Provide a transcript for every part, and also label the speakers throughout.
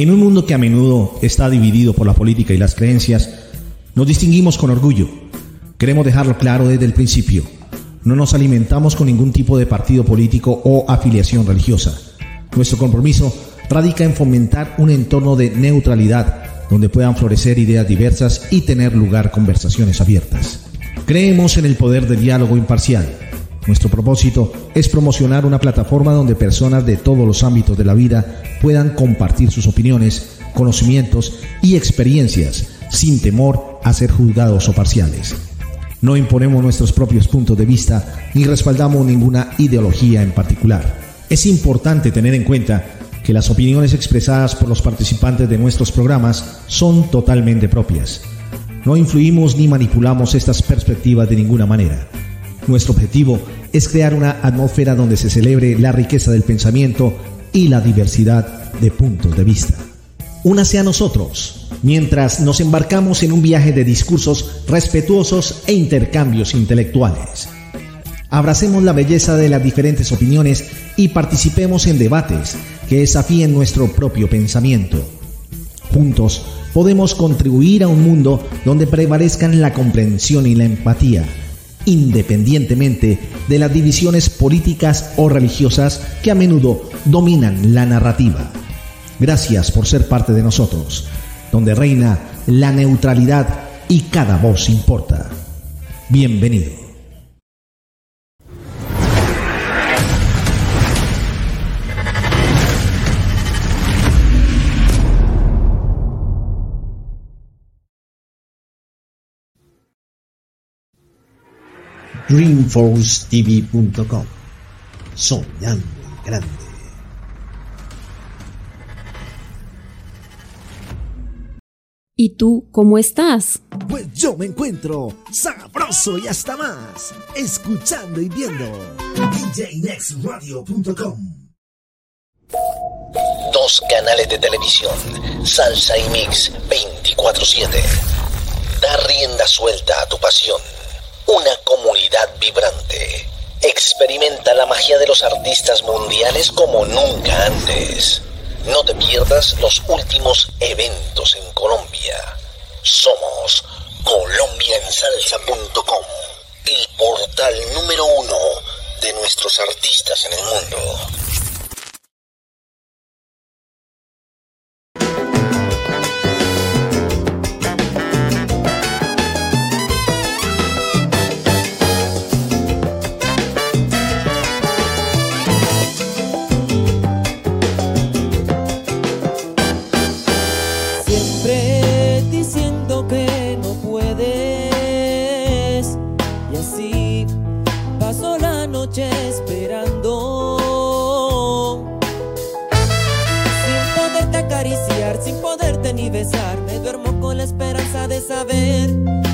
Speaker 1: En un mundo que a menudo está dividido por la política y las creencias, nos distinguimos con orgullo. Queremos dejarlo claro desde el principio. No nos alimentamos con ningún tipo de partido político o afiliación religiosa. Nuestro compromiso radica en fomentar un entorno de neutralidad donde puedan florecer ideas diversas y tener lugar conversaciones abiertas. Creemos en el poder del diálogo imparcial. Nuestro propósito es promocionar una plataforma donde personas de todos los ámbitos de la vida puedan compartir sus opiniones, conocimientos y experiencias sin temor a ser juzgados o parciales. No imponemos nuestros propios puntos de vista ni respaldamos ninguna ideología en particular. Es importante tener en cuenta que las opiniones expresadas por los participantes de nuestros programas son totalmente propias. No influimos ni manipulamos estas perspectivas de ninguna manera. Nuestro objetivo es crear una atmósfera donde se celebre la riqueza del pensamiento y la diversidad de puntos de vista. Únase a nosotros mientras nos embarcamos en un viaje de discursos respetuosos e intercambios intelectuales. Abracemos la belleza de las diferentes opiniones y participemos en debates que desafíen nuestro propio pensamiento. Juntos podemos contribuir a un mundo donde prevalezcan la comprensión y la empatía, independientemente de las divisiones políticas o religiosas que a menudo dominan la narrativa. Gracias por ser parte de nosotros, donde reina la neutralidad y cada voz importa. Bienvenido.
Speaker 2: dreamforcetv.com. Soñando en grande.
Speaker 3: ¿Y tú cómo estás?
Speaker 2: Pues yo me encuentro sabroso y hasta más, escuchando y viendo djnextradio.com.
Speaker 4: Dos canales de televisión, Salsa y Mix 24/7. Da rienda suelta a tu pasión una comunidad vibrante. Experimenta la magia de los artistas mundiales como nunca antes. No te pierdas los últimos eventos en Colombia. Somos colombiaensalsa.com, el portal número uno de nuestros artistas en el mundo.
Speaker 5: la esperanza de saber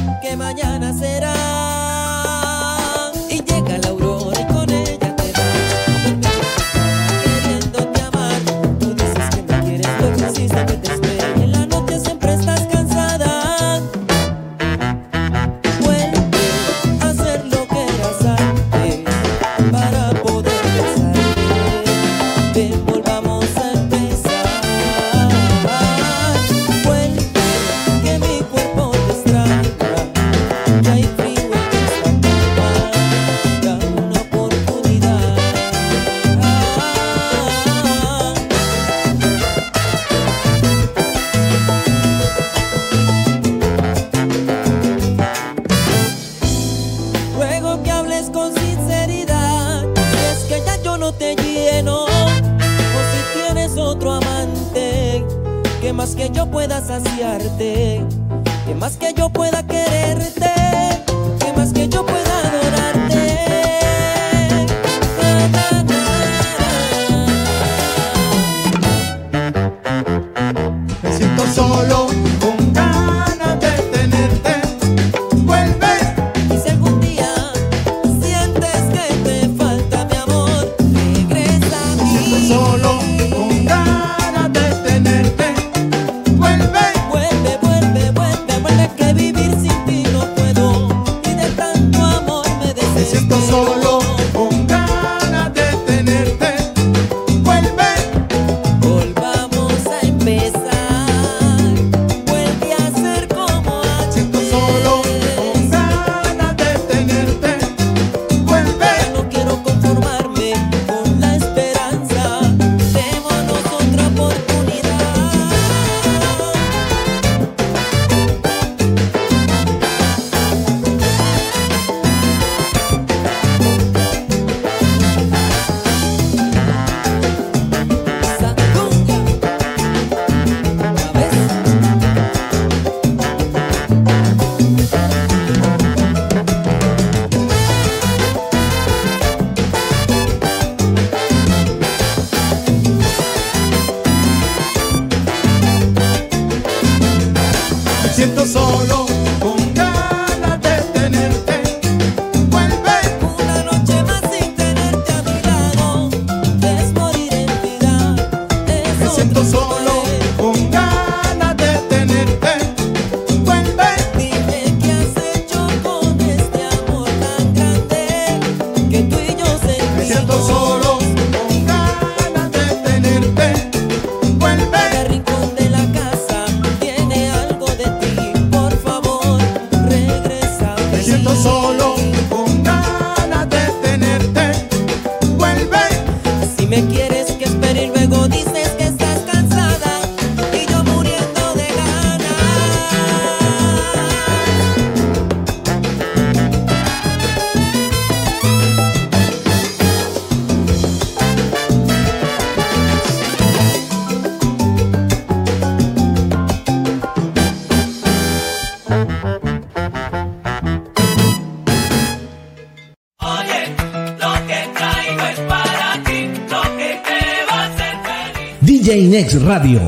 Speaker 5: Radio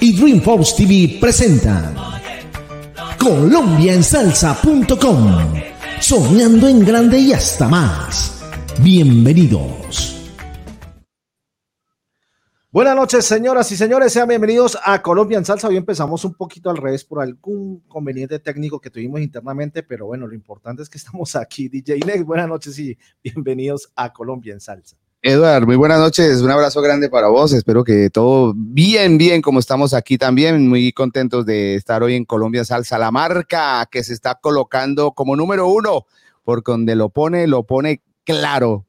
Speaker 5: y Dreamforce TV presentan colombiaensalsa.com Soñando en grande y hasta más. Bienvenidos.
Speaker 1: Buenas noches, señoras y señores. Sean bienvenidos a Colombia en Salsa. Hoy empezamos un poquito al revés por algún conveniente técnico que tuvimos internamente, pero bueno, lo importante es que estamos aquí. DJ Next, buenas noches y bienvenidos a Colombia en Salsa.
Speaker 6: Eduard, muy buenas noches, un abrazo grande para vos, espero que todo bien, bien, como estamos aquí también, muy contentos de estar hoy en Colombia Salsa, la marca que se está colocando como número uno, por donde lo pone, lo pone claro.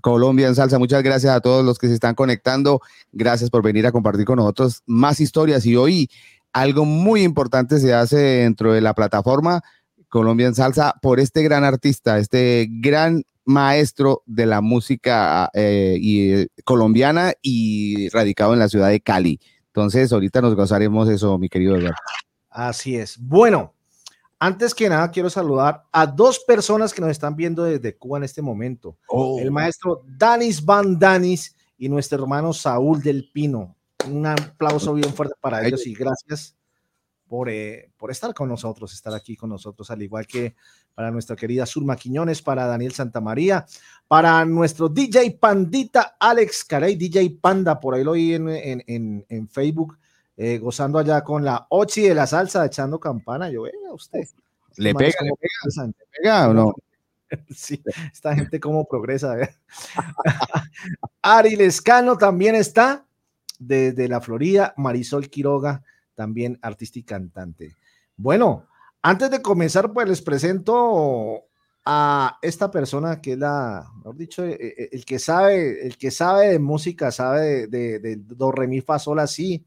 Speaker 6: Colombia en Salsa, muchas gracias a todos los que se están conectando, gracias por venir a compartir con nosotros más historias. Y hoy algo muy importante se hace dentro de la plataforma Colombia en Salsa por este gran artista, este gran maestro de la música eh, y, eh, colombiana y radicado en la ciudad de Cali. Entonces, ahorita nos gozaremos eso, mi querido Eduardo.
Speaker 1: Así es. Bueno, antes que nada, quiero saludar a dos personas que nos están viendo desde Cuba en este momento.
Speaker 6: Oh.
Speaker 1: El maestro Danis Van Danis y nuestro hermano Saúl del Pino. Un aplauso bien fuerte para ellos y gracias por, eh, por estar con nosotros, estar aquí con nosotros, al igual que para nuestra querida Zulma Quiñones, para Daniel Santamaría, para nuestro DJ Pandita Alex Carey, DJ Panda, por ahí lo oí en, en, en, en Facebook, eh, gozando allá con la Ochi de la salsa, echando campana. Yo, venga, usted.
Speaker 6: ¿Le
Speaker 1: Manes
Speaker 6: pega, le pega, le pega o no?
Speaker 1: Sí, esta gente cómo progresa. ¿eh? Ari Lescano también está desde la Florida. Marisol Quiroga, también artista y cantante. Bueno, antes de comenzar, pues les presento a esta persona que es la, mejor dicho, eh, eh, el que sabe, el que sabe de música, sabe de, de, do, re, mi, fa, sol, así.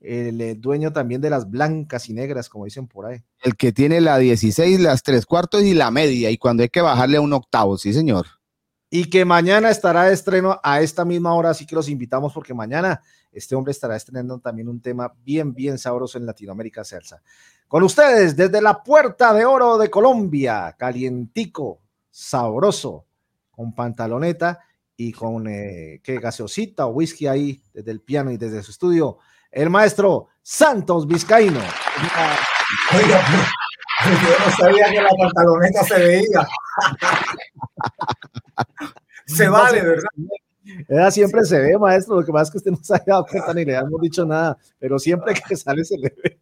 Speaker 1: El, eh, dueño también de las blancas y negras, como dicen por ahí.
Speaker 6: El que tiene la 16, las tres cuartos y la media, y cuando hay que bajarle a un octavo, sí, señor.
Speaker 1: Y que mañana estará de estreno a esta misma hora, así que los invitamos porque mañana este hombre estará estrenando también un tema bien, bien sabroso en Latinoamérica Salsa. Con ustedes, desde la Puerta de Oro de Colombia, calientico, sabroso, con pantaloneta y con eh, ¿qué, gaseosita o whisky ahí desde el piano y desde su estudio, el maestro Santos Vizcaíno.
Speaker 7: Oiga, yo no sabía que la pantaloneta se veía. se vale, ¿verdad?
Speaker 1: Ella siempre se ve, maestro. Lo que pasa es que usted no se ha dado cuenta ni le hemos dicho nada, pero siempre que sale se le ve.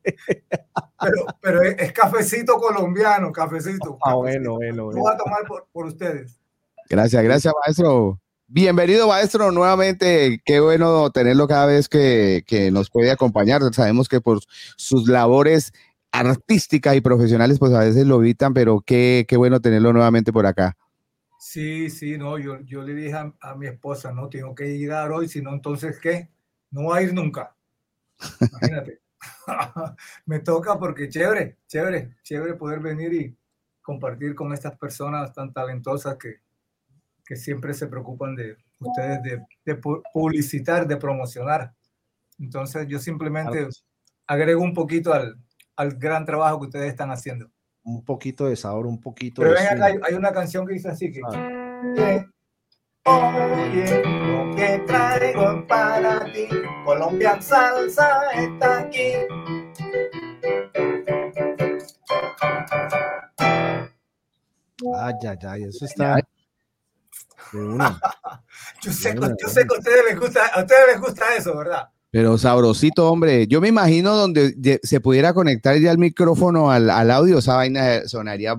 Speaker 7: Pero, pero es, cafecito colombiano, cafecito.
Speaker 1: Ah,
Speaker 7: cafecito.
Speaker 1: bueno, bueno,
Speaker 7: Lo voy a tomar por, por ustedes.
Speaker 6: Gracias, gracias, maestro. Bienvenido, maestro, nuevamente. Qué bueno tenerlo cada vez que, que nos puede acompañar. Sabemos que por sus labores artísticas y profesionales, pues a veces lo evitan, pero qué, qué bueno tenerlo nuevamente por acá.
Speaker 7: Sí, sí, no, yo, yo le dije a, a mi esposa, no, tengo que llegar hoy, si no, entonces, ¿qué? No va a ir nunca. Imagínate. Me toca porque chévere, chévere, chévere poder venir y compartir con estas personas tan talentosas que, que siempre se preocupan de ustedes, de, de pu- publicitar, de promocionar. Entonces, yo simplemente agrego un poquito al, al gran trabajo que ustedes están haciendo.
Speaker 1: Un poquito de sabor, un poquito
Speaker 7: Pero
Speaker 1: de
Speaker 7: ven
Speaker 1: swing.
Speaker 7: acá, hay, hay una canción que dice así que...
Speaker 1: Ah.
Speaker 7: Oye, lo que traigo para ti, Colombia salsa está aquí.
Speaker 1: Ay, ay, ay, eso está.
Speaker 7: Yo sé, yo sé que a ustedes les gusta, a ustedes les gusta eso, ¿verdad?
Speaker 6: Pero sabrosito, hombre. Yo me imagino donde se pudiera conectar ya el micrófono al, al audio, esa vaina sonaría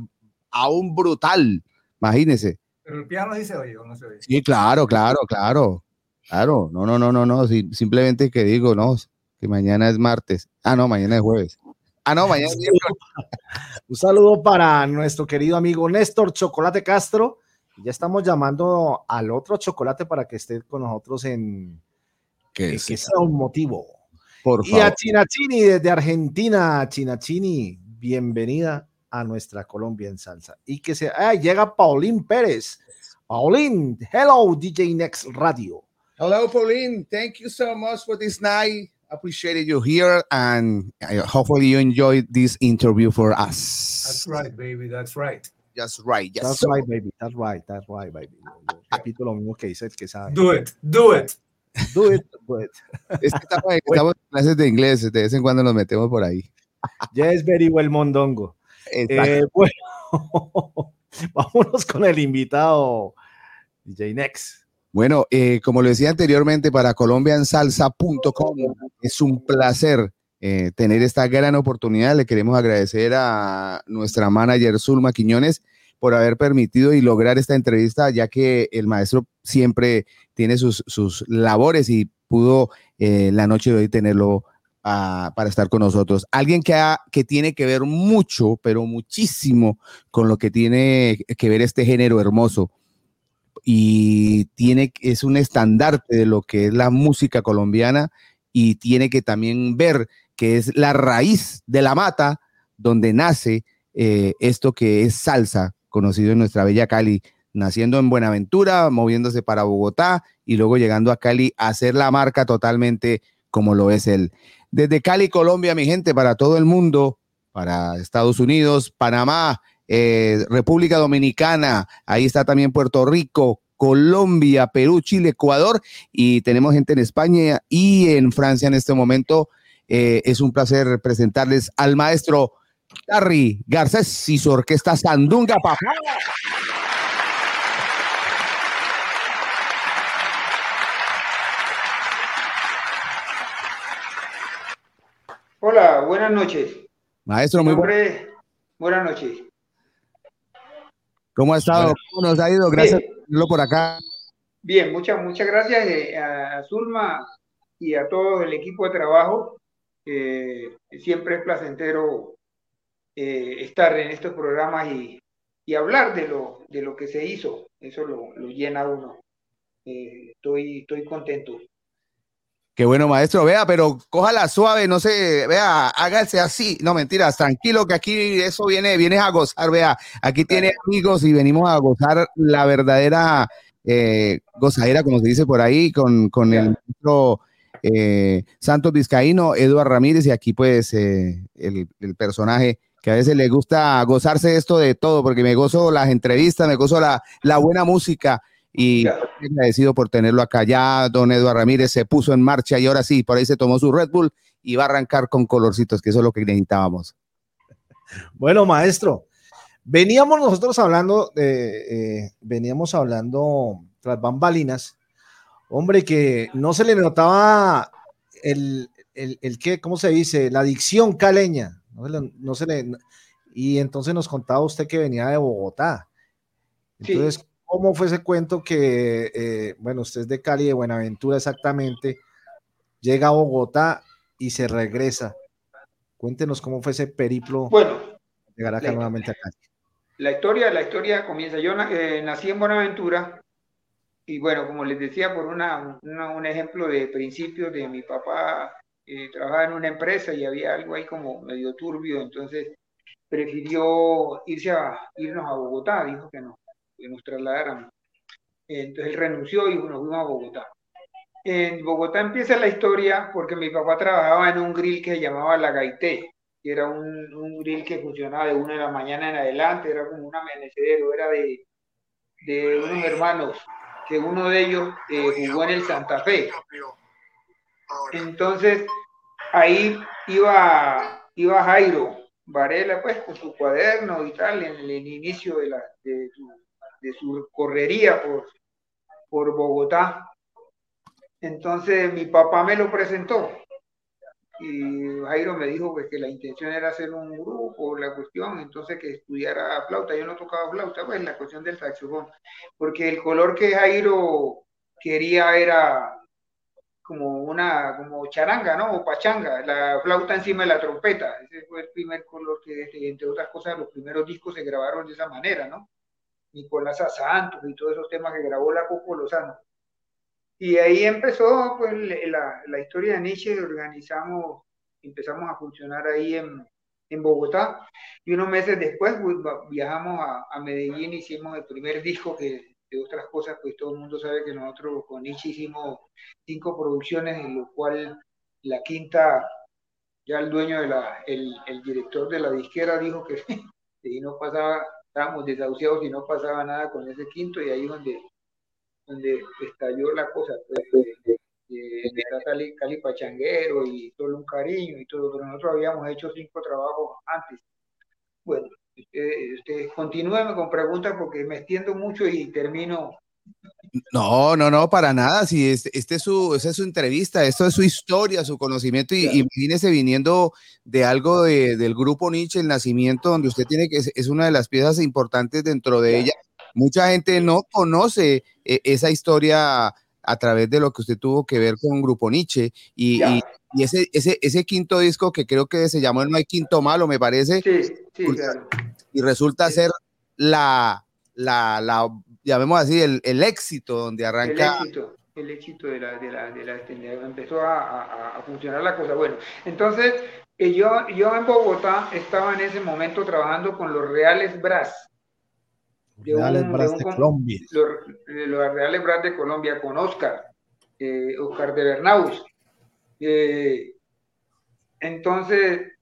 Speaker 6: aún brutal. Imagínese.
Speaker 7: Pero el piano sí se oye o no se oye.
Speaker 6: Sí, claro, claro, claro. Claro. No, no, no, no, no. sí, simplemente que digo, no, que mañana es martes. Ah, no, mañana es jueves. Ah, no, mañana es miércoles.
Speaker 1: Un saludo para nuestro querido amigo Néstor Chocolate Castro. Ya estamos llamando al otro chocolate para que esté con nosotros en
Speaker 6: Que
Speaker 1: que, sea un motivo.
Speaker 6: por
Speaker 1: Y a
Speaker 6: favor.
Speaker 1: Chinachini desde Argentina, Chinachini, bienvenida a nuestra Colombia en salsa. Y que se ah, llega Paulín Pérez. Paulín, hello DJ Next Radio.
Speaker 6: Hello, Pauline. Thank you so much for this night. Appreciated you here, and uh, hopefully you enjoyed this interview for us.
Speaker 7: That's right, baby, that's right.
Speaker 6: Just right. Yes,
Speaker 1: That's right, baby. That's right, that's right, baby. Yo repito lo mismo que dice el que sabe.
Speaker 7: Do it, do it.
Speaker 1: Do it.
Speaker 6: Es que estamos, estamos en clases de inglés, de vez en cuando nos metemos por ahí.
Speaker 1: Yes, very well, Mondongo. Eh, bueno, vámonos con el invitado DJ Next.
Speaker 6: Bueno, eh, como lo decía anteriormente, para colombiansalsa.com es un placer eh, tener esta gran oportunidad. Le queremos agradecer a nuestra manager Zulma Quiñones por haber permitido y lograr esta entrevista, ya que el maestro siempre tiene sus, sus labores y pudo eh, la noche de hoy tenerlo ah, para estar con nosotros. Alguien que, ha- que tiene que ver mucho, pero muchísimo con lo que tiene que ver este género hermoso y tiene, es un estandarte de lo que es la música colombiana y tiene que también ver que es la raíz de la mata donde nace eh, esto que es salsa, conocido en nuestra bella Cali, naciendo en Buenaventura, moviéndose para Bogotá y luego llegando a Cali a hacer la marca totalmente como lo es él. Desde Cali, Colombia, mi gente, para todo el mundo, para Estados Unidos, Panamá, eh, República Dominicana, ahí está también Puerto Rico, Colombia, Perú, Chile, Ecuador y tenemos gente en España y en Francia en este momento. Eh, es un placer presentarles al maestro Tarry Garcés y su orquesta Sandunga Papá.
Speaker 8: Hola, buenas noches.
Speaker 6: Maestro, muy
Speaker 8: buenas noches.
Speaker 6: ¿Cómo ha estado? ¿Cómo nos ha ido? Gracias por tenerlo por acá.
Speaker 8: Bien, muchas, muchas gracias eh, a, a Zulma y a todo el equipo de trabajo. Eh, siempre es placentero eh, estar en estos programas y, y hablar de lo, de lo que se hizo. Eso lo, lo llena uno. Eh, estoy, estoy contento.
Speaker 6: Qué bueno, maestro. Vea, pero cójala suave, no sé, vea, hágase así. No, mentiras, tranquilo, que aquí eso viene, vienes a gozar, vea. Aquí tiene amigos y venimos a gozar la verdadera eh, gozadera, como se dice por ahí, con, con el maestro eh, Santos Vizcaíno, Eduard Ramírez, y aquí pues eh, el, el personaje que a veces le gusta gozarse esto de todo, porque me gozo las entrevistas, me gozo la, la buena música y agradecido por tenerlo acá. Ya don Eduardo Ramírez se puso en marcha y ahora sí, por ahí se tomó su Red Bull y va a arrancar con colorcitos, que eso es lo que necesitábamos.
Speaker 1: Bueno, maestro, veníamos nosotros hablando, de, eh, veníamos hablando tras bambalinas, hombre, que no se le notaba el, el, el qué, ¿cómo se dice? La dicción caleña. No se le, no se le- y entonces nos contaba usted que venía de Bogotá. Entonces, ¿cómo fue ese cuento que, eh, bueno, usted es de Cali, de Buenaventura exactamente, llega a Bogotá y se regresa? Cuéntenos cómo fue ese periplo
Speaker 8: Bueno,
Speaker 1: llegar acá
Speaker 8: la-
Speaker 1: nuevamente a Cali.
Speaker 8: La historia, la historia comienza. Yo eh, nací en Buenaventura y bueno, como les decía, por una, una- un ejemplo de principios de mi papá, eh, trabajaba en una empresa y había algo ahí como medio turbio, entonces prefirió irse a, irnos a Bogotá, dijo que, no, que nos trasladáramos. Entonces él renunció y nos fuimos a Bogotá. En Bogotá empieza la historia porque mi papá trabajaba en un grill que se llamaba La Gaité, que era un, un grill que funcionaba de una de la mañana en adelante, era como un amanecedero, era de, de unos hermanos, que uno de ellos eh, jugó en el Santa Fe. Entonces, ahí iba, iba Jairo Varela, pues, con su cuaderno y tal, en el, inicio de, la, de, su, de su correría por, por Bogotá. Entonces, mi papá me lo presentó y Jairo me dijo pues, que la intención era hacer un grupo, la cuestión, entonces que estudiara flauta. Yo no tocaba flauta, pues la cuestión del saxofón, porque el color que Jairo quería era como una, como charanga, ¿no? O pachanga, la flauta encima de la trompeta. Ese fue el primer color que, entre otras cosas, los primeros discos se grabaron de esa manera, ¿no? Nicolás Santos y todos esos temas que grabó la Coco Lozano. Y ahí empezó pues, la, la historia de Nietzsche, organizamos, empezamos a funcionar ahí en, en Bogotá y unos meses después pues, viajamos a, a, Medellín, hicimos el primer disco que de otras cosas, pues todo el mundo sabe que nosotros con hicimos cinco producciones, en lo cual la quinta, ya el dueño de la, el, director de la disquera dijo que si no pasaba, estábamos desahuciados y no pasaba nada con ese quinto y ahí donde donde estalló la cosa pues, de, de, está Cali, Cali Pachanguero y todo un cariño y todo, pero nosotros habíamos hecho cinco trabajos antes. Bueno, ustedes usted, continúenme con preguntas porque me extiendo mucho y termino
Speaker 6: no, no, no, para nada. Si este, este es su, esa es su entrevista, esto es su historia, su conocimiento. Y, imagínese viniendo de algo de, del grupo Nietzsche, el nacimiento, donde usted tiene que es, una de las piezas importantes dentro de ella. Mucha gente no conoce eh, esa historia a través de lo que usted tuvo que ver con Grupo Nietzsche y, y, ese, ese, ese quinto disco que creo que se llamó No hay quinto malo, me parece.
Speaker 8: Sí, sí, claro.
Speaker 6: Y resulta ser la, la, la llamemos así, el, el éxito donde arranca.
Speaker 8: El éxito, el éxito de la, de la, de la empezó a, a, funcionar la cosa. Bueno, entonces eh, yo, yo en Bogotá estaba en ese momento trabajando con los Reales Brass.
Speaker 1: De Reales Brass de, Colombia.
Speaker 8: Los, los, Reales Brass de Colombia con Oscar, eh, Oscar de Bernaus. Eh, entonces,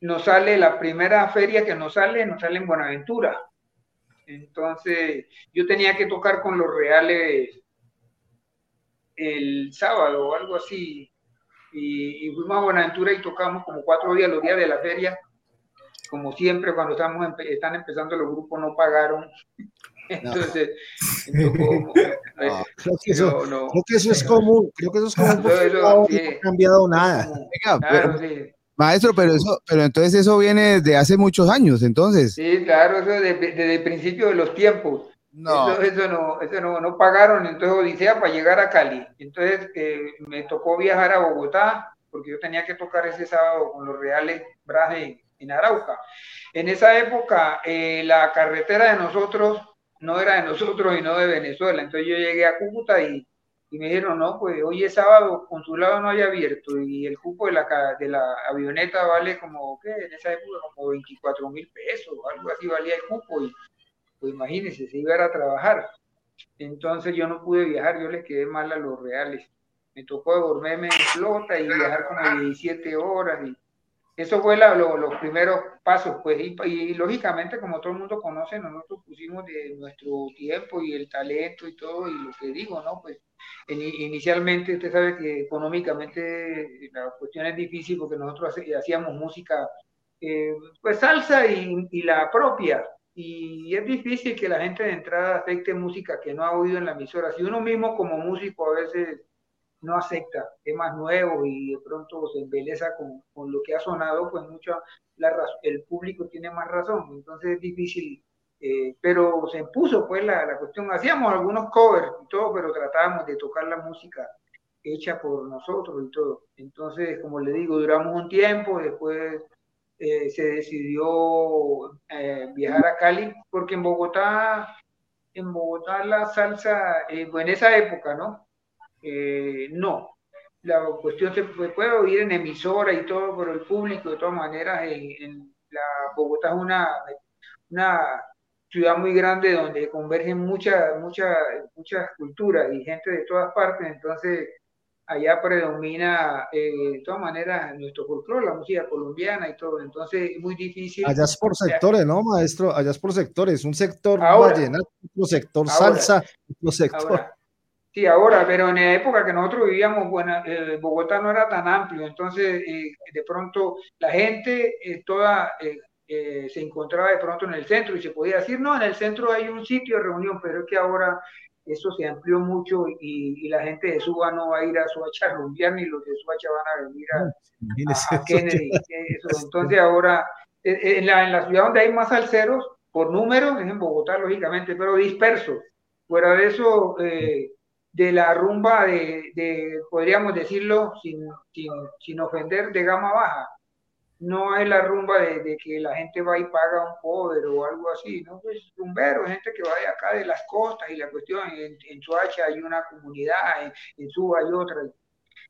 Speaker 8: nos sale la primera feria que nos sale, nos sale en Buenaventura. Entonces, yo tenía que tocar con los reales el sábado o algo así. Y, fuimos a Buenaventura y tocamos como cuatro días, los días de la feria. Como siempre, cuando estamos están empezando los grupos, no pagaron. Entonces,
Speaker 1: creo, que eso, es común. Creo que eso es común. No, ha cambiado nada.
Speaker 6: Claro, sí. Maestro, pero eso, pero entonces eso viene de hace muchos años, entonces.
Speaker 8: Sí, claro, eso desde, el principio de los tiempos. No. Eso, no, eso no, no, pagaron, entonces Odisea para llegar a Cali. Entonces eh, me tocó viajar a Bogotá, porque yo tenía que tocar ese sábado con los Reales Braje en Arauca. En esa época, eh, la carretera de nosotros no era de nosotros y no de Venezuela. Entonces yo llegué a Cúcuta y me dijeron, no, pues hoy es sábado, consulado no hay abierto y el cupo de la, de la avioneta vale como, ¿qué? En esa época como 24 mil pesos, algo así valía el cupo y pues imagínense, se iba a, a trabajar. Entonces yo no pude viajar, yo les quedé mal a los reales. Me tocó dormirme en flota y viajar como 17 horas y eso fue los primeros pasos, pues, y, lógicamente, como todo el mundo conoce, nosotros pusimos de nuestro tiempo y el talento y todo, y lo que digo, ¿no? Pues, inicialmente, usted sabe que económicamente la cuestión es difícil porque nosotros hacíamos música, eh, pues, salsa y, la propia, y es difícil que la gente de entrada afecte música que no ha oído en la emisora. Si uno mismo como músico a veces no acepta temas nuevos y de pronto se embeleza con, con lo que ha sonado, pues mucho la, el público tiene más razón, entonces es difícil, eh, pero se impuso pues la, la, cuestión, hacíamos algunos covers y todo, pero tratábamos de tocar la música hecha por nosotros y todo. Entonces, como le digo, duramos un tiempo, después eh, se decidió eh, viajar a Cali, porque en Bogotá, en Bogotá la salsa, en esa época, ¿no? Eh, no. La cuestión se puede oír en emisora y todo, pero el público, de todas maneras, en, la Bogotá es una, una ciudad muy grande donde convergen muchas muchas muchas culturas y gente de todas partes, entonces allá predomina eh, de todas maneras nuestro folclore, la música colombiana y todo, entonces es muy difícil.
Speaker 1: Allá es por sectores, ¿no, maestro? Allá es por sectores, un sector vallenato, otro sector salsa, otro sector.
Speaker 8: Sí, ahora, pero en la época que nosotros vivíamos, bueno, eh, Bogotá no era tan amplio, entonces eh, de pronto la gente eh, toda se encontraba de pronto en el centro y se podía decir, no, en el centro hay un sitio de reunión, pero es que ahora eso se amplió mucho y, la gente de Suba no va a ir a Suacha a rumbear, ni los de Suacha van a venir a, Kennedy. Entonces ahora, en la, en la ciudad donde hay más alceros, por números, es en Bogotá, lógicamente, pero dispersos. Fuera de eso, eh, de la rumba de, podríamos decirlo, sin, sin, ofender, de gama baja. No es la rumba de, que la gente va y paga un cover o algo así, ¿no? Pues rumbero, gente que va de acá de las costas y la cuestión, en, en Suacha hay una comunidad, en, en Suba hay otra.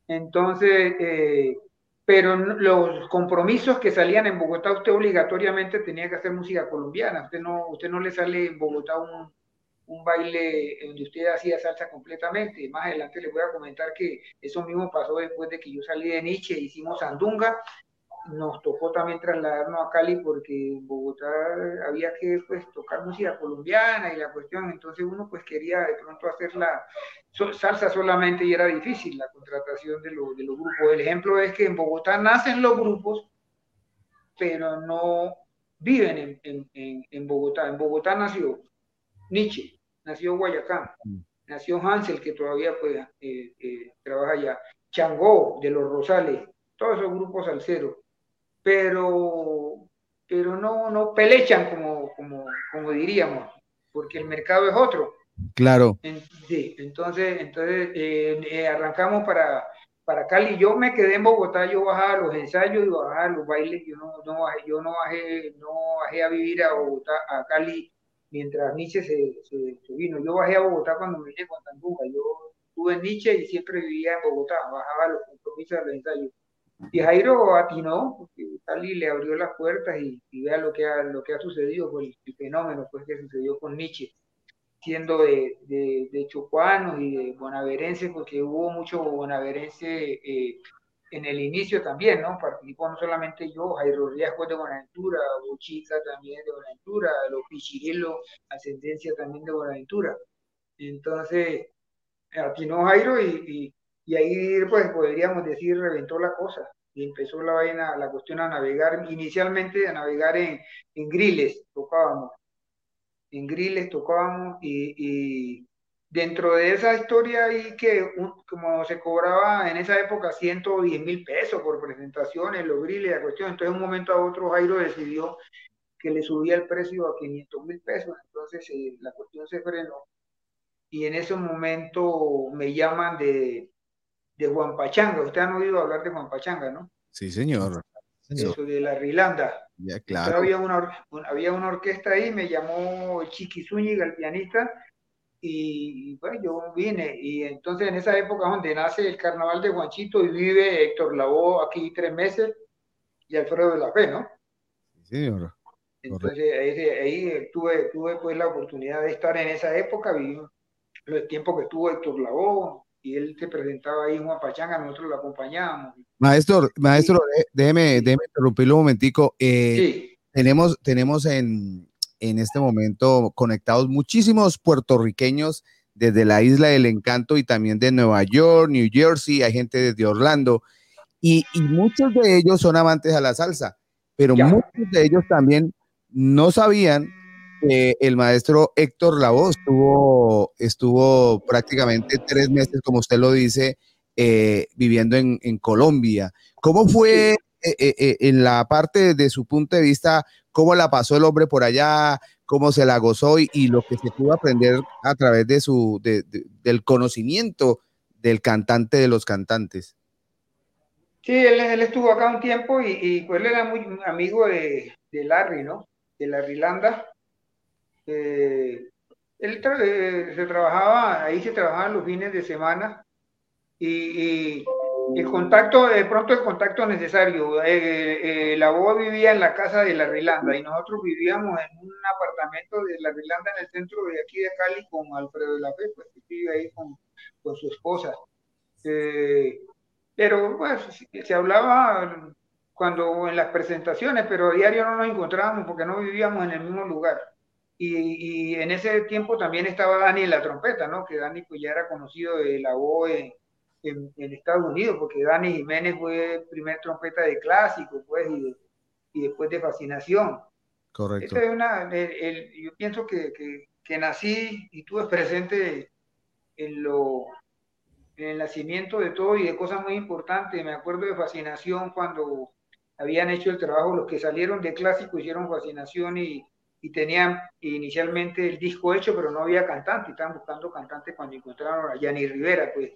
Speaker 8: Entonces, eh, pero los compromisos que salían en Bogotá, usted obligatoriamente tenía que hacer música colombiana. Usted no, usted no le sale en Bogotá un, un baile donde usted hacía salsa completamente. Más adelante les voy a comentar que eso mismo pasó después de que yo salí de Nietzsche, hicimos Sandunga nos tocó también trasladarnos a Cali porque en Bogotá había que pues, tocar música colombiana y la cuestión, entonces uno pues quería de pronto hacer la salsa solamente y era difícil la contratación de, de los grupos. El ejemplo es que en Bogotá nacen los grupos, pero no viven en, en, en Bogotá. En Bogotá nació Nietzsche, nació Guayacán, mm. nació Hansel, que todavía pues, eh, eh, trabaja allá, Changó de los Rosales, todos esos grupos al cero, pero, pero no, no pelechan como, como, como diríamos, porque el mercado es otro.
Speaker 6: Claro.
Speaker 8: sí, entonces, entonces eh, arrancamos para, para Cali. Yo me quedé en Bogotá, yo bajaba los ensayos y bajaba los bailes, yo no, no bajé, yo no bajé, no bajé a vivir a Bogotá, a Cali mientras Nietzsche se, se, vino. Yo bajé a Bogotá cuando me vine con Tandunga. Yo estuve en Nietzsche y siempre vivía en Bogotá, bajaba los compromisos de los ensayos. Y Jairo atinó, porque Cali le abrió las puertas y, vea lo que ha, lo que ha sucedido, con el, fenómeno pues, que sucedió con Nietzsche, siendo de, de, de chocuanos y de bonaverenses, porque hubo mucho bonaverense eh, en el inicio también, ¿no? Participó no solamente yo, Jairo Riasco de Buenaventura, Bochica también de Buenaventura, los Pichirilo, ascendencia también de Buenaventura. Entonces, atinó Jairo y, y, ahí, pues, podríamos decir, reventó la cosa. Y empezó la vaina, la cuestión a navegar, inicialmente a navegar en, en griles, tocábamos. En griles tocábamos y dentro de esa historia y que como se cobraba en esa época 110 mil pesos por presentaciones, los griles, la cuestión, entonces de un momento a otro Jairo decidió que le subía el precio a 500 mil pesos, entonces eh, la cuestión se frenó y en ese momento me llaman de, de Juan Pachanga, ustedes han oído hablar de Juan Pachanga, ¿no?
Speaker 6: Sí, señor.
Speaker 8: Eso de la Rilanda.
Speaker 6: Ya, claro.
Speaker 8: había, una, había una orquesta ahí, me llamó Chiqui Zúñiga, el pianista, y bueno, yo vine y entonces en esa época donde nace el carnaval de Juanchito y vive Héctor Lavoe aquí tres meses y Alfredo de la Fe, ¿no?
Speaker 6: Sí, señor.
Speaker 8: Entonces ahí, tuve, tuve pues la oportunidad de estar en esa época, vi el tiempo que estuvo Héctor Lavoe y él se presentaba ahí en Juan Pachanga, nosotros lo acompañábamos.
Speaker 6: Maestro, maestro, déjeme, déjeme interrumpirlo un momentico. Eh, sí. Tenemos, tenemos en, en este momento conectados muchísimos puertorriqueños desde la isla del encanto y también de Nueva York, New Jersey, hay gente desde Orlando y, muchos de ellos son amantes a la salsa, pero muchos de ellos también no sabían que el maestro Héctor Lavoe estuvo, estuvo prácticamente tres meses, como usted lo dice, eh, viviendo en, Colombia. ¿Cómo fue eh, eh, en la parte de su punto de vista, cómo la pasó el hombre por allá, cómo se la gozó y, lo que se pudo aprender a través de su, del conocimiento del cantante de los cantantes.
Speaker 8: Sí, él, estuvo acá un tiempo y, pues él era muy amigo de, Larry, ¿no? De Larry Landa. Eh, él eh, se trabajaba, ahí se trabajaban los fines de semana y el contacto, de pronto el contacto necesario. Eh, eh, la voz vivía en la casa de la Rilanda y nosotros vivíamos en un apartamento de la Rilanda en el centro de aquí de Cali con Alfredo de la Fe, pues que vive ahí con, con su esposa. Eh, pero pues se hablaba cuando en las presentaciones, pero a diario no nos encontrábamos porque no vivíamos en el mismo lugar. Y, y en ese tiempo también estaba Dani en la trompeta, ¿no? Que Dani pues ya era conocido de la voz Estados Unidos, porque Dani Jiménez fue primer trompeta de clásico, pues, y, después de fascinación.
Speaker 6: Correcto.
Speaker 8: es una, yo pienso que, que, nací y tuve presente en, lo, en el nacimiento de todo y de cosas muy importantes. Me acuerdo de fascinación cuando habían hecho el trabajo, los que salieron de clásico hicieron fascinación y, y tenían inicialmente el disco hecho, pero no había cantante, estaban buscando cantante cuando encontraron a Yanni Rivera, pues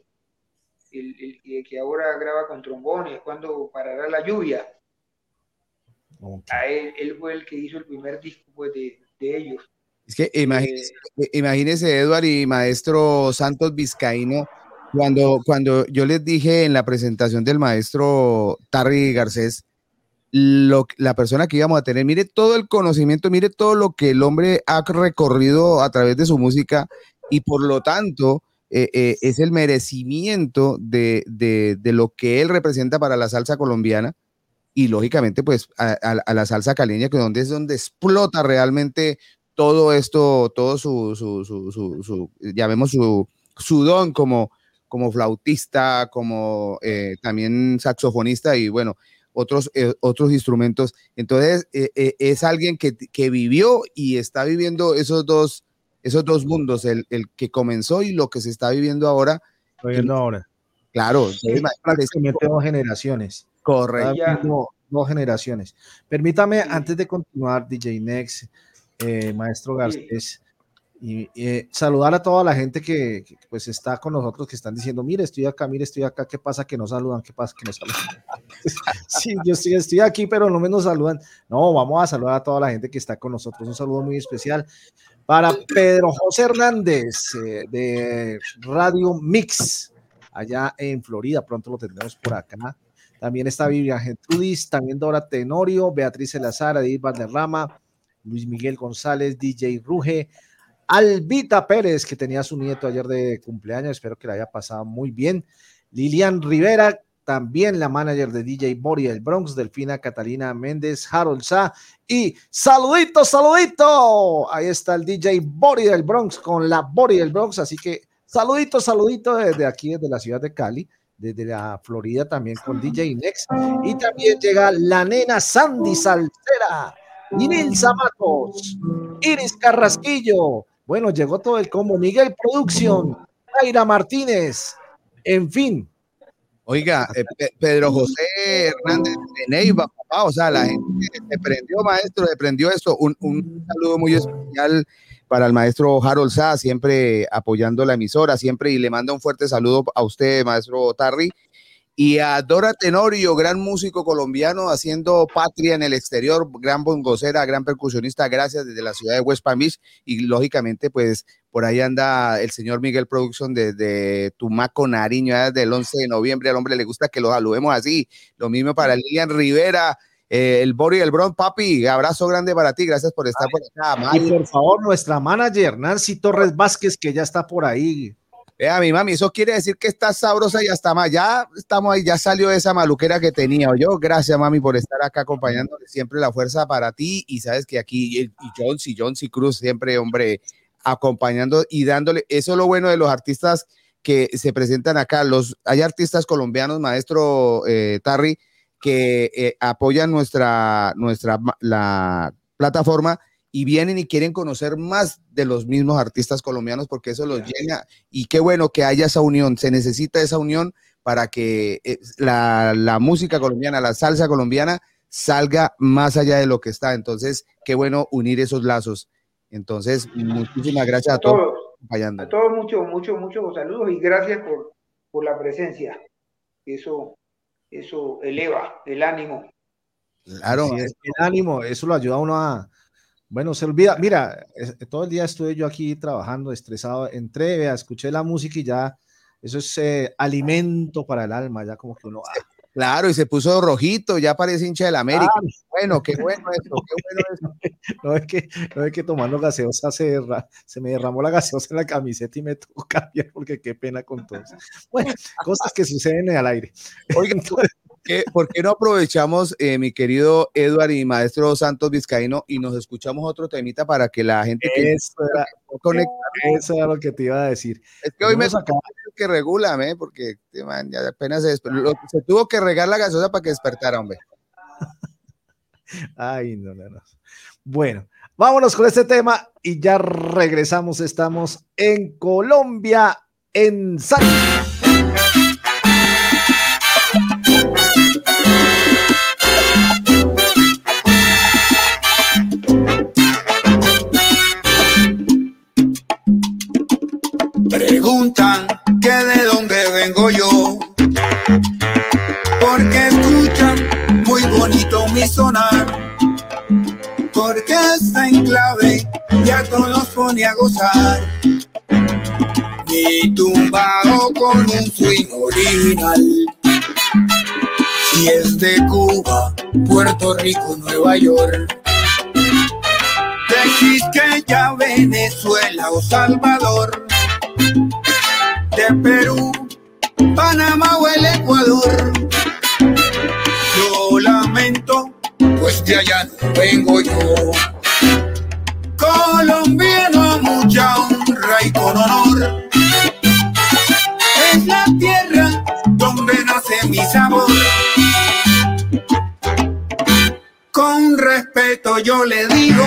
Speaker 8: el, el, que ahora graba con trombones, cuando parará la lluvia. A él, él, fue el que hizo el primer disco pues, de, de ellos.
Speaker 6: Es que imagínese, eh, imagínese, Edward y maestro Santos Vizcaíno, cuando, cuando yo les dije en la presentación del maestro Tarry Garcés, lo, la persona que íbamos a tener, mire todo el conocimiento, mire todo lo que el hombre ha recorrido a través de su música y por lo tanto eh, eh, es el merecimiento de, de, lo que él representa para la salsa colombiana. y lógicamente pues a, la salsa caleña, que donde es donde explota realmente todo esto, todo su, su, su, su, llamemos su, su don como, como flautista, como eh, también saxofonista y bueno, otros, otros instrumentos. Entonces, es alguien que, que, vivió y está viviendo esos dos, esos dos mundos, el, el, que comenzó y lo que se está viviendo ahora.
Speaker 1: Viviendo ahora.
Speaker 6: Claro,
Speaker 1: prácticamente dos generaciones.
Speaker 6: Correcto.
Speaker 1: Dos generaciones. Permítame, antes de continuar, DJ Next, eh, maestro Garcés, y eh, saludar a toda la gente que, pues está con nosotros, que están diciendo, mire, estoy acá, mire, estoy acá, ¿qué pasa que no saludan? ¿Qué pasa que no saludan? sí, yo estoy, estoy aquí, pero no me nos saludan. No, vamos a saludar a toda la gente que está con nosotros. Un saludo muy especial para Pedro José Hernández eh, de Radio Mix, allá en Florida. Pronto lo tendremos por acá. También está Vivian Gentrudis, también Dora Tenorio, Beatriz Elazar, Edith Valderrama, Luis Miguel González, DJ Ruge, Albita Pérez, que tenía su nieto ayer de cumpleaños, espero que le haya pasado muy bien. Lilian Rivera, también la manager de DJ Bori el Bronx, Delfina Catalina Méndez, Harold Sa y saludito, saludito. Ahí está el DJ Bori del Bronx con la Bori del Bronx, así que saludito, saludito desde aquí, desde la ciudad de Cali desde la Florida también con DJ Nex. Y también llega la nena Sandy Salcera, Ninil Zamatos, Iris Carrasquillo. Bueno, llegó todo el combo. Miguel Producción, Aira Martínez, en fin.
Speaker 6: Oiga, eh, Pedro José Hernández de Neiva, papá, o sea, la gente se prendió, maestro, se prendió esto. Un, un saludo muy especial para el maestro Harold Sá, siempre apoyando la emisora, siempre, y le manda un fuerte saludo a usted, maestro Tarry, y a Dora Tenorio, gran músico colombiano, haciendo patria en el exterior, gran bongocera, gran percusionista, gracias desde la ciudad de West Palm Beach, y lógicamente, pues, por ahí anda el señor Miguel Production desde Tumaco, Nariño, desde el 11 de noviembre, al hombre le gusta que lo saludemos así, lo mismo para Lilian Rivera, eh, el Bori el Bron, papi, abrazo grande para ti, gracias por estar por acá.
Speaker 1: Y por favor, nuestra manager, Nancy Torres Vázquez, que ya está por ahí.
Speaker 6: Vea, mi mami, eso quiere decir que está sabrosa y hasta más. Ya estamos ahí, ya salió esa maluquera que tenía. Yo, gracias, mami, por estar acá acompañándole. Siempre la fuerza para ti. Y sabes que aquí, y Jones y Jones y Cruz, siempre, hombre, acompañando y dándole. Eso es lo bueno de los artistas que se presentan acá. Los, hay artistas colombianos, maestro eh, Tarry, que eh, apoyan nuestra, nuestra la plataforma y vienen y quieren conocer más de los mismos artistas colombianos porque eso los llena y qué bueno que haya esa unión, se necesita esa unión para que eh, la, la, música colombiana, la salsa colombiana salga más allá de lo que está. Entonces, qué bueno unir esos lazos. Entonces, muchísimas gracias a, todos.
Speaker 8: A todos, muchos, muchos, muchos saludos y gracias por, por la presencia. Eso eso eleva el ánimo.
Speaker 1: Claro, el ánimo, eso lo ayuda a uno a, bueno, se olvida, mira, todo el día estuve yo aquí trabajando, estresado, entré, escuché la música y ya, eso es eh, alimento para el alma, ya como que uno... Ah,
Speaker 6: Claro, y se puso rojito, ya parece hincha del América. Bueno, qué bueno eso, qué bueno eso.
Speaker 1: No es que, no es que tomando gaseosa se, se me derramó la gaseosa en la camiseta y me tocó cambiar porque qué pena con todos. Bueno, cosas que suceden al aire.
Speaker 6: Oigan, ¿por qué no aprovechamos, eh, mi querido Eduard y maestro Santos Vizcaíno, y nos escuchamos otro temita para que la gente
Speaker 1: que eso era, eso era lo que te iba a decir.
Speaker 6: Es que hoy me sacaba que regula, porque man, ya apenas se, se, tuvo que regar la gasosa para que despertara, hombre.
Speaker 1: Ay, no, no, no. Bueno, vámonos con este tema y ya regresamos. Estamos en Colombia, en San.
Speaker 9: A gozar. Mi tumbado con un swing original. Si es de Cuba, Puerto Rico, Nueva York. De ya Venezuela o Salvador de Perú, Panamá o el Ecuador. Solamente
Speaker 10: de allá no vengo yo. Es la tierra donde nace mi sabor. Con respeto yo le digo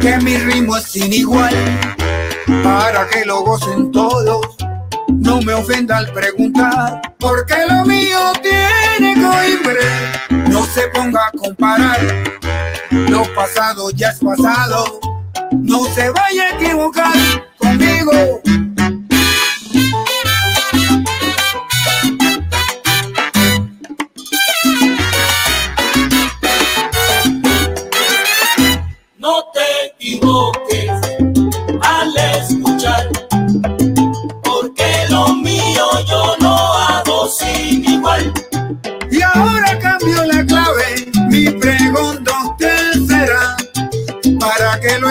Speaker 10: que mi ritmo es sin igual, para que lo gocen todos. No me ofenda al preguntar, porque lo mío tiene coimbre. No se ponga a comparar, lo pasado ya es pasado. No se vaya a equivocar conmigo.
Speaker 11: No te equivoques al escuchar, porque lo mío yo lo hago sin igual.
Speaker 10: Y ahora cambio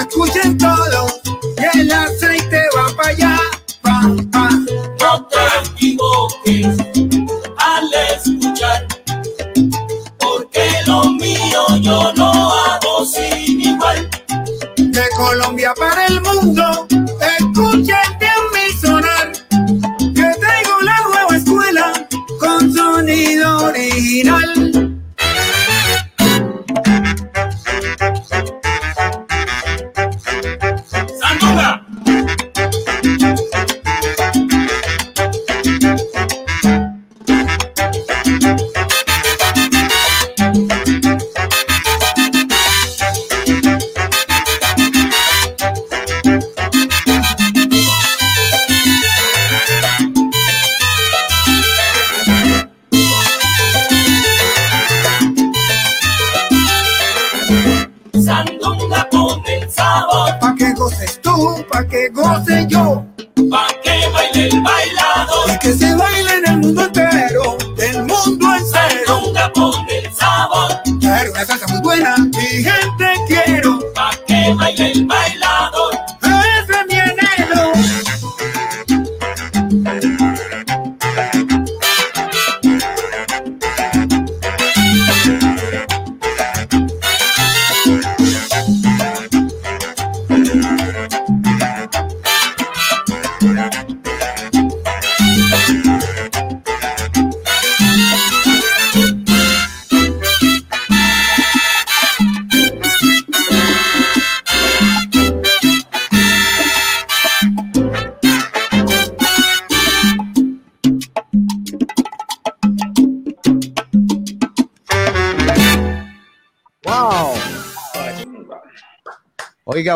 Speaker 10: escuchen todos, y el aceite va para allá, pa, pa.
Speaker 11: No te equivoques al escuchar, porque lo mío yo lo hago sin igual.
Speaker 10: De Colombia para el mundo, escúchate a mi sonar, que traigo la nueva escuela con sonido original.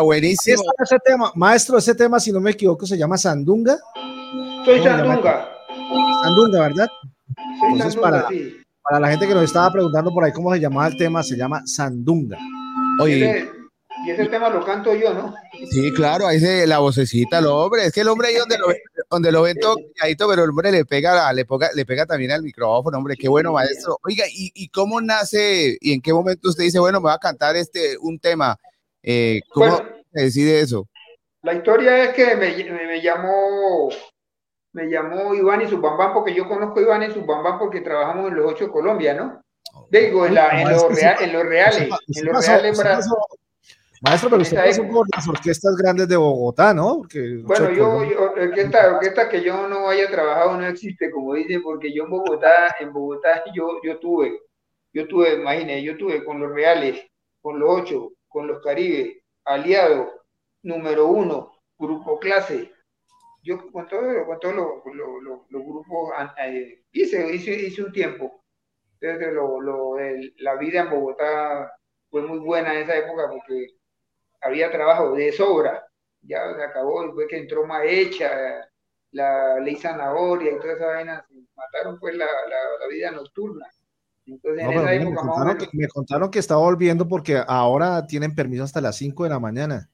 Speaker 6: Buenísimo.
Speaker 1: está ese tema. Maestro, ese tema, si no me equivoco, se llama Sandunga.
Speaker 8: Soy. Sandunga.
Speaker 1: Sandunga, ¿verdad?
Speaker 8: Soy
Speaker 1: Entonces,
Speaker 8: Sandunga,
Speaker 1: para-
Speaker 8: sí.
Speaker 1: Para la gente que nos estaba preguntando por ahí cómo se llamaba el tema, se llama Sandunga.
Speaker 6: Oye,
Speaker 8: y ese tema lo canto yo, ¿no?
Speaker 6: sí, claro, ahí se la vocecita, el hombre. Es que el hombre ahí donde lo, donde lo ven todo calladito, pero el hombre le pega, le pega, le pega también al micrófono, hombre. Qué bueno, maestro. Oiga, ¿y, y cómo nace y en qué momento usted dice, bueno, me va a cantar este un tema? Eh, ¿Cómo
Speaker 8: Bueno,
Speaker 6: se decide eso?
Speaker 8: la historia es que me, me- me llamó me llamó Iván y Subambán porque yo conozco a Iván y Subambán porque trabajamos en los ocho de Colombia, ¿no? Digo, en, la, en, los,
Speaker 1: sí,
Speaker 8: rea- en los reales, en los reales
Speaker 1: pasó- Maestro, pero usted pasó por las orquestas grandes de Bogotá, ¿no? Porque,
Speaker 8: Bueno, yo, yo orquesta, orquesta que yo no haya trabajado no existe, como dice, porque yo en Bogotá, en Bogotá yo, yo tuve, yo tuve, imagínate, yo tuve con los Reales, con los ocho, con los Caribes, Aliado, número uno, Grupo Clase. Yo con todos con todos los, los- los- los grupos eh, hice, hice, hice un tiempo. Entonces, lo, lo- el- la vida en Bogotá fue muy buena en esa época porque había trabajo de sobra ya se acabó, después que entró Maecha, la ley zanahoria y toda esa vaina, mataron pues la, la, la vida nocturna. Entonces
Speaker 1: No,
Speaker 8: en
Speaker 1: pero
Speaker 8: esa
Speaker 1: mira, me, contaron que, me contaron que está volviendo porque ahora tienen permiso hasta las 5 de la mañana.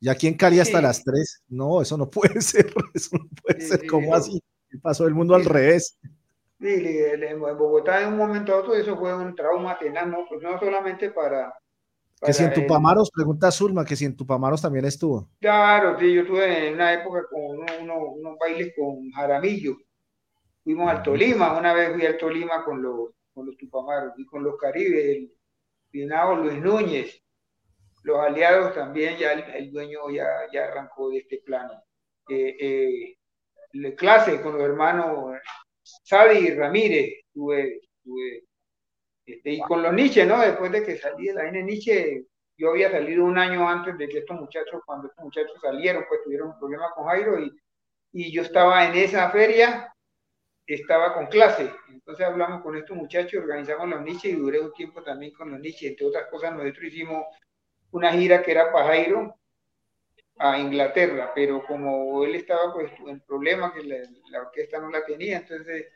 Speaker 1: Y aquí en Cali hasta las 3. No, eso no puede ser. Eso no puede
Speaker 8: Sí,
Speaker 1: ser.
Speaker 8: sí,
Speaker 1: ¿Cómo así? ¿Qué pasó el mundo al revés?
Speaker 8: sí, en Bogotá en un momento a otro eso fue un trauma tenaz, ¿no? Pues no solamente para...
Speaker 1: Que si en
Speaker 8: para el-
Speaker 1: Tupamaros, pregunta Zulma, que si en Tupamaros también estuvo.
Speaker 8: Claro, sí, yo tuve en una época con uno- uno- unos bailes con Jaramillo. Fuimos al Tolima, una vez fui al Tolima con los, con los Tupamaros y con los Caribes. El, Pinado Luis Núñez. Los aliados también, ya el, el dueño ya, ya arrancó de este plano. Eh, eh, la clase con los hermanos Sadi Ramírez, tuve, tuve este, y con los Nietzsche, ¿no? Después de que salí de la N Nietzsche, yo había salido un año antes de que estos muchachos, cuando estos muchachos salieron, pues tuvieron un problema con Jairo y, y yo estaba en esa feria, estaba con clase. Entonces hablamos con estos muchachos, organizamos los Nietzsche y duré un tiempo también con los Nietzsche. Entre otras cosas, nosotros hicimos una gira que era para Jairo a Inglaterra, pero como él estaba pues en problema, que la, orquesta no la tenía, entonces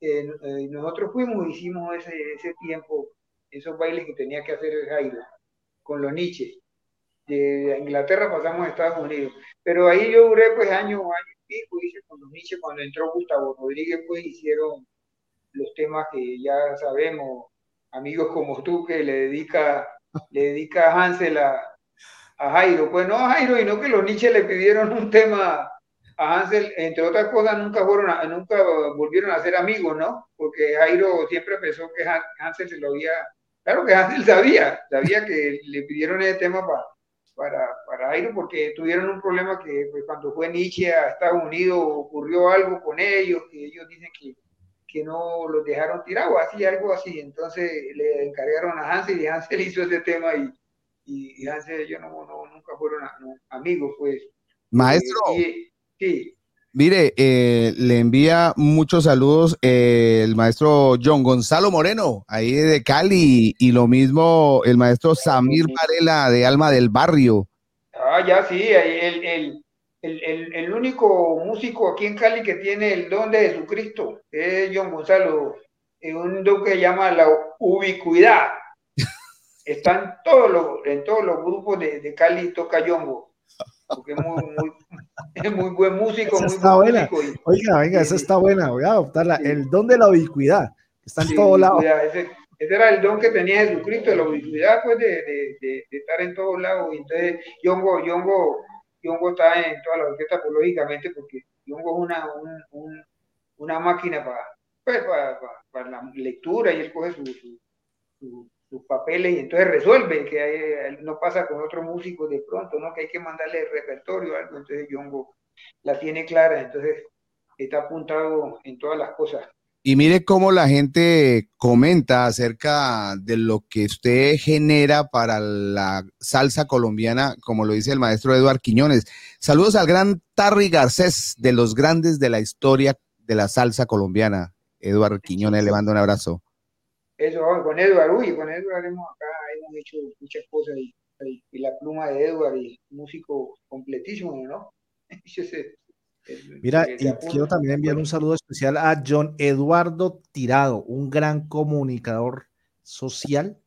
Speaker 8: eh, eh, nosotros fuimos y hicimos ese, ese tiempo, esos bailes que tenía que hacer Jairo con los Nietzsche. De Inglaterra pasamos a Estados Unidos. Pero ahí yo duré pues año, año cuando entró Gustavo Rodríguez, pues hicieron los temas que ya sabemos, amigos como tú que le dedica, le dedica Hansel a, Jairo. Pues no a Jairo, no que los Nietzsche le pidieron un tema a Hansel, entre otras cosas, nunca fueron nunca volvieron a ser amigos, ¿no? Porque Jairo siempre pensó que Han- Hansel se lo había, claro que Hansel sabía, sabía que le pidieron ese tema pa- para, para Jairo porque tuvieron un problema que pues, cuando fue Nietzsche a Estados Unidos ocurrió algo con ellos, que ellos dicen que, que no los dejaron tirados, así, algo así. Entonces le encargaron a Hansel y Hansel hizo ese tema y, y, y Hansel y ellos no, no- nunca fueron a- no, amigos, pues.
Speaker 6: Maestro.
Speaker 8: Eh, y- sí.
Speaker 6: Mire, eh, le envía muchos saludos eh, el maestro John Gonzalo Moreno, ahí de Cali, y lo mismo el maestro Samir Varela de Alma del Barrio.
Speaker 8: Ah, ya sí, el, el, el, el, único músico aquí en Cali que tiene el don de Jesucristo es John Gonzalo, es un don que se llama la ubicuidad. Está en todos los, en todos los grupos de, de Cali toca Yongo, porque es muy, muy, es muy buen músico,
Speaker 1: Esa
Speaker 8: muy
Speaker 1: está
Speaker 8: buen
Speaker 1: buena.
Speaker 8: músico. y-
Speaker 1: Oiga, venga, esa está buena. Voy a adoptarla. El don de la ubicuidad. que Está en
Speaker 8: Sí,
Speaker 1: todo lado.
Speaker 8: ubicuidad, Ese, ese era el don que tenía Jesucristo, la ubicuidad, pues, de, de, de, de estar en todos lados. Entonces, Yongo, Yongo, Yongo está en todas las orquestas, pues, lógicamente, porque Yongo es una, un- un- una máquina para, pues, para, para- para la lectura y él coge su- su- su- sus papeles y entonces resuelve, que hay- no pasa con otro músico de pronto, ¿no? Que hay que mandarle el repertorio o algo. Entonces, Yongo la tiene clara, entonces está apuntado en todas las cosas.
Speaker 6: Y mire cómo la gente comenta acerca de lo que usted genera para la salsa colombiana, como lo dice el maestro Eduard Quiñones. Saludos al gran Tarry Garcés, de los grandes de la historia de la salsa colombiana. Eduard Quiñones, le mando un abrazo.
Speaker 8: Eso, con Edward, uy, con Edward hemos acá hemos hecho muchas cosas y, y- y la pluma de Edward y músico completísimo, ¿no? Ese- el-
Speaker 1: Mira,
Speaker 8: el-
Speaker 1: y quiero también enviar un saludo especial a John Eduardo Tirado, un gran comunicador social.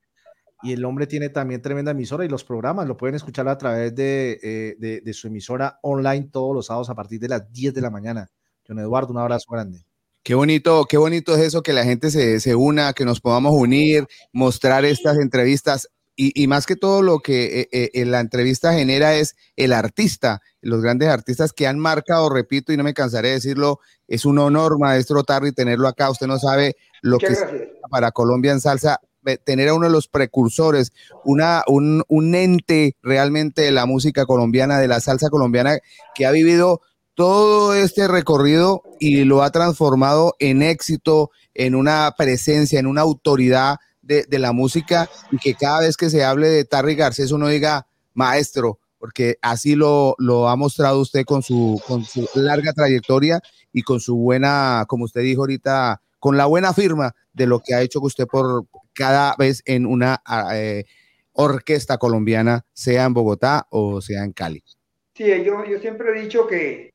Speaker 1: Y el hombre tiene también tremenda emisora y los programas lo pueden escuchar a través de, eh, de- de su emisora online todos los sábados a partir de las 10 de la mañana. John Eduardo, un abrazo grande.
Speaker 6: Qué bonito, qué bonito es eso que la gente se, se una, que nos podamos unir, mostrar estas entrevistas. Y, y más que todo lo que eh, eh, la entrevista genera es el artista, los grandes artistas que han marcado, repito, y no me cansaré de decirlo, es un honor, maestro Tarry, tenerlo acá. Usted no sabe lo que significa para Colombia en salsa, tener a uno de los precursores, una, un, un ente realmente de la música colombiana, de la salsa colombiana, que ha vivido todo este recorrido y lo ha transformado en éxito, en una presencia, en una autoridad de, de la música y que cada vez que se hable de Tarry Garcés uno diga maestro, porque así lo, lo ha mostrado usted con su, con su larga trayectoria y con su buena, como usted dijo ahorita, con la buena firma de lo que ha hecho usted por cada vez en una eh, orquesta colombiana, sea en Bogotá o sea en Cali.
Speaker 8: Sí, yo, yo siempre he dicho que,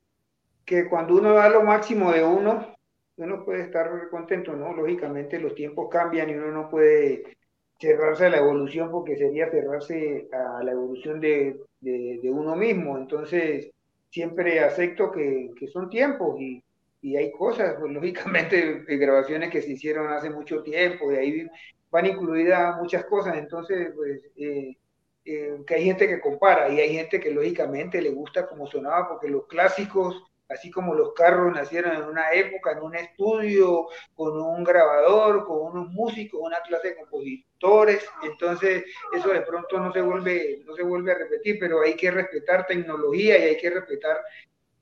Speaker 8: que cuando uno da lo máximo de uno, uno puede estar contento, ¿no? Lógicamente los tiempos cambian y uno no puede cerrarse a la evolución porque sería cerrarse a la evolución de, de, de uno mismo. Entonces, siempre acepto que, que son tiempos y, y hay cosas, pues lógicamente grabaciones que se hicieron hace mucho tiempo y ahí van incluidas muchas cosas. Entonces, pues... Eh, eh, que hay gente que compara y hay gente que lógicamente le gusta como sonaba porque los clásicos así como los carros nacieron en una época, en un estudio, con un grabador, con unos músicos, una clase de compositores, entonces eso de pronto no se vuelve, no se vuelve a repetir, pero hay que respetar tecnología y hay que respetar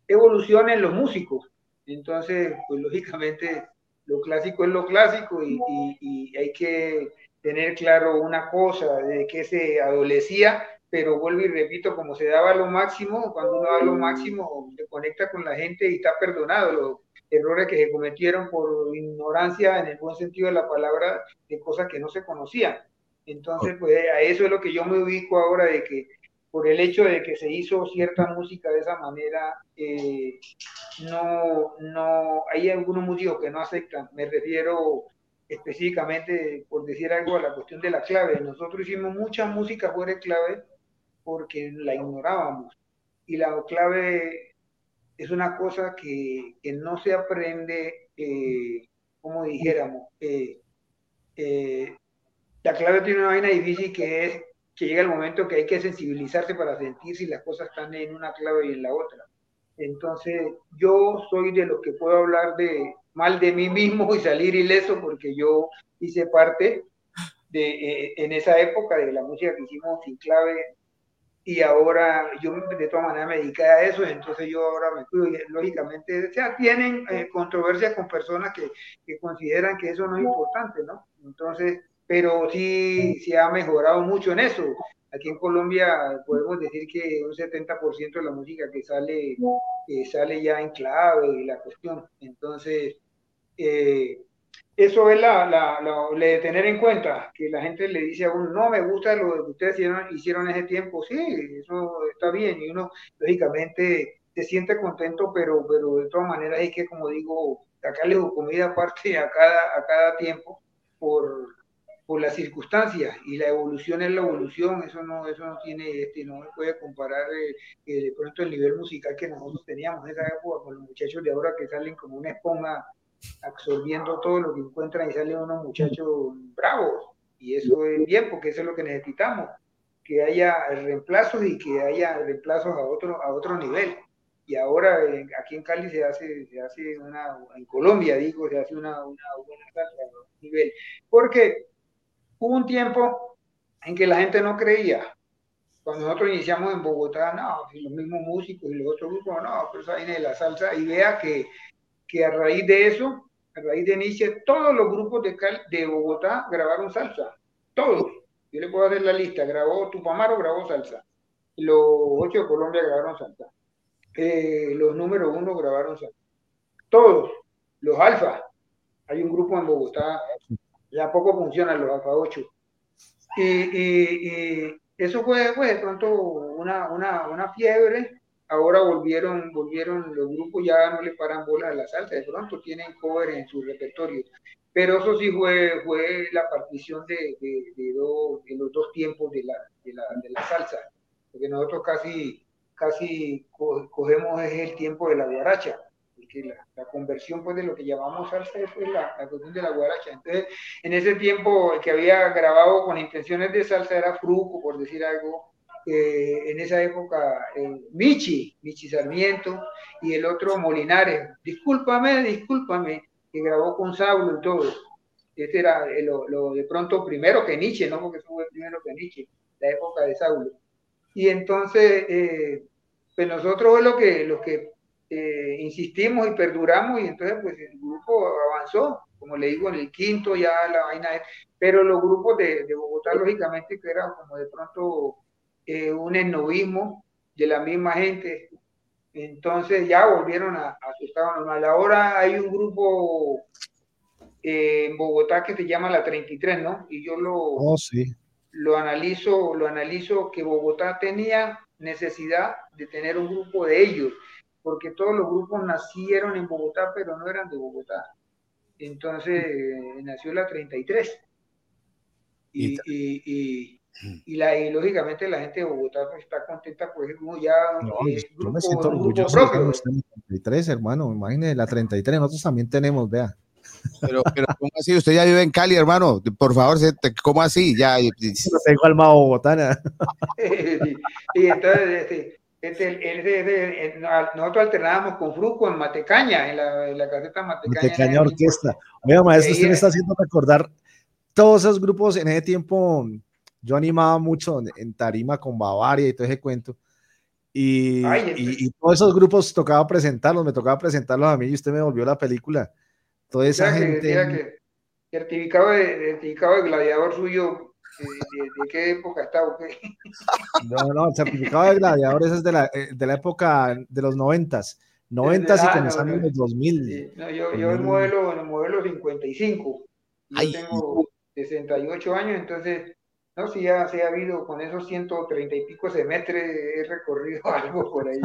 Speaker 8: evolución en los músicos. Entonces, pues lógicamente lo clásico es lo clásico y hay que tener claro una cosa, de que se adolecía, pero vuelvo y repito, como se daba lo máximo, cuando uno da lo máximo, se conecta con la gente y está perdonado los errores que se cometieron por ignorancia, en el buen sentido de la palabra, de cosas que no se conocían. Entonces, pues a eso es lo que yo me ubico ahora, de que por el hecho de que se hizo cierta música de esa manera, eh, no, no, hay algunos músicos que no aceptan. Me refiero específicamente, por decir algo, a la cuestión de la clave. Nosotros hicimos mucha música fuera de clave porque la ignorábamos. Y la clave es una cosa que, que no se aprende, eh, como dijéramos. eh, eh, la clave tiene una vaina difícil que es que llega el momento que hay que sensibilizarse para sentir si las cosas están en una clave y en la otra. Entonces, yo soy de los que puedo hablar de mal de mí mismo y salir ileso porque yo hice parte de, eh, en esa época de la música que hicimos sin clave y ahora yo de todas maneras me dediqué a eso, entonces yo ahora me cuido. Y, lógicamente, o sea, tienen eh, controversias con personas que, que consideran que eso no es importante, ¿no? Entonces, pero sí se ha mejorado mucho en eso. Aquí en Colombia podemos decir que un 70% de la música que sale, eh, sale ya en clave y la cuestión. Entonces, eh, eso es la, de tener en cuenta, que la gente le dice a uno, no me gusta lo que ustedes hicieron, hicieron ese tiempo, sí, eso está bien, y uno lógicamente se siente contento, pero, pero de todas maneras hay que, como digo, sacarle comida aparte a cada, a cada tiempo por, por las circunstancias, y la evolución es la evolución, eso no, eso no tiene, este, no se puede comparar eh, eh, el nivel musical que nosotros teníamos en esa época con los muchachos de ahora que salen como una esponja absorbiendo todo lo que encuentran y salen unos muchachos bravos. Y eso es bien, porque eso es lo que necesitamos, que haya reemplazos y que haya reemplazos a otro, a otro nivel. Y ahora eh, aquí en Cali se hace, se hace una, en Colombia digo, se hace una, una buena salsa a otro nivel. Porque hubo un tiempo en que la gente no creía. Cuando nosotros iniciamos en Bogotá, no, los mismos músicos y los otros grupos, no, pero esa vaina de la salsa, y vea que que a raíz de eso, a raíz de Nietzsche, todos los grupos de, Cal- de Bogotá grabaron salsa. Todos. Yo le puedo hacer la lista. Grabó Tupamaro, grabó salsa. Los ocho de Colombia grabaron salsa. Eh, los número uno grabaron salsa. Todos. Los alfa. Hay un grupo en Bogotá. Ya poco funcionan los alfa 8. Y, y- y eso fue, pues, de pronto una, una, una fiebre ahora volvieron, volvieron los grupos, ya no le paran bola a la salsa, de pronto tienen cover en su repertorio. Pero eso sí fue, fue la partición de, de, dos- de los dos tiempos de la, la, de la salsa, porque nosotros casi, casi co- cogemos es el tiempo de la guaracha, porque la, la conversión pues de lo que llamamos salsa es pues, la, la cuestión de la guaracha. Entonces, en ese tiempo el que había grabado con intenciones de salsa era Fruco, por decir algo, eh, en esa época eh, Michi, Michi Sarmiento, y el otro Molinares, discúlpame, discúlpame, que grabó con Saulo y todo. Este era eh, lo, lo de pronto primero que Nietzsche, no porque eso fue primero que Nietzsche, la época de Saulo. Y entonces, eh, pues nosotros lo que, lo que eh, insistimos y perduramos, y entonces pues el grupo avanzó, como le digo, en el quinto ya la vaina es, pero los grupos de, de Bogotá, lógicamente, que era como de pronto eh, un ennovismo de la misma gente. Entonces ya volvieron a, a su estado normal. Ahora hay un grupo eh, en Bogotá que se llama la 33, ¿no? Y yo lo,
Speaker 1: Oh, sí.
Speaker 8: lo analizo, lo analizo que Bogotá tenía necesidad de tener un grupo de ellos, porque todos los grupos nacieron en Bogotá, pero no eran de Bogotá. Entonces eh, nació la 33. Y, y, y, y la, y lógicamente la gente de Bogotá pues, está contenta porque es como ya
Speaker 1: No,
Speaker 8: eh,
Speaker 1: yo me
Speaker 8: grupo-
Speaker 1: siento
Speaker 8: un grupo
Speaker 1: orgulloso de que usted en la 33, hermano. Imagínese, la 33, nosotros también tenemos, vea.
Speaker 6: Pero, pero ¿cómo así? Usted ya vive en Cali, hermano. Por favor, ¿cómo así? Ya,
Speaker 1: Tengo alma bogotana.
Speaker 8: Y entonces, este, Este, nosotros alternábamos con Fruco en Matecaña, en la, en la caseta Matecaña.
Speaker 1: Pequeña orquesta. Oiga, maestro, usted me está haciendo recordar todos esos grupos en ese tiempo. Yo animaba mucho en, Tarima con Bavaria y todo ese cuento. Y,
Speaker 8: Ay,
Speaker 1: y- y todos esos grupos tocaba presentarlos, me tocaba presentarlos a mí y usted me volvió la película. Toda esa
Speaker 8: que,
Speaker 1: gente.
Speaker 8: que certificado de, certificado de gladiador suyo, eh, de, de qué época está o qué?
Speaker 1: No, no, el certificado de gladiadores es de la, eh, de la época de los noventas. Noventas y
Speaker 8: Ah, no,
Speaker 1: comenzando en los 2000.
Speaker 8: Sí, no, yo, yo el modelo, el modelo 55. Yo
Speaker 6: Ay.
Speaker 8: tengo 68 años, entonces, no, si ya se ha habido con esos 130 y pico semestres, he recorrido algo por ahí.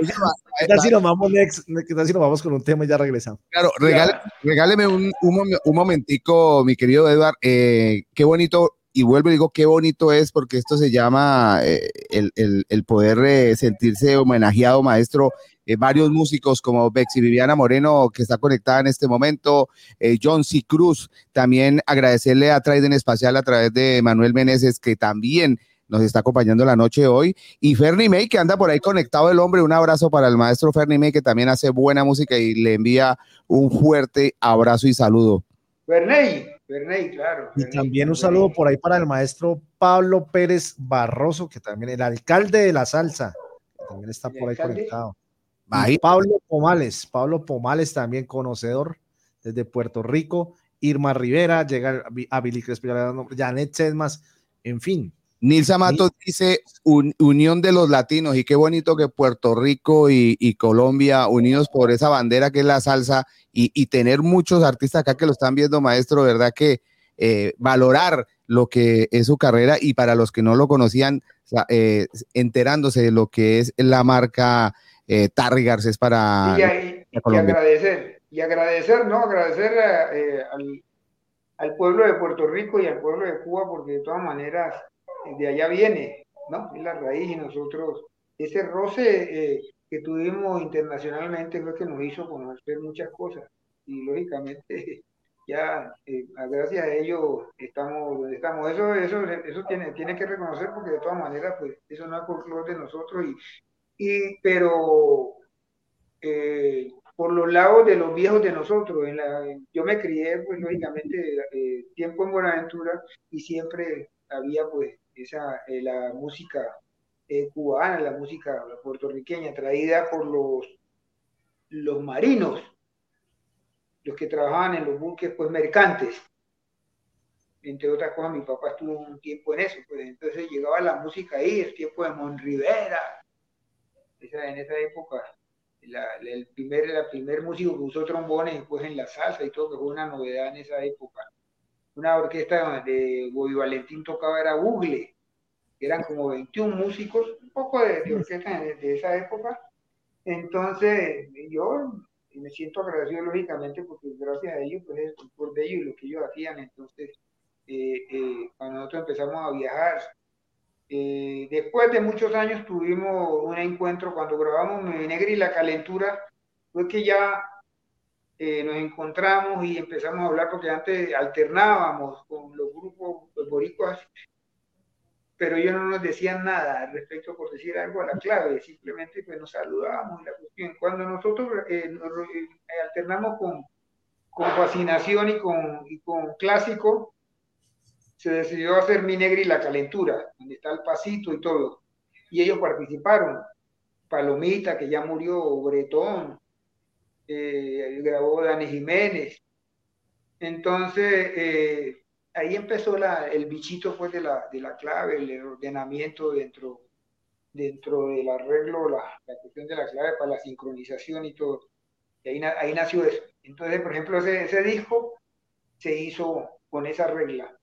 Speaker 6: Oye, ma-
Speaker 1: ¿Qué tal si nos vamos, con un tema y ya regresamos?
Speaker 6: Claro, regale- regáleme un, un, mom- un momentico, mi querido Edward. eh, qué bonito, y vuelvo y digo qué bonito es, porque esto se llama eh, el, el- el poder eh, sentirse homenajeado, maestro. Eh, varios músicos como Bexy Viviana Moreno, que está conectada en este momento, eh, John C. Cruz, también agradecerle a Traiden Espacial a través de Manuel Meneses, que también nos está acompañando la noche de hoy. Y Fernie May, que anda por ahí conectado el hombre. Un abrazo para el maestro Fernie May, que también hace buena música y le envía un fuerte abrazo y saludo.
Speaker 8: Berney, Berney, claro.
Speaker 1: Y también un saludo por ahí para el maestro Pablo Pérez Barroso, que también el alcalde de la salsa, que también está
Speaker 8: ¿El
Speaker 1: por ahí
Speaker 8: alcalde?
Speaker 1: conectado.
Speaker 6: Ahí.
Speaker 1: Pablo Pomales, Pablo Pomales también conocedor desde Puerto Rico. Irma Rivera, llega a Billy Crespo, Janet Sedmas, en fin.
Speaker 6: Nilsa Matos dice "Un- Unión de los Latinos y qué bonito que Puerto Rico y, y Colombia unidos por esa bandera que es la salsa y, y tener muchos artistas acá que lo están viendo, maestro, ¿verdad? Que eh, valorar lo que es su carrera y para los que no lo conocían, eh, enterándose de lo que es la marca eh, Tarry Garcés para
Speaker 8: Y, y- y
Speaker 6: Colombia.
Speaker 8: agradecer, y agradecer, ¿no? Agradecer eh, al, al pueblo de Puerto Rico y al pueblo de Cuba, porque de todas maneras eh, de allá viene, ¿no? Es la raíz y nosotros, ese roce eh, que tuvimos internacionalmente fue que nos hizo conocer muchas cosas y lógicamente ya eh, a- gracias a ello estamos donde estamos. Eso, eso, eso tiene, tiene que reconocer porque de todas maneras pues eso no es folclore de nosotros y, y pero eh, por los lados de los viejos de nosotros. Yo me crié, pues lógicamente, eh, tiempo en Buenaventura y siempre había pues esa, eh, la música cubana, la música puertorriqueña, traída por los, los marinos, los que trabajaban en los buques pues mercantes. Entre otras cosas, mi papá estuvo un tiempo en eso, pues entonces llegaba la música ahí, el tiempo de Mon Rivera, esa, en esa época el primer, la primer músico que usó trombones pues en la salsa y todo, que fue una novedad en esa época. Una orquesta de Bobby Valentín tocaba era Bugle, eran como 21 músicos, un poco de, de orquesta de, de esa época. Entonces, yo me siento agradecido lógicamente porque gracias a ellos, pues es por de ellos lo que ellos hacían. Entonces, eh, eh, cuando nosotros empezamos a viajar, eh, después de muchos años tuvimos un encuentro cuando grabamos Mi Negra y la Calentura, fue que ya eh, nos encontramos y empezamos a hablar porque antes alternábamos con los grupos los boricuas, pero ellos no nos decían nada respecto por decir algo a la clave, simplemente pues nos saludábamos y la cuestión. Cuando nosotros eh, nos, eh, alternamos con, con fascinación y con, y con clásico, se decidió hacer Mi Negra y la Calentura, donde está el pasito y todo. Y ellos participaron. Palomita, que ya murió, Bretón, eh, grabó Dani Jiménez. Entonces, eh, ahí empezó la, el bichito pues, de, la, de la clave, el ordenamiento dentro, dentro del arreglo, la, la cuestión de la clave para la sincronización y todo. Y ahí, ahí nació eso. Entonces, por ejemplo, ese, ese disco se hizo con esa regla.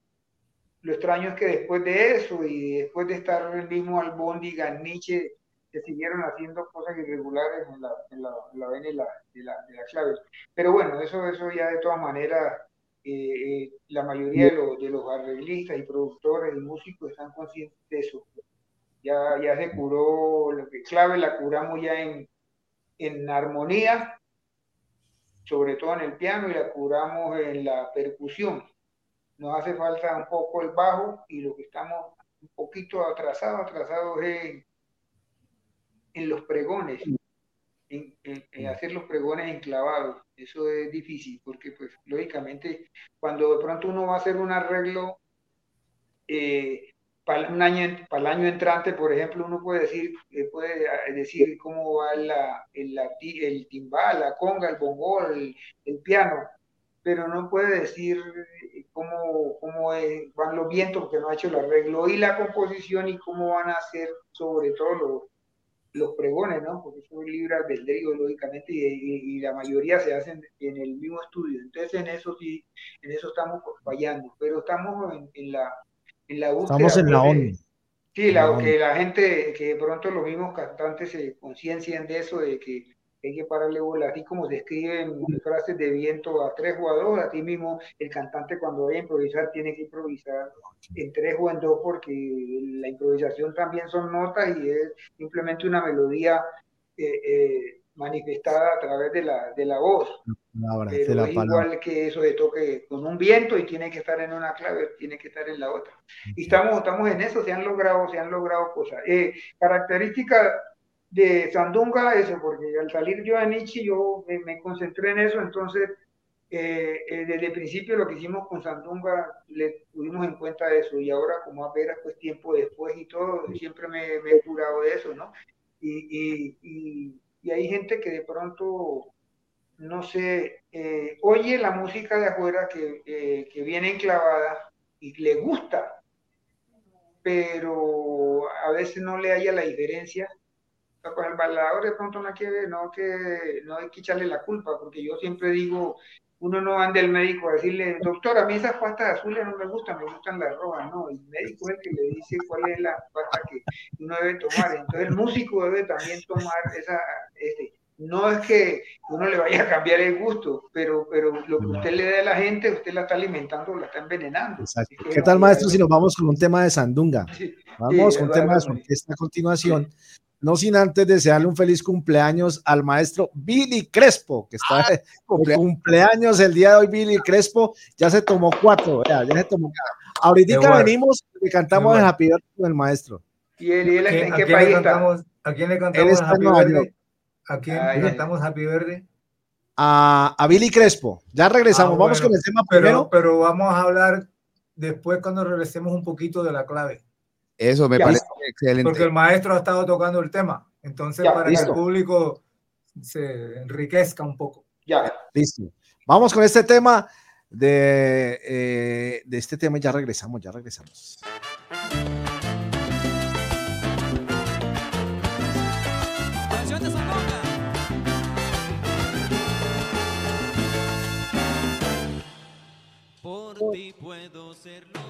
Speaker 8: Lo extraño es que después de eso y después de estar el mismo Albondi, Nietzsche, se siguieron haciendo cosas irregulares en la, en la, en la vaina de la, de la, de la clave. Pero bueno, eso, eso ya de todas maneras, eh, eh, la mayoría de los, de los arreglistas y productores y músicos están conscientes de eso. Ya, ya se curó, lo que clave la curamos ya en, en armonía, sobre todo en el piano, y la curamos en la percusión. Nos hace falta un poco el bajo y lo que estamos un poquito atrasados, atrasados en, en los pregones, en, en- en hacer los pregones enclavados. Eso es difícil porque, pues, lógicamente, cuando de pronto uno va a hacer un arreglo eh, para un año, para el año entrante, por ejemplo, uno puede decir, eh, puede eh, decir cómo va la, el, la el timbal, la conga, el bongo, el, el piano, pero no puede decir cómo, cómo es- van los vientos porque no ha hecho el arreglo y la composición y cómo van a ser sobre todo los, los pregones, ¿no? Porque eso es libre albedrío, lógicamente, y, y- y la mayoría se hacen en el mismo estudio. Entonces, en eso sí, en eso estamos fallando, pero estamos en, en la, en la búsqueda.
Speaker 1: Estamos en la
Speaker 8: pues,
Speaker 1: onda.
Speaker 8: Sí, la, que la gente, que de pronto los mismos cantantes se conciencien de eso, de que hay que pararle bola, así como se escriben frases de viento a tres o a dos, así mismo el cantante cuando vaya a improvisar tiene que improvisar en tres o en dos porque la improvisación también son notas y es simplemente una melodía eh, eh, manifestada a través de la, de la voz.
Speaker 1: Palabra,
Speaker 8: Pero
Speaker 1: la
Speaker 8: es igual que eso de toque con un viento y tiene que estar en una clave, tiene que estar en la otra. Y estamos, estamos en eso, se han logrado, se han logrado cosas. Eh, característica de Sandunga, eso, porque al salir yo de Nietzsche, yo me, me concentré en eso, entonces eh, eh, desde el principio lo que hicimos con Sandunga le tuvimos en cuenta eso y ahora como apenas pues tiempo después y todo, siempre me, me he curado de eso, ¿no? Y, y, y, y hay gente que de pronto no sé, eh, oye la música de afuera que, eh, que viene enclavada y le gusta, pero a veces no le haya la diferencia. Con el bailador de pronto no hay que, no que, no hay que echarle la culpa, porque yo siempre digo, uno no anda el médico a decirle, doctor, a mí esas pastas azules no me gustan, me gustan las rojas, no, el médico es el que le dice cuál es la pasta que uno debe tomar, entonces el músico debe también tomar esa, este, no es que uno le vaya a cambiar el gusto, pero, pero lo que usted le dé a la gente, usted la está alimentando, la está envenenando.
Speaker 1: Exacto. ¿Qué tal,
Speaker 8: sí,
Speaker 1: maestro,
Speaker 8: hay-
Speaker 1: si nos vamos con un tema de Sandunga?
Speaker 8: sí,
Speaker 1: Vamos
Speaker 8: sí,
Speaker 1: con un tema de su orquesta a continuación. No sin antes desearle un feliz cumpleaños al maestro Billy Crespo, que está de
Speaker 6: cumpleaños.
Speaker 1: cumpleaños el día de hoy. Billy Crespo ya se tomó cuatro, ya se tomó. Ahorita
Speaker 7: Qué bueno.
Speaker 1: venimos y cantamos el. Happy Birthday con el maestro.
Speaker 8: ¿Y él, y él
Speaker 7: ¿A quién,
Speaker 8: en qué país
Speaker 7: le
Speaker 8: está?
Speaker 7: cantamos, ¿A quién le cantamos Happy?
Speaker 1: York.
Speaker 7: ¿A quién
Speaker 8: Ah,
Speaker 7: le
Speaker 8: ya.
Speaker 7: cantamos Happy Verde?
Speaker 1: A, a Billy Crespo. Ya regresamos.
Speaker 7: Ah,
Speaker 1: Vamos
Speaker 7: bueno,
Speaker 1: con el tema
Speaker 7: Pero,
Speaker 1: primero.
Speaker 7: pero vamos a hablar después cuando regresemos un poquito de la clave.
Speaker 6: Eso me
Speaker 8: Ya.
Speaker 6: parece excelente.
Speaker 7: Porque el maestro ha estado tocando el tema. Entonces,
Speaker 8: Ya,
Speaker 7: para
Speaker 1: listo.
Speaker 7: que el público se enriquezca un poco.
Speaker 8: Ya.
Speaker 1: Listo. Vamos con este tema de, eh, de este tema. y Ya regresamos, ya regresamos.
Speaker 12: Por ti puedo serlo.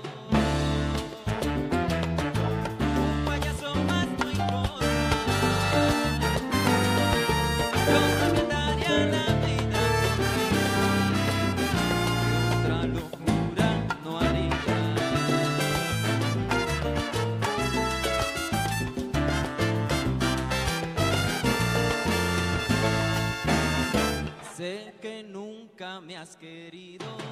Speaker 12: Has querido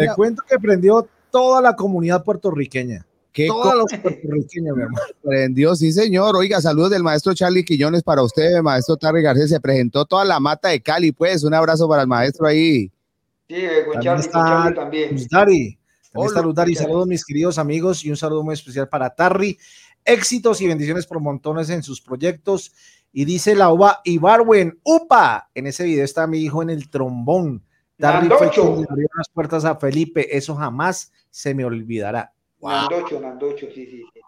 Speaker 1: Le cuento que prendió toda la comunidad puertorriqueña.
Speaker 6: ¿Qué
Speaker 1: Todos los puertorriqueños, mi hermano.
Speaker 6: Prendió, sí, señor. Oiga, saludos del maestro Charlie Quillones para usted, maestro Tarry García. Se presentó toda la mata de Cali, pues. Un abrazo para el maestro ahí.
Speaker 8: Sí, eh, con
Speaker 1: También
Speaker 8: Charlie, con
Speaker 1: está
Speaker 8: Charlie también.
Speaker 1: Dari. También
Speaker 8: Hola,
Speaker 1: Dari. Saludos, mis queridos amigos, y un saludo muy especial para Tarry. Éxitos y bendiciones por montones en sus proyectos. Y dice la uva Ibarwen, ¡upa! En ese video está mi hijo en el trombón. Tarry fue
Speaker 8: Nandocho.
Speaker 1: quien le abrió las puertas a Felipe. Eso jamás se me olvidará.
Speaker 8: Nandocho, Nandocho, sí, sí. sí.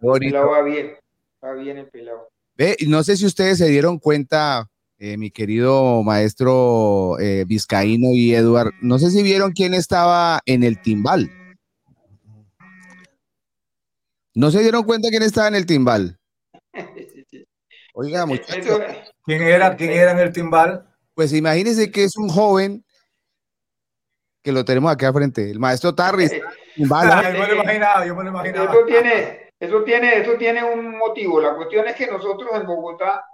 Speaker 8: El pelado va bien, va bien el pelado.
Speaker 6: Ve, y no sé si ustedes se dieron cuenta, eh, mi querido maestro eh, Vizcaíno y Eduard, no sé si vieron quién estaba en el timbal. ¿No se dieron cuenta quién estaba en el timbal? Oiga, muchachos,
Speaker 7: ¿Quién era, quién era en el timbal?
Speaker 6: pues imagínense que es un joven que lo tenemos aquí al frente, el maestro Tarris.
Speaker 7: yo me lo imaginaba, yo me lo imaginaba.
Speaker 8: Eso tiene, eso tiene, eso tiene un motivo. La cuestión es que nosotros en Bogotá,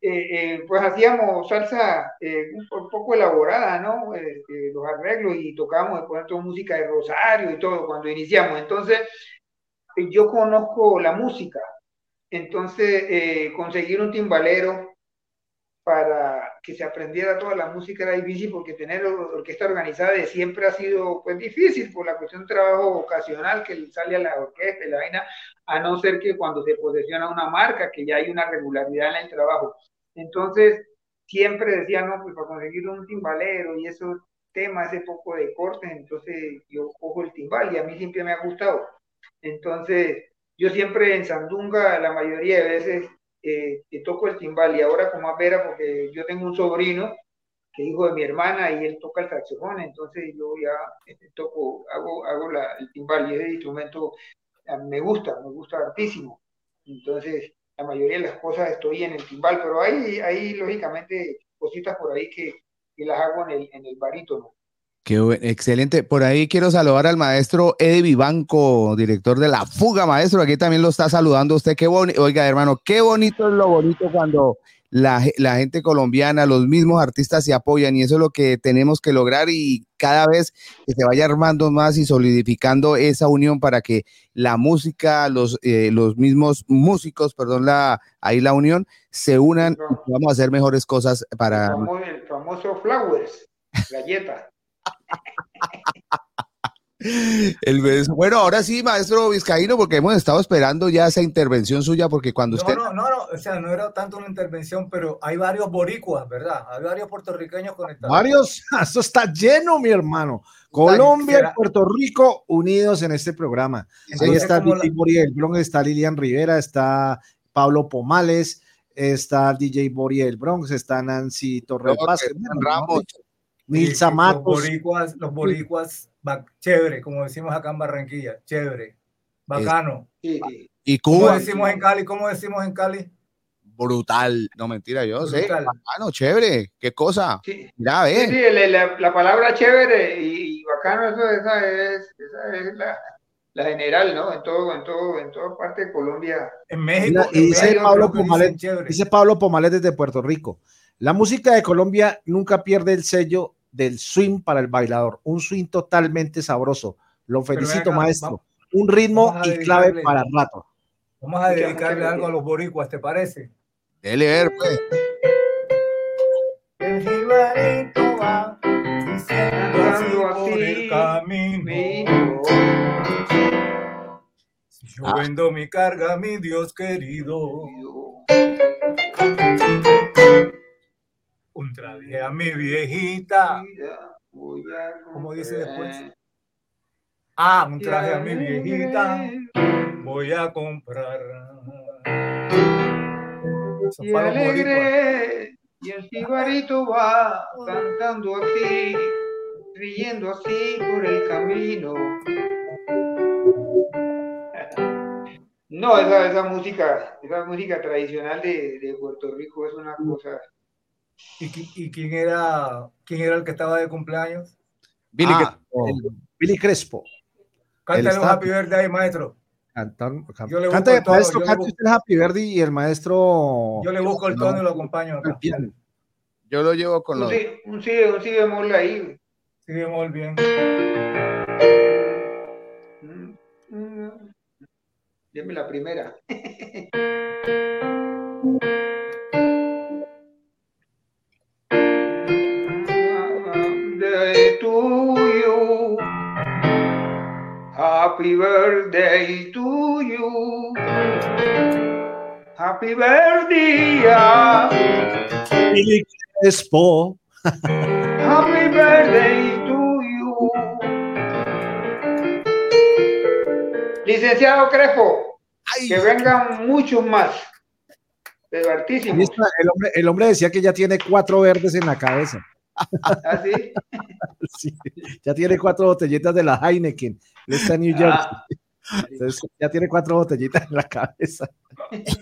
Speaker 8: eh, eh, pues hacíamos salsa eh, un po- poco elaborada, ¿no? Eh, eh, los arreglos y tocábamos ejemplo música de Rosario y todo cuando iniciamos. Entonces, eh, yo conozco la música. Entonces, eh, conseguir un timbalero para que se aprendiera toda la música era difícil porque tener or- orquesta organizada de siempre ha sido pues difícil por la cuestión de trabajo ocasional que sale a la orquesta y la vaina, a no ser que cuando se posesiona una marca, que ya hay una regularidad en el trabajo. Entonces, siempre decía, no, pues para conseguir un timbalero y esos temas, ese poco de cortes, entonces yo cojo el timbal y a mí siempre me ha gustado. Entonces, yo siempre en Sandunga, la mayoría de veces, eh, que toco el timbal y ahora como a vera, porque yo tengo un sobrino que es hijo de mi hermana y él toca el saxofón, entonces yo ya este, toco, hago, hago la- el timbal y ese instrumento me gusta, me gusta hartísimo. Entonces, la mayoría de las cosas estoy en el timbal, pero hay, hay lógicamente cositas por ahí que, que las hago en el, en el barítono.
Speaker 6: Qué buen- excelente. Por ahí quiero saludar al maestro Eddie Vivanco, director de La Fuga, maestro. Aquí también lo está saludando usted. Qué bonito, oiga, hermano, qué bonito es lo bonito cuando la, la gente colombiana, los mismos artistas se apoyan y eso es lo que tenemos que lograr y cada vez que se vaya armando más y solidificando esa unión para que la música, los, eh, los mismos músicos, perdón, la, ahí la unión, se unan y podamos hacer mejores cosas para...
Speaker 8: El famoso Flowers, galleta.
Speaker 6: El beso. Bueno, ahora sí, maestro Vizcaíno, porque hemos estado esperando ya esa intervención suya, porque cuando
Speaker 7: No,
Speaker 6: usted...
Speaker 7: no, no, no, o sea, no era tanto una intervención, pero hay varios boricuas, ¿verdad? Hay varios puertorriqueños conectados.
Speaker 1: Varios, esto está lleno, mi hermano. Colombia y Puerto Rico unidos en este programa. Ahí está Vicky
Speaker 7: la-
Speaker 1: Muriel está Lilian Rivera, está Pablo Pomales, está DJ Bori del Bronx, está Nancy Torres Vázquez,
Speaker 6: Juan Ramos.
Speaker 1: Nilsa
Speaker 7: Los
Speaker 1: Matos,
Speaker 7: boricuas, los boricuas, ba- chévere, como decimos acá en Barranquilla, chévere, bacano.
Speaker 6: Y
Speaker 7: ¿Cómo
Speaker 6: Cuba,
Speaker 7: decimos en Cali? ¿Cómo decimos en Cali?
Speaker 6: brutal. No, mentira, yo sé.
Speaker 7: Brutal.
Speaker 6: Bacano, chévere. Qué cosa.
Speaker 8: Sí.
Speaker 6: Mira,
Speaker 8: Sí,
Speaker 6: ve.
Speaker 8: sí, la, la- la palabra chévere y, y bacano, eso, esa es, esa es la, la general, ¿no? En todo, en todo, en toda parte de Colombia.
Speaker 7: En México.
Speaker 1: Y
Speaker 7: en
Speaker 1: dice
Speaker 7: México
Speaker 1: Pablo
Speaker 7: chévere.
Speaker 1: dice Pablo Pomalet desde Puerto Rico. La música de Colombia nunca pierde el sello del swing para el bailador. Un swing totalmente sabroso. Lo felicito,
Speaker 7: acá,
Speaker 1: maestro.
Speaker 7: vamos-
Speaker 1: Un ritmo y clave para rato.
Speaker 7: Vamos a dedicarle algo a los boricuas, ¿te parece?
Speaker 6: Dele ver, pues.
Speaker 7: El jibarito va diciendo así
Speaker 8: Andando
Speaker 7: por el camino. Si yo vendo mi carga, mi Dios querido, un traje a mi viejita. ¿Cómo dice después? Ah, un traje a mi viejita, voy a comprar.
Speaker 8: Y alegre, y el jibarito va cantando así, riendo así por el camino. No, esa, esa música, esa música tradicional de, de Puerto Rico es una cosa.
Speaker 7: ¿Y, y quién era quién era el que estaba de cumpleaños?
Speaker 6: Billy,
Speaker 1: Ah,
Speaker 6: que-
Speaker 1: el Billy Crespo.
Speaker 7: Cántale un happy birthday, maestro.
Speaker 1: Cantan, can-
Speaker 7: Yo le busco
Speaker 1: cante,
Speaker 7: el tono,
Speaker 1: maestro,
Speaker 7: yo le
Speaker 1: cante
Speaker 7: busco-
Speaker 1: usted el Happy Verdi y el maestro
Speaker 7: Yo le busco el tono y lo acompaño
Speaker 1: al
Speaker 7: acá.
Speaker 1: piano.
Speaker 6: yo lo llevo con los.
Speaker 8: un sí, un sí bemol ahí.
Speaker 7: Sí, muy bien.
Speaker 8: Mm, mm. Deme la primera. Happy birthday to you. Happy birthday.
Speaker 1: Crespo.
Speaker 8: Happy birthday to you. Licenciado Crespo,
Speaker 6: Ay,
Speaker 8: que vengan muchos más.
Speaker 1: Hombre, el hombre decía que ya tiene cuatro verdes en la cabeza.
Speaker 8: ¿Así?
Speaker 1: Sí, ya tiene cuatro botellitas de la Heineken. Está New York.
Speaker 8: Ah,
Speaker 1: Entonces, ya tiene cuatro botellitas en la cabeza.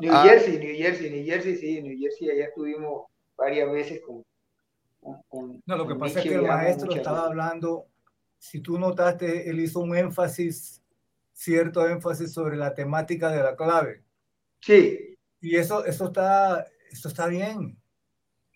Speaker 8: New
Speaker 6: Ah.
Speaker 8: Jersey, New Jersey, New Jersey, sí, New Jersey, allá estuvimos varias veces con. con- con-
Speaker 7: No, lo que pasa es que el maestro estaba
Speaker 8: veces.
Speaker 7: hablando, si tú notaste, él hizo un énfasis, cierto énfasis sobre la temática de la clave.
Speaker 8: Sí,
Speaker 7: Y eso, eso está, eso está bien.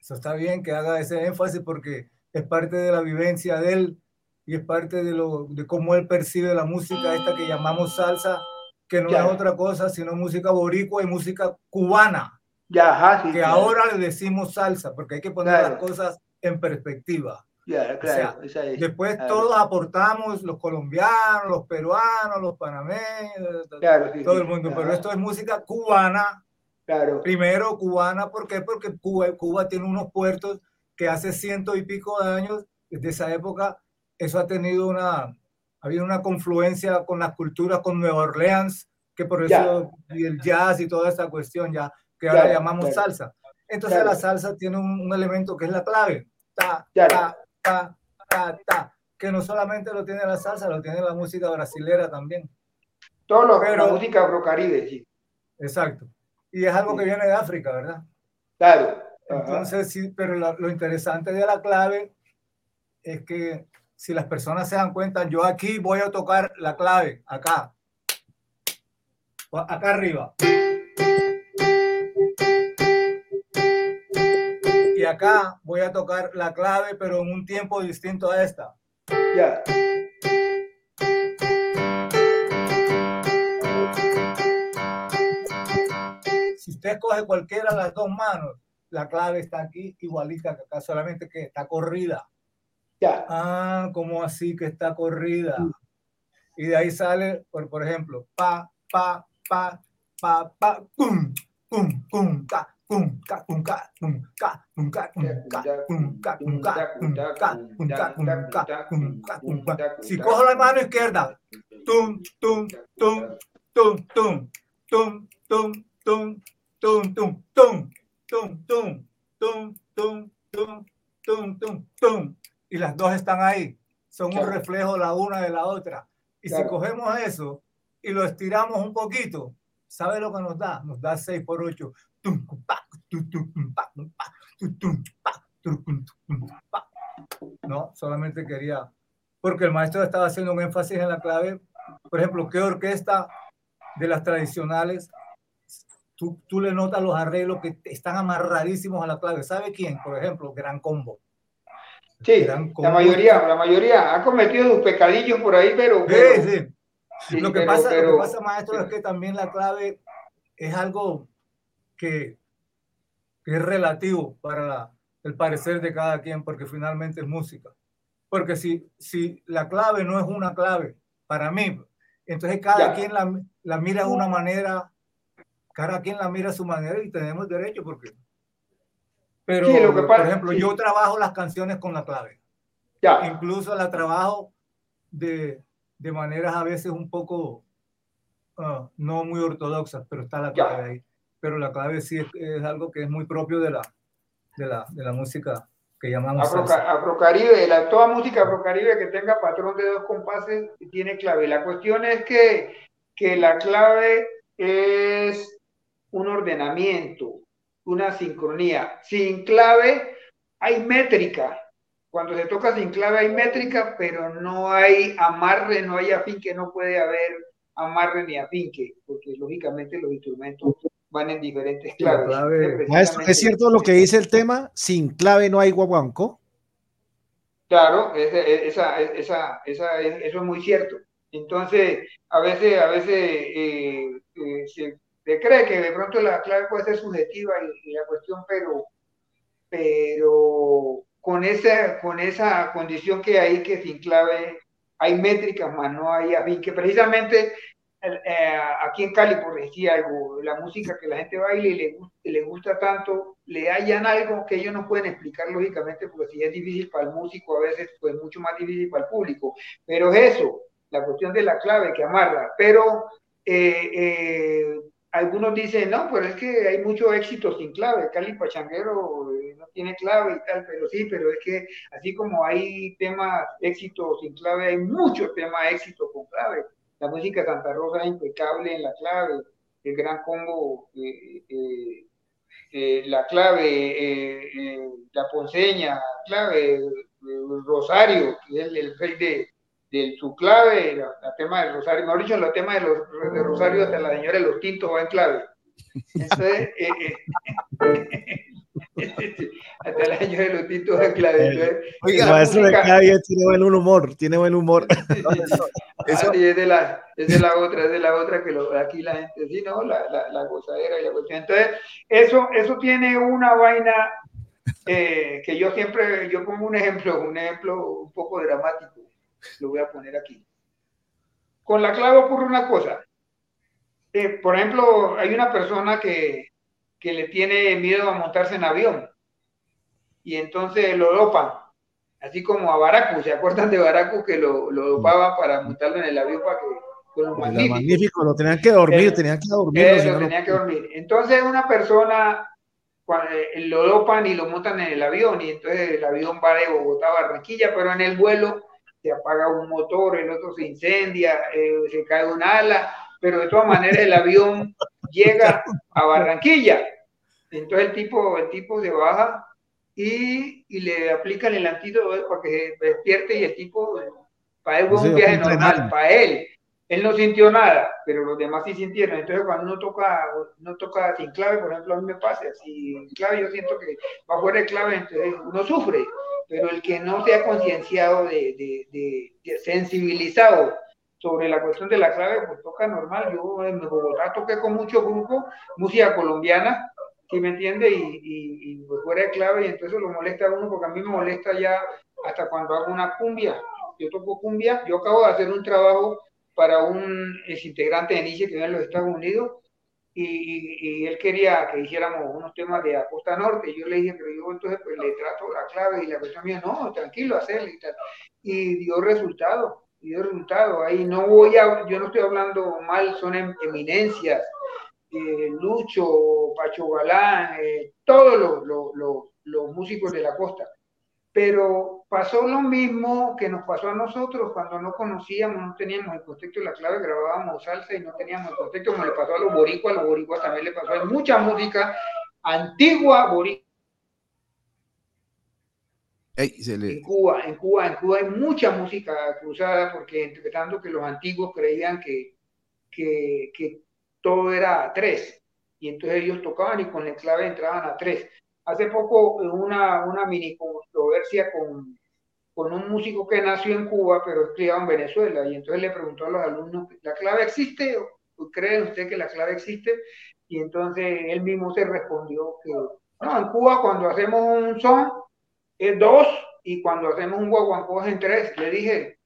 Speaker 7: Eso está bien que haga ese énfasis porque es parte de la vivencia de él y es parte de, lo, de cómo él percibe la música esta que llamamos salsa, que no
Speaker 8: Ya.
Speaker 7: es otra cosa sino música boricua y música cubana,
Speaker 8: ya, ajá, sí.
Speaker 7: que
Speaker 8: claro,
Speaker 7: ahora le decimos salsa, porque hay que poner
Speaker 8: Claro.
Speaker 7: las cosas en perspectiva.
Speaker 8: Ya, claro, esa es,
Speaker 7: Después
Speaker 8: claro.
Speaker 7: todos aportamos, los colombianos, los peruanos, los panameños,
Speaker 8: Claro, sí,
Speaker 7: todo
Speaker 8: sí,
Speaker 7: el mundo, pero esto es música cubana
Speaker 8: Claro,
Speaker 7: Primero cubana, ¿por qué? Porque Cuba, Cuba tiene unos puertos que hace ciento y pico de años, desde esa época, eso ha tenido una, ha habido una confluencia con las culturas, con Nueva Orleans, que por
Speaker 8: Ya.
Speaker 7: eso, y el jazz y toda esta cuestión ya, que ahora
Speaker 8: Claro,
Speaker 7: llamamos
Speaker 8: claro.
Speaker 7: salsa. Entonces
Speaker 8: Claro.
Speaker 7: la salsa tiene un, un elemento que es la clave, ta, ta, ta, ta, ta, que no solamente lo tiene la salsa, lo tiene la música brasilera también.
Speaker 8: todo lo,
Speaker 7: Pero-
Speaker 8: la música afrocaribe, sí,
Speaker 7: Exacto. Y es algo que viene de África, ¿verdad?
Speaker 8: claro. ajá.
Speaker 7: Entonces, sí, pero la- lo interesante de la clave es que si las personas se dan cuenta, yo aquí voy a tocar la clave, acá, acá arriba. Y acá voy a tocar la clave, pero en un tiempo distinto a esta.
Speaker 8: Ya,
Speaker 7: Si usted coge cualquiera de las dos manos, la clave está aquí igualita que acá, solamente que está corrida.
Speaker 8: ya,
Speaker 7: Ah, ¿cómo así que está corrida? Y de ahí sale, por, por ejemplo, pa, pa, pa, pa, pa, pum, pum, pum, pum, ca, pum, ca, pum, ca, pum, ca, pum, ca, pum, ca, pum, ca, pum, ca, pum, ca, pum, ca, pum, ca, pum, ca. Si cojo la mano izquierda, tum, tum, tum, tum, tum, tum, tum, tum, tum, tum, tum, tum, tum, tum, tum, tum, tum, tum, tum. Y las dos están ahí. Son un
Speaker 8: Claro.
Speaker 7: reflejo la una de la otra. Y si
Speaker 8: Claro.
Speaker 7: cogemos eso y lo estiramos un poquito, ¿sabe lo que nos da? Nos da 6 por 8. Tum, tum, pa, tum, tum, tum, pa, tum, pa, tum, tum, pa, tum, tum, tum, pa. No, solamente quería, porque el maestro estaba haciendo un énfasis en la clave. Por ejemplo, ¿qué orquesta de las tradicionales tú, tú le notas los arreglos que están amarradísimos a la clave? ¿Sabe quién? Por ejemplo, Gran Combo.
Speaker 8: Sí,
Speaker 7: Gran
Speaker 8: la
Speaker 7: Combo.
Speaker 8: mayoría, la mayoría ha cometido sus pecadillos por ahí, pero,
Speaker 7: Sí,
Speaker 8: pero-
Speaker 7: sí.
Speaker 8: sí,
Speaker 7: lo, que
Speaker 8: pero-
Speaker 7: pasa, lo
Speaker 8: pero-
Speaker 7: que pasa, maestro, es que también la clave es algo que, que es relativo para la- el parecer de cada quien, porque finalmente es música. Porque si, si la clave no es una clave, para mí, entonces cada
Speaker 8: Ya.
Speaker 7: quien la, la mira de una manera, cada quien la mira a su manera y tenemos derecho, porque... Pero,
Speaker 8: Sí, lo que
Speaker 7: por
Speaker 8: pasa-
Speaker 7: ejemplo,
Speaker 8: sí.
Speaker 7: yo trabajo las canciones con la clave
Speaker 8: ya,
Speaker 7: incluso la trabajo de, de maneras a veces un poco ah, no muy ortodoxas, pero está la
Speaker 8: Ya.
Speaker 7: clave ahí. Pero la clave sí es, es algo que es muy propio de la, de la, de la música que llamamos
Speaker 8: Afroca-. Afrocaribe, la, toda música afrocaribe que tenga patrón de dos compases tiene clave. La cuestión es que, que la clave es un ordenamiento, una sincronía. Sin clave hay métrica. Cuando se toca sin clave hay métrica, pero no hay amarre, no hay afinque, no puede haber amarre ni afinque, porque lógicamente los instrumentos van en diferentes claves.
Speaker 7: clave-
Speaker 1: Maestro, ¿es cierto lo que dice el tema? Sin clave no hay guaguanco.
Speaker 8: Claro, ese- esa, esa, esa, eso es muy cierto. Entonces, a veces, a veces eh, eh, se, se cree que de pronto la clave puede ser subjetiva y, y la cuestión, pero, pero con esa, con esa condición que hay que sin clave hay métricas, más no hay afín, que precisamente eh, aquí en Cali, por decir algo, la música que la gente baila y le, le gusta tanto, le hallan algo que ellos no pueden explicar lógicamente, porque si es difícil para el músico, a veces pues mucho más difícil para el público. Pero es eso, la cuestión de la clave que amarra. Pero eh, eh, algunos dicen, no, pero es que hay mucho éxito sin clave, Cali Pachanguero eh, no tiene clave y tal, pero sí, pero es que así como hay temas éxito sin clave, hay muchos temas éxito con clave. La música Santa Rosa es impecable en la clave, el gran combo, eh, eh, la clave, la ponceña, clave, Rosario, que es el rey de, de su clave, la, la tema del Rosario, mejor dicho, los temas de, los, de Rosario hasta la señora de los tintos va en clave. Entonces, eh, eh, hasta la señora de los tintos va en clave. Entonces,
Speaker 1: Oiga, el maestro de
Speaker 8: música-
Speaker 1: cada día tiene buen humor, tiene buen humor.
Speaker 8: Eso es de la, es de la otra, es de la otra que lo, aquí la gente, sí, ¿no? La, la, la gozadera y la cuestión. Entonces, eso, eso tiene una vaina eh, que yo siempre, yo pongo un ejemplo, un ejemplo un poco dramático, lo voy a poner aquí. Con la clave ocurre una cosa. Eh, por ejemplo, hay una persona que, que le tiene miedo a montarse en avión y entonces lo dopan así como a Baracu, ¿se acuerdan de Baracu que lo, lo dopaban para montarlo en el avión para que con los
Speaker 1: Era
Speaker 8: magníficos?
Speaker 1: magnífico, lo tenían que dormir,
Speaker 8: Eh,
Speaker 1: tenían que dormir.
Speaker 8: Eh, lo
Speaker 1: no, no-
Speaker 8: tenía que dormir. Entonces una persona cua- eh, lo dopan y lo montan en el avión y entonces el avión va de Bogotá a Barranquilla, pero en el vuelo se apaga un motor, el otro se incendia, eh, se cae un ala, pero de todas maneras el avión llega a Barranquilla. Entonces el tipo, el tipo se baja y, y le aplican el antídoto para que se despierte y el tipo, para él fue un viaje normal, para él. Él no sintió nada, pero los demás sí sintieron. Entonces, cuando uno toca, no toca sin clave, por ejemplo, a mí me pasa, sin clave yo siento que va fuera de clave, entonces uno sufre. Pero el que no se ha concienciado, de, de, de- de sensibilizado sobre la cuestión de la clave, pues toca normal. Yo en Bogotá toqué con mucho grupo, música colombiana, ¿sí me entiende? Y, y, y, pues fuera de clave, y entonces lo molesta a uno, porque a mí me molesta ya hasta cuando hago una cumbia. Yo toco cumbia, yo acabo de hacer un trabajo para un ex integrante de Nietzsche que vive en los Estados Unidos, y, él quería que hiciéramos unos temas de la costa norte, yo le dije, pero yo entonces pues le trato la clave, y la cuestión mía, no, tranquilo, hacerle y tal. Y dio resultado, dio resultado. Ahí no voy a, yo no estoy hablando mal, son em- eminencias, eh, Lucho, Pacho Galán, eh, todos los- los- los músicos de la costa. Pero pasó lo mismo que nos pasó a nosotros cuando no conocíamos, no teníamos el contexto de la clave, grabábamos salsa y no teníamos el contexto, como le pasó a los boricuas, a los boricuas también le pasó. Hay mucha música antigua boricua
Speaker 6: Ey, se le-
Speaker 8: en Cuba, en Cuba, en Cuba hay mucha música cruzada porque interpretando que los antiguos creían que, que, que todo era a tres y entonces ellos tocaban y con la clave entraban a tres. Hace poco una, una mini controversia con, con un músico que nació en Cuba pero es criado en Venezuela y entonces le preguntó a los alumnos, ¿la clave existe? ¿O ¿Cree usted que la clave existe? Y entonces él mismo se respondió que no, en Cuba cuando hacemos un son es dos y cuando hacemos un guaguancó es en tres. Le dije,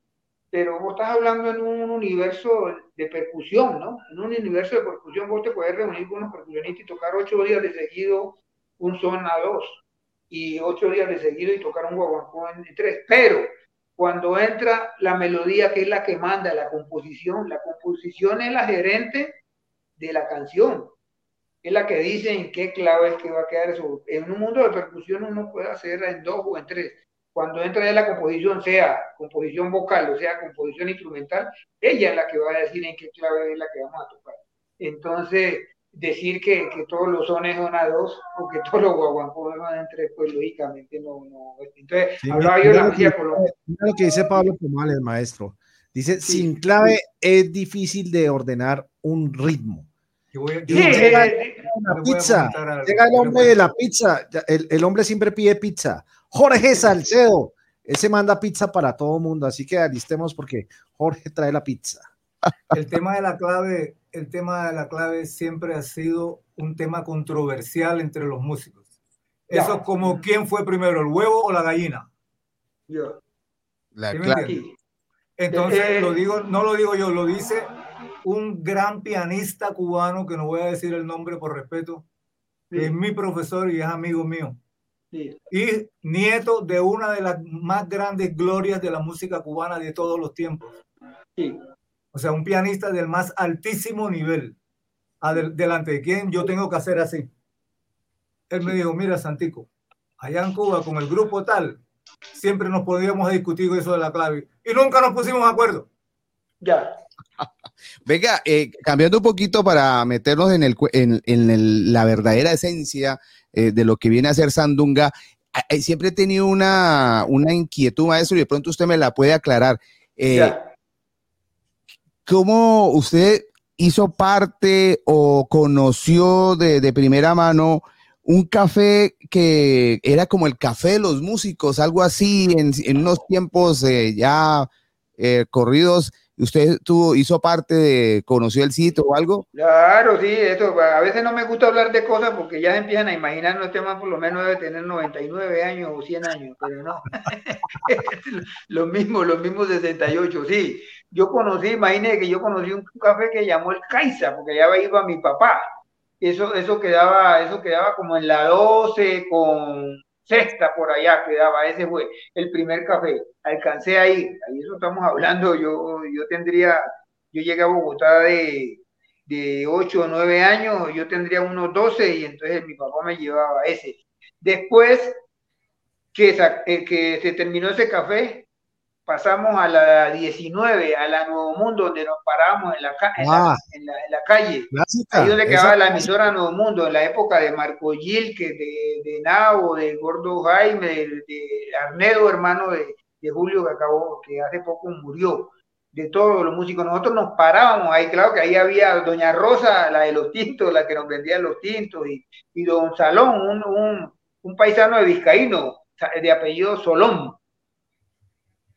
Speaker 8: pero vos estás hablando en un universo de percusión, ¿no? En un universo de percusión vos te puedes reunir con unos percusionistas y tocar ocho días de seguido un son a dos y ocho días de seguido y tocar un guaguancó en tres. Pero cuando entra la melodía que es la que manda, la composición, la composición es la gerente de la canción es la que dice en qué clave es que va a quedar eso. En un mundo de percusión uno puede hacerla en dos o en tres. Cuando entra ya la composición, sea composición vocal o sea composición instrumental, ella es la que va a decir en qué clave es la que vamos a tocar. Entonces, decir que, que todos los sones son a dos o que todos los guaguancos son en tres, pues lógicamente no. no. Entonces,
Speaker 1: Sí,
Speaker 8: hablaba yo de la
Speaker 1: que-
Speaker 8: colombiana.
Speaker 1: lo que dice Pablo Pomales, maestro. Dice, sin clave es difícil de ordenar un ritmo.
Speaker 7: Yo voy, yo a-
Speaker 1: llega
Speaker 7: les
Speaker 1: la
Speaker 7: voy a
Speaker 1: pizza, llega el hombre
Speaker 7: a-
Speaker 1: de la pizza, el, el hombre siempre pide pizza. Jorge Salcedo, ese manda pizza para todo el mundo, así que alistemos porque Jorge trae la pizza.
Speaker 7: El tema de la clave, el tema de la clave siempre ha sido un tema controversial entre los músicos. Eso es como quién fue primero, el huevo o la gallina.
Speaker 8: Yo.
Speaker 6: la
Speaker 7: ¿Sí me
Speaker 6: clave.
Speaker 7: Entonces,
Speaker 8: Eh, eh.
Speaker 7: lo digo, no lo digo yo, lo dice un gran pianista cubano, que no voy a decir el nombre por respeto, que es mi profesor y es amigo mío.
Speaker 8: Sí.
Speaker 7: Y nieto de una de las más grandes glorias de la música cubana de todos los tiempos.
Speaker 8: Sí.
Speaker 7: O sea, un pianista del más altísimo nivel. Adel- delante de quien yo tengo que hacer así. Él me dijo, mira, Santico, allá en Cuba con el grupo tal, siempre nos podíamos discutir eso de la clave y nunca nos pusimos de acuerdo.
Speaker 8: Ya.
Speaker 6: Venga, eh, cambiando un poquito para meternos en, el, cu- en, en el- la verdadera esencia eh, de lo que viene a ser Sandunga, eh, siempre he tenido una, una inquietud, maestro, y de pronto usted me la puede aclarar. Eh,
Speaker 8: Ya.
Speaker 6: ¿Cómo usted hizo parte o conoció de, de primera mano un café que era como el café de los músicos, algo así, en, en unos tiempos eh, ya eh, corridos? ¿Usted tuvo, hizo parte de, conoció el sitio o algo?
Speaker 8: Claro, sí, eso, a veces no me gusta hablar de cosas porque ya se empiezan a imaginar, no este man por lo menos debe tener 99 años o 100 años, pero no. Lo mismo, los mismos 68, sí. Yo conocí, imagínese que yo conocí un café que llamó el Caiza, porque allá iba mi papá. Eso, eso quedaba, eso quedaba como en la 12 con sexta por allá quedaba, ese fue el primer café. Alcancé ahí, ahí eso estamos hablando, yo, yo tendría, yo llegué a Bogotá de, de 8 o 9 años, yo tendría unos 12 y entonces mi papá me llevaba ese. Después que, eh, que se terminó ese café, pasamos a la 19, a la Nuevo Mundo, donde nos parábamos en la, en la-
Speaker 1: Ah.
Speaker 8: en la- en la calle.
Speaker 1: Clásica.
Speaker 8: Ahí donde quedaba la emisora Nuevo Mundo, en la época de Marco Gil, que de, de Nabo, de Gordo Jaime, de, de Arnedo, hermano de, de Julio, que acabó, que hace poco murió, de todos los músicos. Nosotros nos parábamos ahí, claro que ahí había Doña Rosa, la de los tintos, la que nos vendía los tintos, y, y Don Salón, un, un, un paisano de Vizcaíno, de apellido Solón.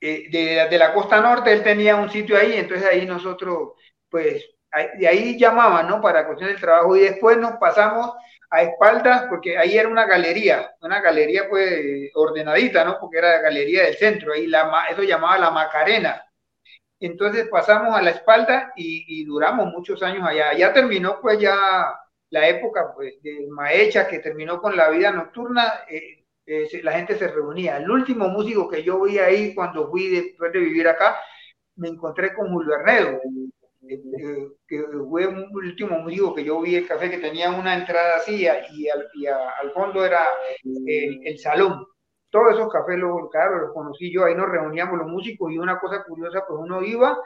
Speaker 8: Eh, de, la costa norte, él tenía un sitio ahí, entonces ahí nosotros, pues, ahí- de ahí llamaban, ¿no? Para cuestión del trabajo y después nos pasamos a espaldas, porque ahí era una galería, una galería pues ordenadita, ¿no? Porque era la galería del centro, ahí la, eso llamaba la Macarena. Entonces pasamos a la espalda y, y duramos muchos años allá. Ya terminó pues ya la época pues de Maecha, que terminó con la vida nocturna, eh, eh, la gente se reunía. El último músico que yo vi ahí cuando fui después de vivir acá, me encontré con Julio Arnedo. eh, eh, que fue un último músico que yo vi el café que tenía una entrada así y al, y a- al fondo era el, el salón. Todos esos cafés, los, claro, los conocí yo, ahí nos reuníamos los músicos y una cosa curiosa, pues uno iba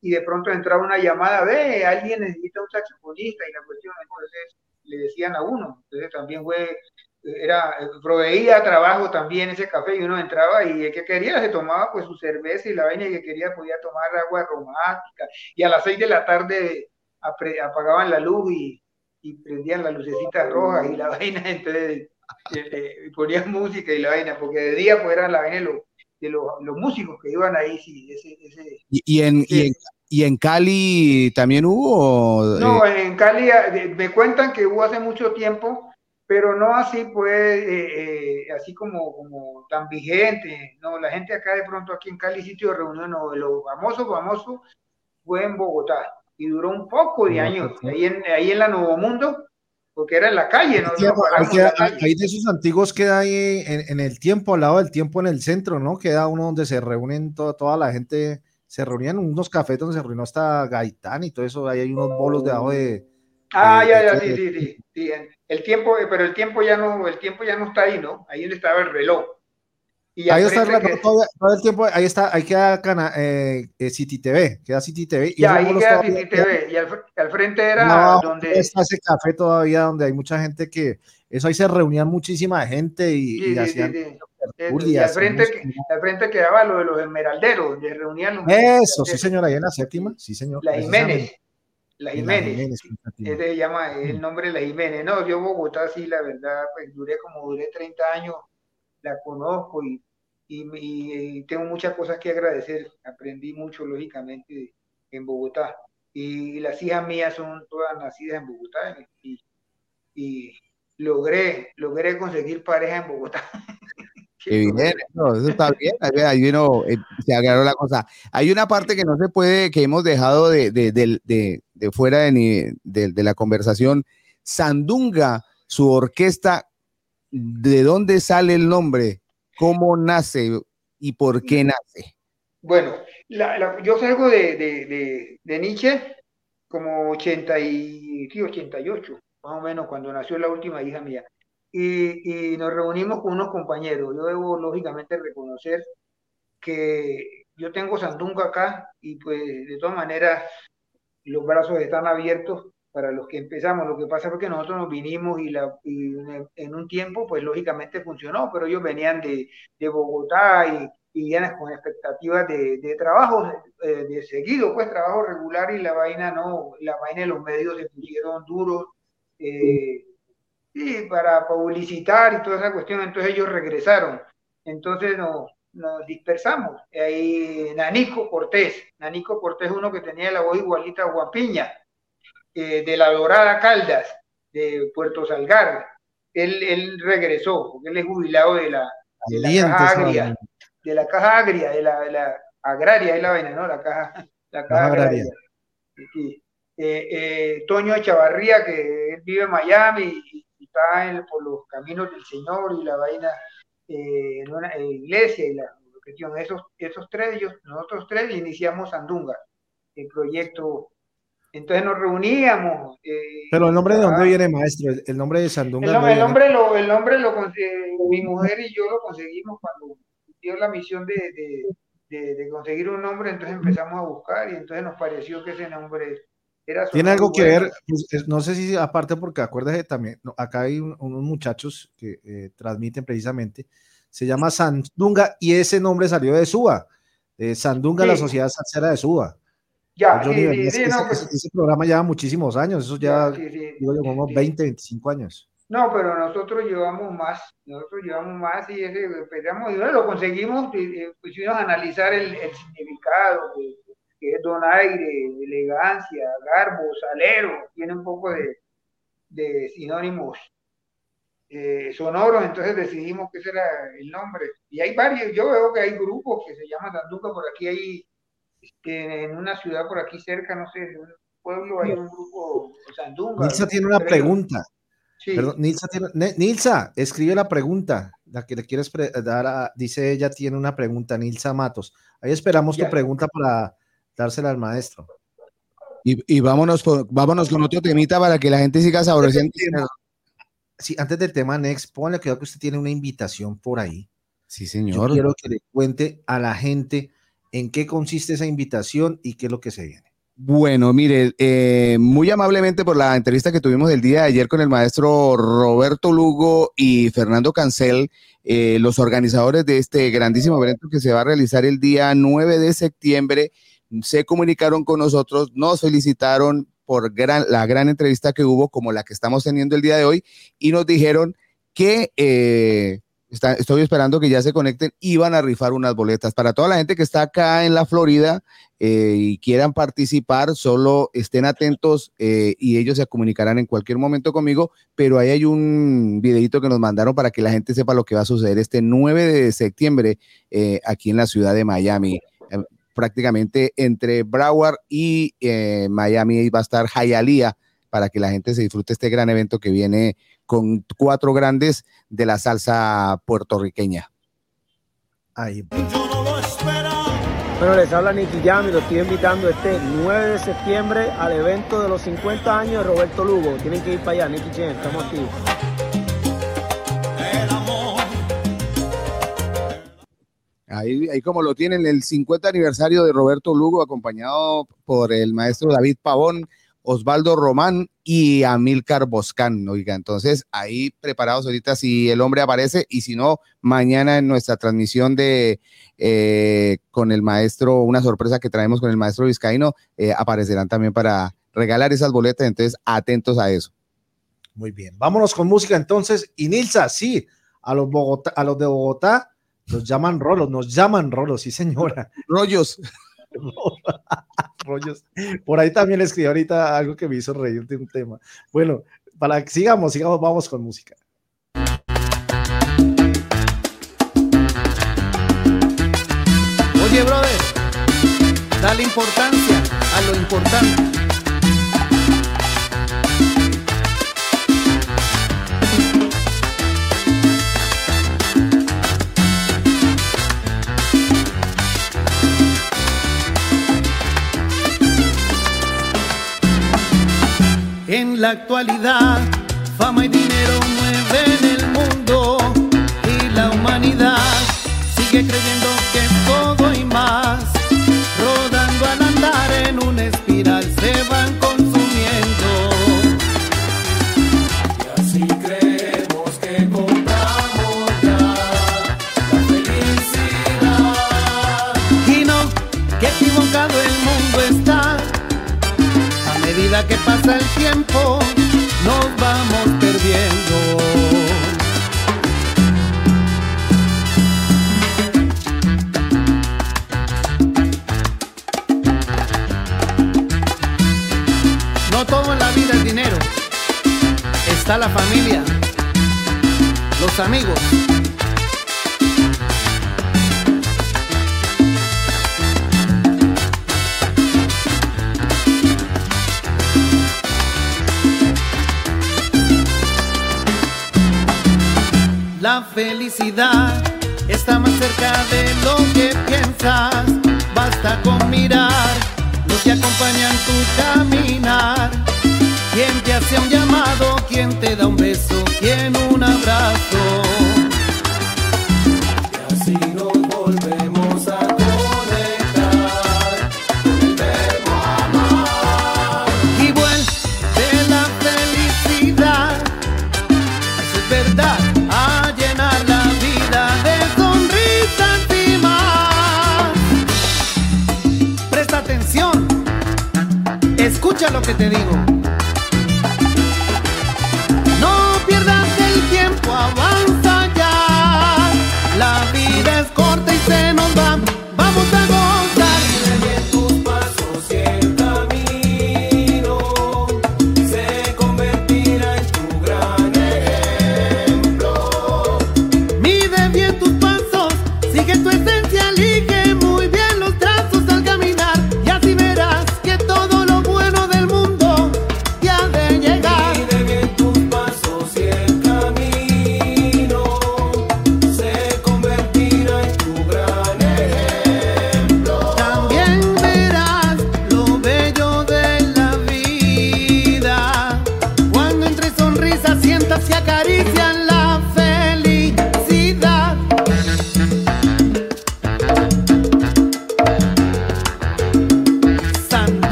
Speaker 8: y de pronto entraba una llamada, ve, alguien necesita un saxofonista y la cuestión, entonces le decían a uno, entonces también fue, era, proveía trabajo también ese café y uno entraba y el que quería se tomaba pues su cerveza y la vaina y el que quería podía tomar agua aromática y a las seis de la tarde apagaban la luz y, y prendían las lucecitas rojas y la vaina, entonces eh, eh, ponían música y la vaina, porque de día pues eran la vaina de los, de los, los músicos que iban ahí, sí, ese, ese,
Speaker 6: Y, y en, y, en, y en Cali también hubo.
Speaker 8: No,
Speaker 6: eh,
Speaker 8: en Cali eh, me cuentan que hubo hace mucho tiempo, pero no así, pues, eh, eh, así como, como tan vigente. No, la gente acá de pronto, aquí en Cali, sitio de reunión, no, lo famoso, famoso, fue en Bogotá y duró un poco de años, ahí en, ahí en la Nuevo Mundo, porque era en la calle, ¿no?
Speaker 1: Queda- queda-
Speaker 8: la calle.
Speaker 1: ahí de esos antiguos queda ahí en, en el tiempo, al lado del tiempo en el centro, ¿no? Queda uno donde se reúnen to- toda la gente, se reunían unos cafés donde se reunió hasta Gaitán y todo eso, ahí hay unos bolos debajo de...
Speaker 8: Ah, ya, ya, sí, sí, sí, sí. El tiempo, eh, pero el tiempo ya no, el tiempo ya no está ahí, ¿no? Ahí donde estaba el reloj. Y
Speaker 1: Ahí está, el-
Speaker 8: que-
Speaker 1: todavía- todo el tiempo, ahí está, ahí queda Cana- eh, eh, City TV, queda City TV. y
Speaker 8: ya ahí queda City TV, y al, al frente era
Speaker 1: abajo
Speaker 8: donde...
Speaker 1: está ese café todavía donde hay mucha gente que, eso ahí se reunían muchísima gente y,
Speaker 8: Sí,
Speaker 1: y
Speaker 8: sí,
Speaker 1: hacían
Speaker 8: sí, y al frente, al frente quedaba lo de los esmeralderos, donde reunían los
Speaker 1: Eso, sí señor, ahí en la séptima, sí señor.
Speaker 8: La. Jiménez, la Jiménez,
Speaker 1: la
Speaker 8: se llama el nombre de la Jiménez. No, yo Bogotá sí, la verdad, pues duré como duré 30 años, la conozco y, y, y- y tengo muchas cosas que agradecer. Aprendí mucho, lógicamente, en Bogotá. Y, las hijas mías son todas nacidas en Bogotá y, y logré, logré conseguir pareja en Bogotá.
Speaker 6: Que no, eso está bien. Ahí, ahí vino, eh, se agarró la cosa. Hay una parte que no se puede, que hemos dejado de, de, de- de- fuera de, ni- de- de la conversación. Sandunga, su orquesta, ¿de dónde sale el nombre? ¿Cómo nace y por qué nace?
Speaker 8: Bueno, la- la- yo salgo de, de, de, de Nietzsche como 80 y, sí, 88, más o menos, cuando nació la última hija mía. Y, y nos reunimos con unos compañeros. Yo debo, lógicamente, reconocer que yo tengo Sandunga acá y pues de todas maneras los brazos están abiertos para los que empezamos. Lo que pasa fue que nosotros nos vinimos y, la, y en, un tiempo, pues lógicamente funcionó, pero ellos venían de, de Bogotá y, y vienes con expectativas de, de trabajo eh, de seguido, pues trabajo regular y la vaina no, la vaina de los medios se pusieron duros. eh, y para publicitar y toda esa cuestión, entonces ellos regresaron. Entonces nos, nos dispersamos. Y ahí Nanico Cortés, Nanico Cortés uno que tenía la voz igualita a Guapiña, eh, de la Dorada Caldas, de Puerto Salgar. Él, él regresó, porque él es jubilado de la, de la caja agria, de la caja agria, de la, de la agraria es la vaina, ¿no? La caja, la caja
Speaker 1: agraria.
Speaker 8: agraria. Sí. Eh, eh, Toño Echavarría, que él vive en Miami y está en- por los caminos del Señor y la vaina eh, en una eh, iglesia y la cuestión. Esos, esos tres, ellos, nosotros tres iniciamos Sandunga, el proyecto. Entonces nos reuníamos. eh,
Speaker 1: Pero el nombre de dónde viene, maestro, el, nombre de Sandunga.
Speaker 8: el,
Speaker 1: ¿de
Speaker 8: nom- el nombre lo, el nombre lo mi mujer y yo lo conseguimos cuando dio la misión de, de, de- de conseguir un nombre, entonces empezamos a buscar y entonces nos pareció que ese nombre era
Speaker 1: Tiene algo que ver, pues, es- no sé si aparte porque acuérdese también, no, acá hay un- unos muchachos que eh, transmiten precisamente, se llama Sandunga y ese nombre salió de Suba, de Sandunga, la
Speaker 8: Sí.
Speaker 1: Sociedad Salsera de Suba.
Speaker 8: Ya, sí,
Speaker 1: Bermúdez,
Speaker 8: sí,
Speaker 1: ese,
Speaker 8: no, pues-
Speaker 1: ese- programa lleva muchísimos años, eso ya, digo como
Speaker 8: sí.
Speaker 1: 20, 25 años.
Speaker 8: No, pero nosotros llevamos más, nosotros llevamos más y ese, empezamos, y bueno, lo conseguimos, y, y pusimos a analizar el, el significado, que, que es donaire, elegancia, garbo, salero, tiene un poco de, de sinónimos eh, sonoros, entonces decidimos que ese era el nombre. Y hay varios, yo veo que hay grupos que se llaman Sanduca, por aquí hay, este, en una ciudad por aquí cerca, no sé, en un pueblo hay un grupo Sandunga.
Speaker 1: Nilsa tiene una
Speaker 8: creo.
Speaker 1: pregunta.
Speaker 8: Sí.
Speaker 1: Perdón, Nilsa, tiene- Nilsa, escribe la pregunta, la que le quieres dar a, dice ella tiene una pregunta, Nilsa Matos. Ahí esperamos
Speaker 8: Ya.
Speaker 1: tu pregunta para dársela al maestro.
Speaker 6: Y, y vámonos, por- vámonos con otro temita para que la gente siga saboreando.
Speaker 1: Sí, antes del tema Next, ponle cuidado que usted tiene una invitación por ahí.
Speaker 6: Sí,
Speaker 1: Yo
Speaker 6: señor.
Speaker 1: quiero que le cuente a la gente en qué consiste esa invitación y qué es lo que se viene.
Speaker 6: Bueno, mire, eh, muy amablemente por la entrevista que tuvimos el día de ayer con el maestro Roberto Lugo y Fernando Cancel, eh, los organizadores de este grandísimo evento que se va a realizar el día 9 de septiembre, se comunicaron con nosotros, nos felicitaron por gran- la gran entrevista que hubo, como la que estamos teniendo el día de hoy, y nos dijeron que eh, estoy esperando que ya se conecten, iban a rifar unas boletas. Para toda la gente que está acá en la Florida eh, y quieran participar, solo estén atentos eh, y ellos se comunicarán en cualquier momento conmigo, pero ahí hay un videito que nos mandaron para que la gente sepa lo que va a suceder este 9 de septiembre eh, aquí en la ciudad de Miami. Prácticamente entre Broward y eh, Miami va a estar Hialeah para que la gente se disfrute este gran evento que viene con cuatro grandes de la salsa puertorriqueña.
Speaker 1: Ahí.
Speaker 13: Bueno, les habla Nicky Jam y lo estoy invitando este 9 de septiembre al evento de los 50 años de Roberto Lugo. Tienen que ir para allá, Nicky Jam, estamos activos.
Speaker 6: Ahí, ahí como lo tienen, el 50 aniversario de Roberto Lugo, acompañado por el maestro David Pavón, Osvaldo Román y Amílcar Boscán. Oiga, entonces ahí preparados ahorita si el hombre aparece y si no, mañana en nuestra transmisión de eh, con el maestro, una sorpresa que traemos con el maestro Vizcaíno, eh, aparecerán también para regalar esas boletas. Entonces, atentos a eso.
Speaker 1: Muy bien. Vámonos con música entonces. Y Nilsa, sí, a los, Bogotá, a los de Bogotá los llaman rolos, nos llaman rolos, sí señora.
Speaker 6: Rollos.
Speaker 1: Rollos. Por ahí también le escribí ahorita algo que me hizo reír de un tema. Bueno, para que sigamos, sigamos, vamos con música.
Speaker 14: Oye, brother, dale importancia a lo importante. La actualidad, fama y dinero mueven el mundo y la humanidad sigue creyendo que todo y más. Rodando al andar en una espiral medida que pasa el tiempo, nos vamos perdiendo. No todo en la vida es dinero. Está la familia, los amigos. La felicidad está más cerca de lo que piensas. Basta con mirar los que acompañan tu caminar. Quien te hace un llamado, quien te da un beso, quien un abrazo. Que te digo.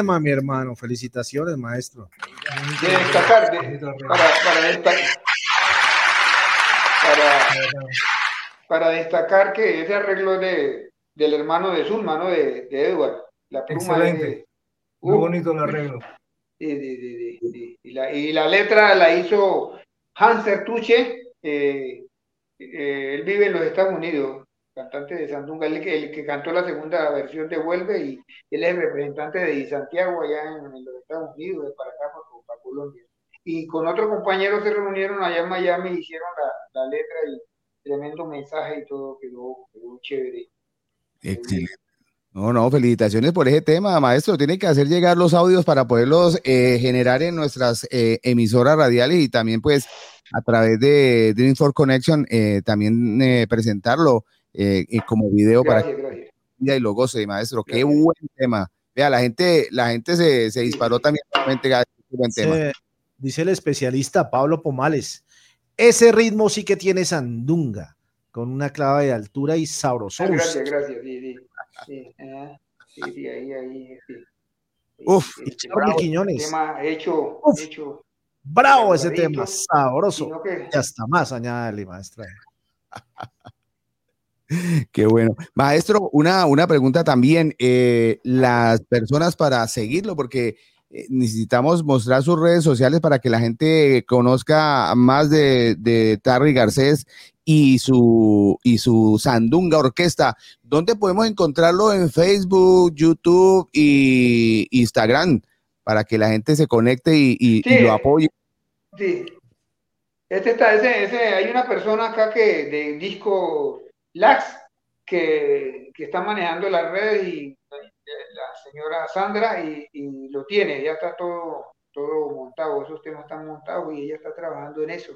Speaker 1: Tema, mi hermano. Felicitaciones, maestro.
Speaker 8: de destacar, de- para, para, desta- para- para destacar que ese arreglo de, del hermano de Zulma, ¿no? De, de Edward, la pluma
Speaker 7: Excelente.
Speaker 8: de-
Speaker 7: Muy
Speaker 8: Uh,
Speaker 7: bonito el arreglo.
Speaker 8: de- de- de- de- de- y, la, y la letra la hizo Hans Sertuche, eh, eh, él vive en los Estados Unidos, cantante de Sandunga, el que, el que cantó la segunda versión de Vuelve y él es representante de Santiago allá en, en los Estados Unidos, de para acá, para, para Colombia. Y con otro compañero se reunieron allá en Miami hicieron la, la letra y tremendo mensaje y todo quedó, quedó chévere.
Speaker 6: Excelente. No, no, felicitaciones por ese tema, maestro. Tiene que hacer llegar los audios para poderlos eh, generar en nuestras eh, emisoras radiales y también, pues, a través de Dream for Connection, eh, también eh, presentarlo eh, eh, como video para
Speaker 8: Gracias,
Speaker 6: que y lo goce, maestro. Qué buen tema. Vea, la gente, la gente se, se disparó también. buen tema.
Speaker 1: Dice, dice el especialista Pablo Pomales. Ese ritmo sí que tiene sandunga, con una clave de altura y
Speaker 8: Ah,
Speaker 1: sabrosón.
Speaker 8: Gracias, gracias. Sí, sí. Sí, ah, sí, sí, ahí, ahí, sí.
Speaker 1: Uf, y Charlie Quiñones.
Speaker 8: tema hecho, hecho.
Speaker 1: Bravo ese tema, sabroso.
Speaker 8: que-
Speaker 1: Y hasta más, añádale, maestra.
Speaker 6: Qué bueno. Maestro, una, una pregunta también. eh, las personas para seguirlo, porque eh, necesitamos mostrar sus redes sociales para que la gente conozca más de, de Tarry Garcés y su, y su Sandunga Orquesta. ¿Dónde podemos encontrarlo en Facebook, YouTube y Instagram? Para que la gente se conecte y, y- lo apoye.
Speaker 8: Sí. Este está, ese, ese, hay una persona acá que de disco Lax que, que está manejando las redes y eh, la señora Sandra y, y lo tiene, ya está todo, todo montado, esos temas están montados y ella está trabajando en eso.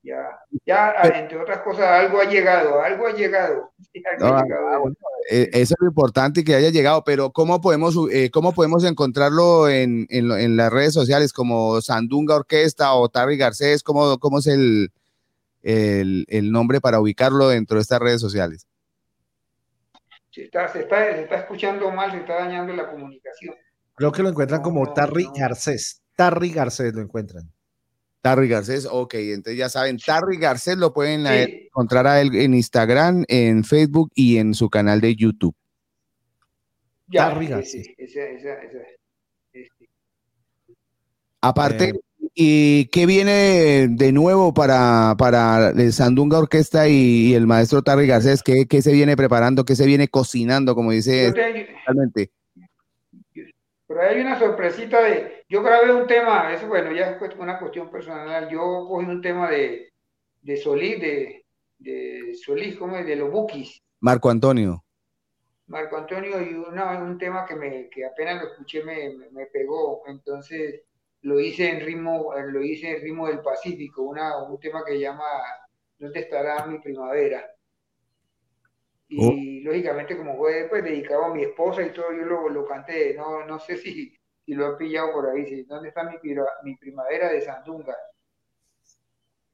Speaker 8: Ya, ya entre otras cosas, algo ha llegado, algo ha llegado. Algo ha
Speaker 6: Ah,
Speaker 8: llegado.
Speaker 6: ah, bueno, eh, eso es lo importante que haya llegado, pero ¿cómo podemos, eh, cómo podemos encontrarlo en, en en las redes sociales como Sandunga Orquesta o Tarry Garcés? ¿Cómo, cómo es el, el, el nombre para ubicarlo dentro de estas redes sociales?
Speaker 8: Se está, se está, se está escuchando mal, se está dañando la comunicación.
Speaker 1: Creo que lo encuentran como Tarry Garcés. Tarry Garcés lo encuentran.
Speaker 6: Tarry Garcés, ok, entonces ya saben, Tarry Garcés lo pueden
Speaker 8: Sí.
Speaker 6: eh, encontrar a él en Instagram, en Facebook y en su canal de YouTube.
Speaker 8: Ya,
Speaker 1: Tarry Garcés.
Speaker 8: este,
Speaker 6: Aparte,
Speaker 1: Eh,
Speaker 6: ¿y qué viene de nuevo para, para el Sandunga Orquesta y, y el maestro Tarry Garcés? ¿Qué, qué se viene preparando? ¿Qué se viene cocinando? Como dice realmente.
Speaker 8: Pero hay una sorpresita de, yo grabé un tema, eso bueno, ya es una cuestión personal, yo cogí un tema de, de Solís, de, de Solís, como es, de los Bukis,
Speaker 6: Marco Antonio.
Speaker 8: Marco Antonio, y una- un tema que, me, que apenas lo escuché me, me, me pegó, entonces lo hice en ritmo, eh, lo hice en ritmo del Pacífico, una, un tema que llama ¿Dónde estará mi primavera? Y lógicamente como fue pues, dedicado a mi esposa y todo, yo lo, lo canté, no, no sé si, si lo han pillado por ahí, si, ¿dónde está mi, mi primavera de Sandunga?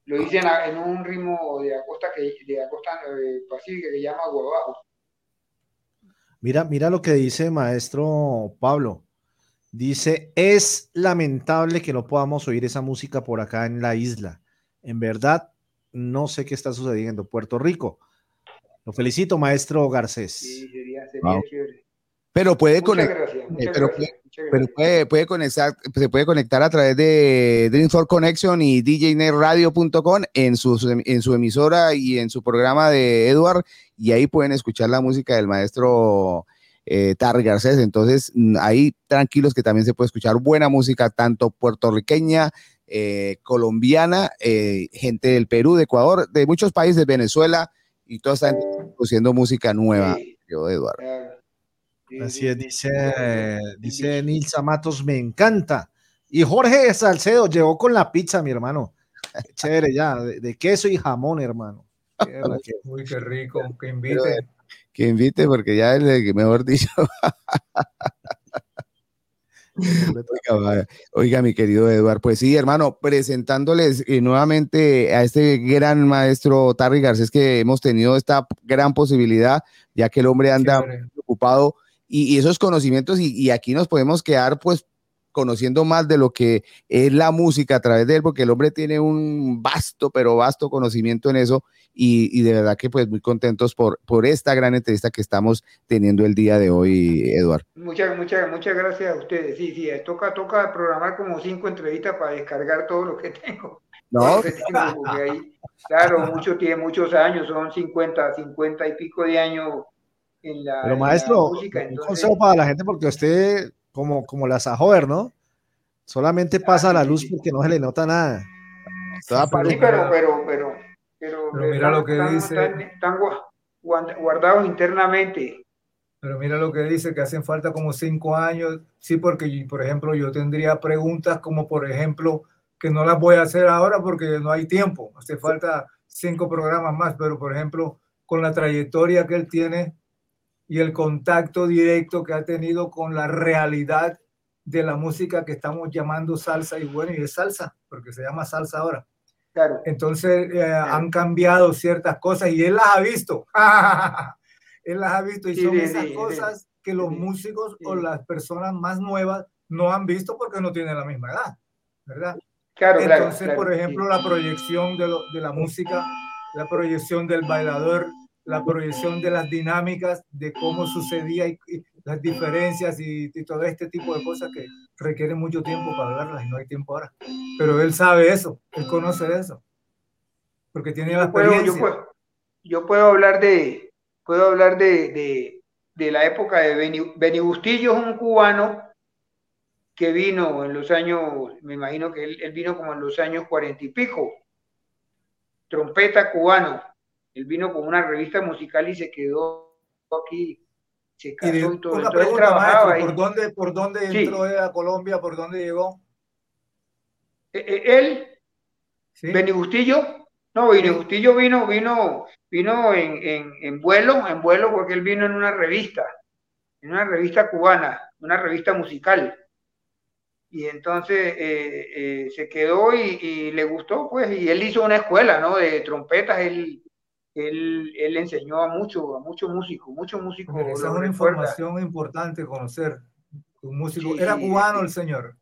Speaker 8: Lo hice en, en un ritmo de acosta que de acosta eh, pacífica que llama Guabajo.
Speaker 1: Mira, mira lo que dice maestro Pablo. Dice, es lamentable que no podamos oír esa música por acá en la isla. En verdad, no sé qué está sucediendo. Puerto Rico. Lo felicito, maestro Garcés.
Speaker 8: Sí, sería, sería
Speaker 6: Wow. Pero puede conectar.
Speaker 8: muchas
Speaker 6: pero puede, puede conectar, se puede conectar a través de Dream for Connection y djnetradio.com en su, en su emisora y en su programa de Edward, y ahí pueden escuchar la música del maestro eh, Tarry Garcés. Entonces, mm, ahí tranquilos que también se puede escuchar buena música, tanto puertorriqueña, eh, colombiana, eh, gente del Perú, de Ecuador, de muchos países, Venezuela, y toda esta gente produciendo música nueva, yo, Edward.
Speaker 1: Así es, dice, dice Nilsa Matos, me encanta. Y Jorge Salcedo llegó con la pizza, mi hermano. Qué Chévere, ya, de, de queso y jamón, hermano. Qué
Speaker 7: Uy, qué rico, que invite.
Speaker 6: Que invite porque ya es mejor dicho. oiga, mi querido Eduard, pues sí, hermano, presentándoles eh, nuevamente a este gran maestro Tarry Garcés que hemos tenido esta gran posibilidad, ya que el hombre anda ocupado y, y esos conocimientos y, y aquí nos podemos quedar pues conociendo más de lo que es la música a través de él, porque el hombre tiene un vasto, pero vasto conocimiento en eso y, y de verdad que pues muy contentos por, por esta gran entrevista que estamos teniendo el día de hoy, Eduardo.
Speaker 8: Muchas, muchas, muchas gracias a ustedes. Sí, sí, toca, toca programar como cinco entrevistas para descargar todo lo que tengo.
Speaker 6: No.
Speaker 8: Que tengo, ahí, claro, mucho tiene muchos años, son 50, 50 y pico de años en la,
Speaker 1: Pero
Speaker 8: en la
Speaker 1: maestro, un consejo para la gente, porque usted, como, como la Sajover, ¿no? Solamente pasa la luz porque no se le nota nada.
Speaker 8: sí, pero, pero, pero, pero,
Speaker 7: Pero mira lo que
Speaker 8: están,
Speaker 7: dice.
Speaker 8: están- están gua- guarda- guardados internamente.
Speaker 7: Pero mira lo que dice, que hacen falta como cinco años. Sí, porque, por ejemplo, yo tendría preguntas como, por ejemplo, que no las voy a hacer ahora porque no hay tiempo. Hace falta cinco programas más, pero, por ejemplo, con la trayectoria que él tiene y el contacto directo que ha tenido con la realidad de la música que estamos llamando salsa, y bueno, y es salsa, porque se llama salsa ahora.
Speaker 8: Claro.
Speaker 7: Entonces eh, han cambiado ciertas cosas y él las ha visto. él las ha visto y
Speaker 8: Sí,
Speaker 7: son
Speaker 8: sí,
Speaker 7: esas
Speaker 8: sí, sí.
Speaker 7: cosas que los músicos o las personas más nuevas no han visto porque no tienen la misma edad, ¿verdad?
Speaker 8: Claro, claro,
Speaker 7: Entonces,
Speaker 8: claro,
Speaker 7: por
Speaker 8: sí.
Speaker 7: ejemplo, la proyección de, lo- de la música, la proyección del bailador, la proyección de las dinámicas, de cómo sucedía y, y las diferencias y, y todo este tipo de cosas que requieren mucho tiempo para verlas y no hay tiempo ahora. Pero él sabe eso, él conoce eso, porque tiene la
Speaker 8: yo puedo,
Speaker 7: experiencia.
Speaker 8: yo puedo, yo puedo hablar de, puedo hablar de, de, de la época de Beni, Beni Bustillo, un cubano que vino en los años, me imagino que él, él vino como en los años cuarenta y pico, trompeta cubano, él vino con una revista musical y se quedó aquí, se
Speaker 7: Y
Speaker 8: casó
Speaker 7: de-
Speaker 8: y todo,
Speaker 7: una
Speaker 8: entonces
Speaker 7: pregunta,
Speaker 8: trabajaba
Speaker 7: maestro,
Speaker 8: ahí.
Speaker 7: ¿por dónde, por dónde
Speaker 8: Sí.
Speaker 7: entró él a Colombia? ¿Por dónde llegó?
Speaker 8: Eh, eh, él, Beni Bustillo, no, Beni Bustillo vino, vino, vino en, en, en vuelo, en vuelo porque él vino en una revista, en una revista cubana, una revista musical. Y entonces eh, eh, se quedó y, y le gustó, pues, y él hizo una escuela, ¿no? De trompetas, él, él, él enseñó a muchos, a muchos músicos, muchos músicos.
Speaker 7: Esa es una
Speaker 8: recuerdan.
Speaker 7: información importante conocer. Un músico.
Speaker 8: Sí,
Speaker 7: Era cubano
Speaker 8: sí.
Speaker 7: el señor.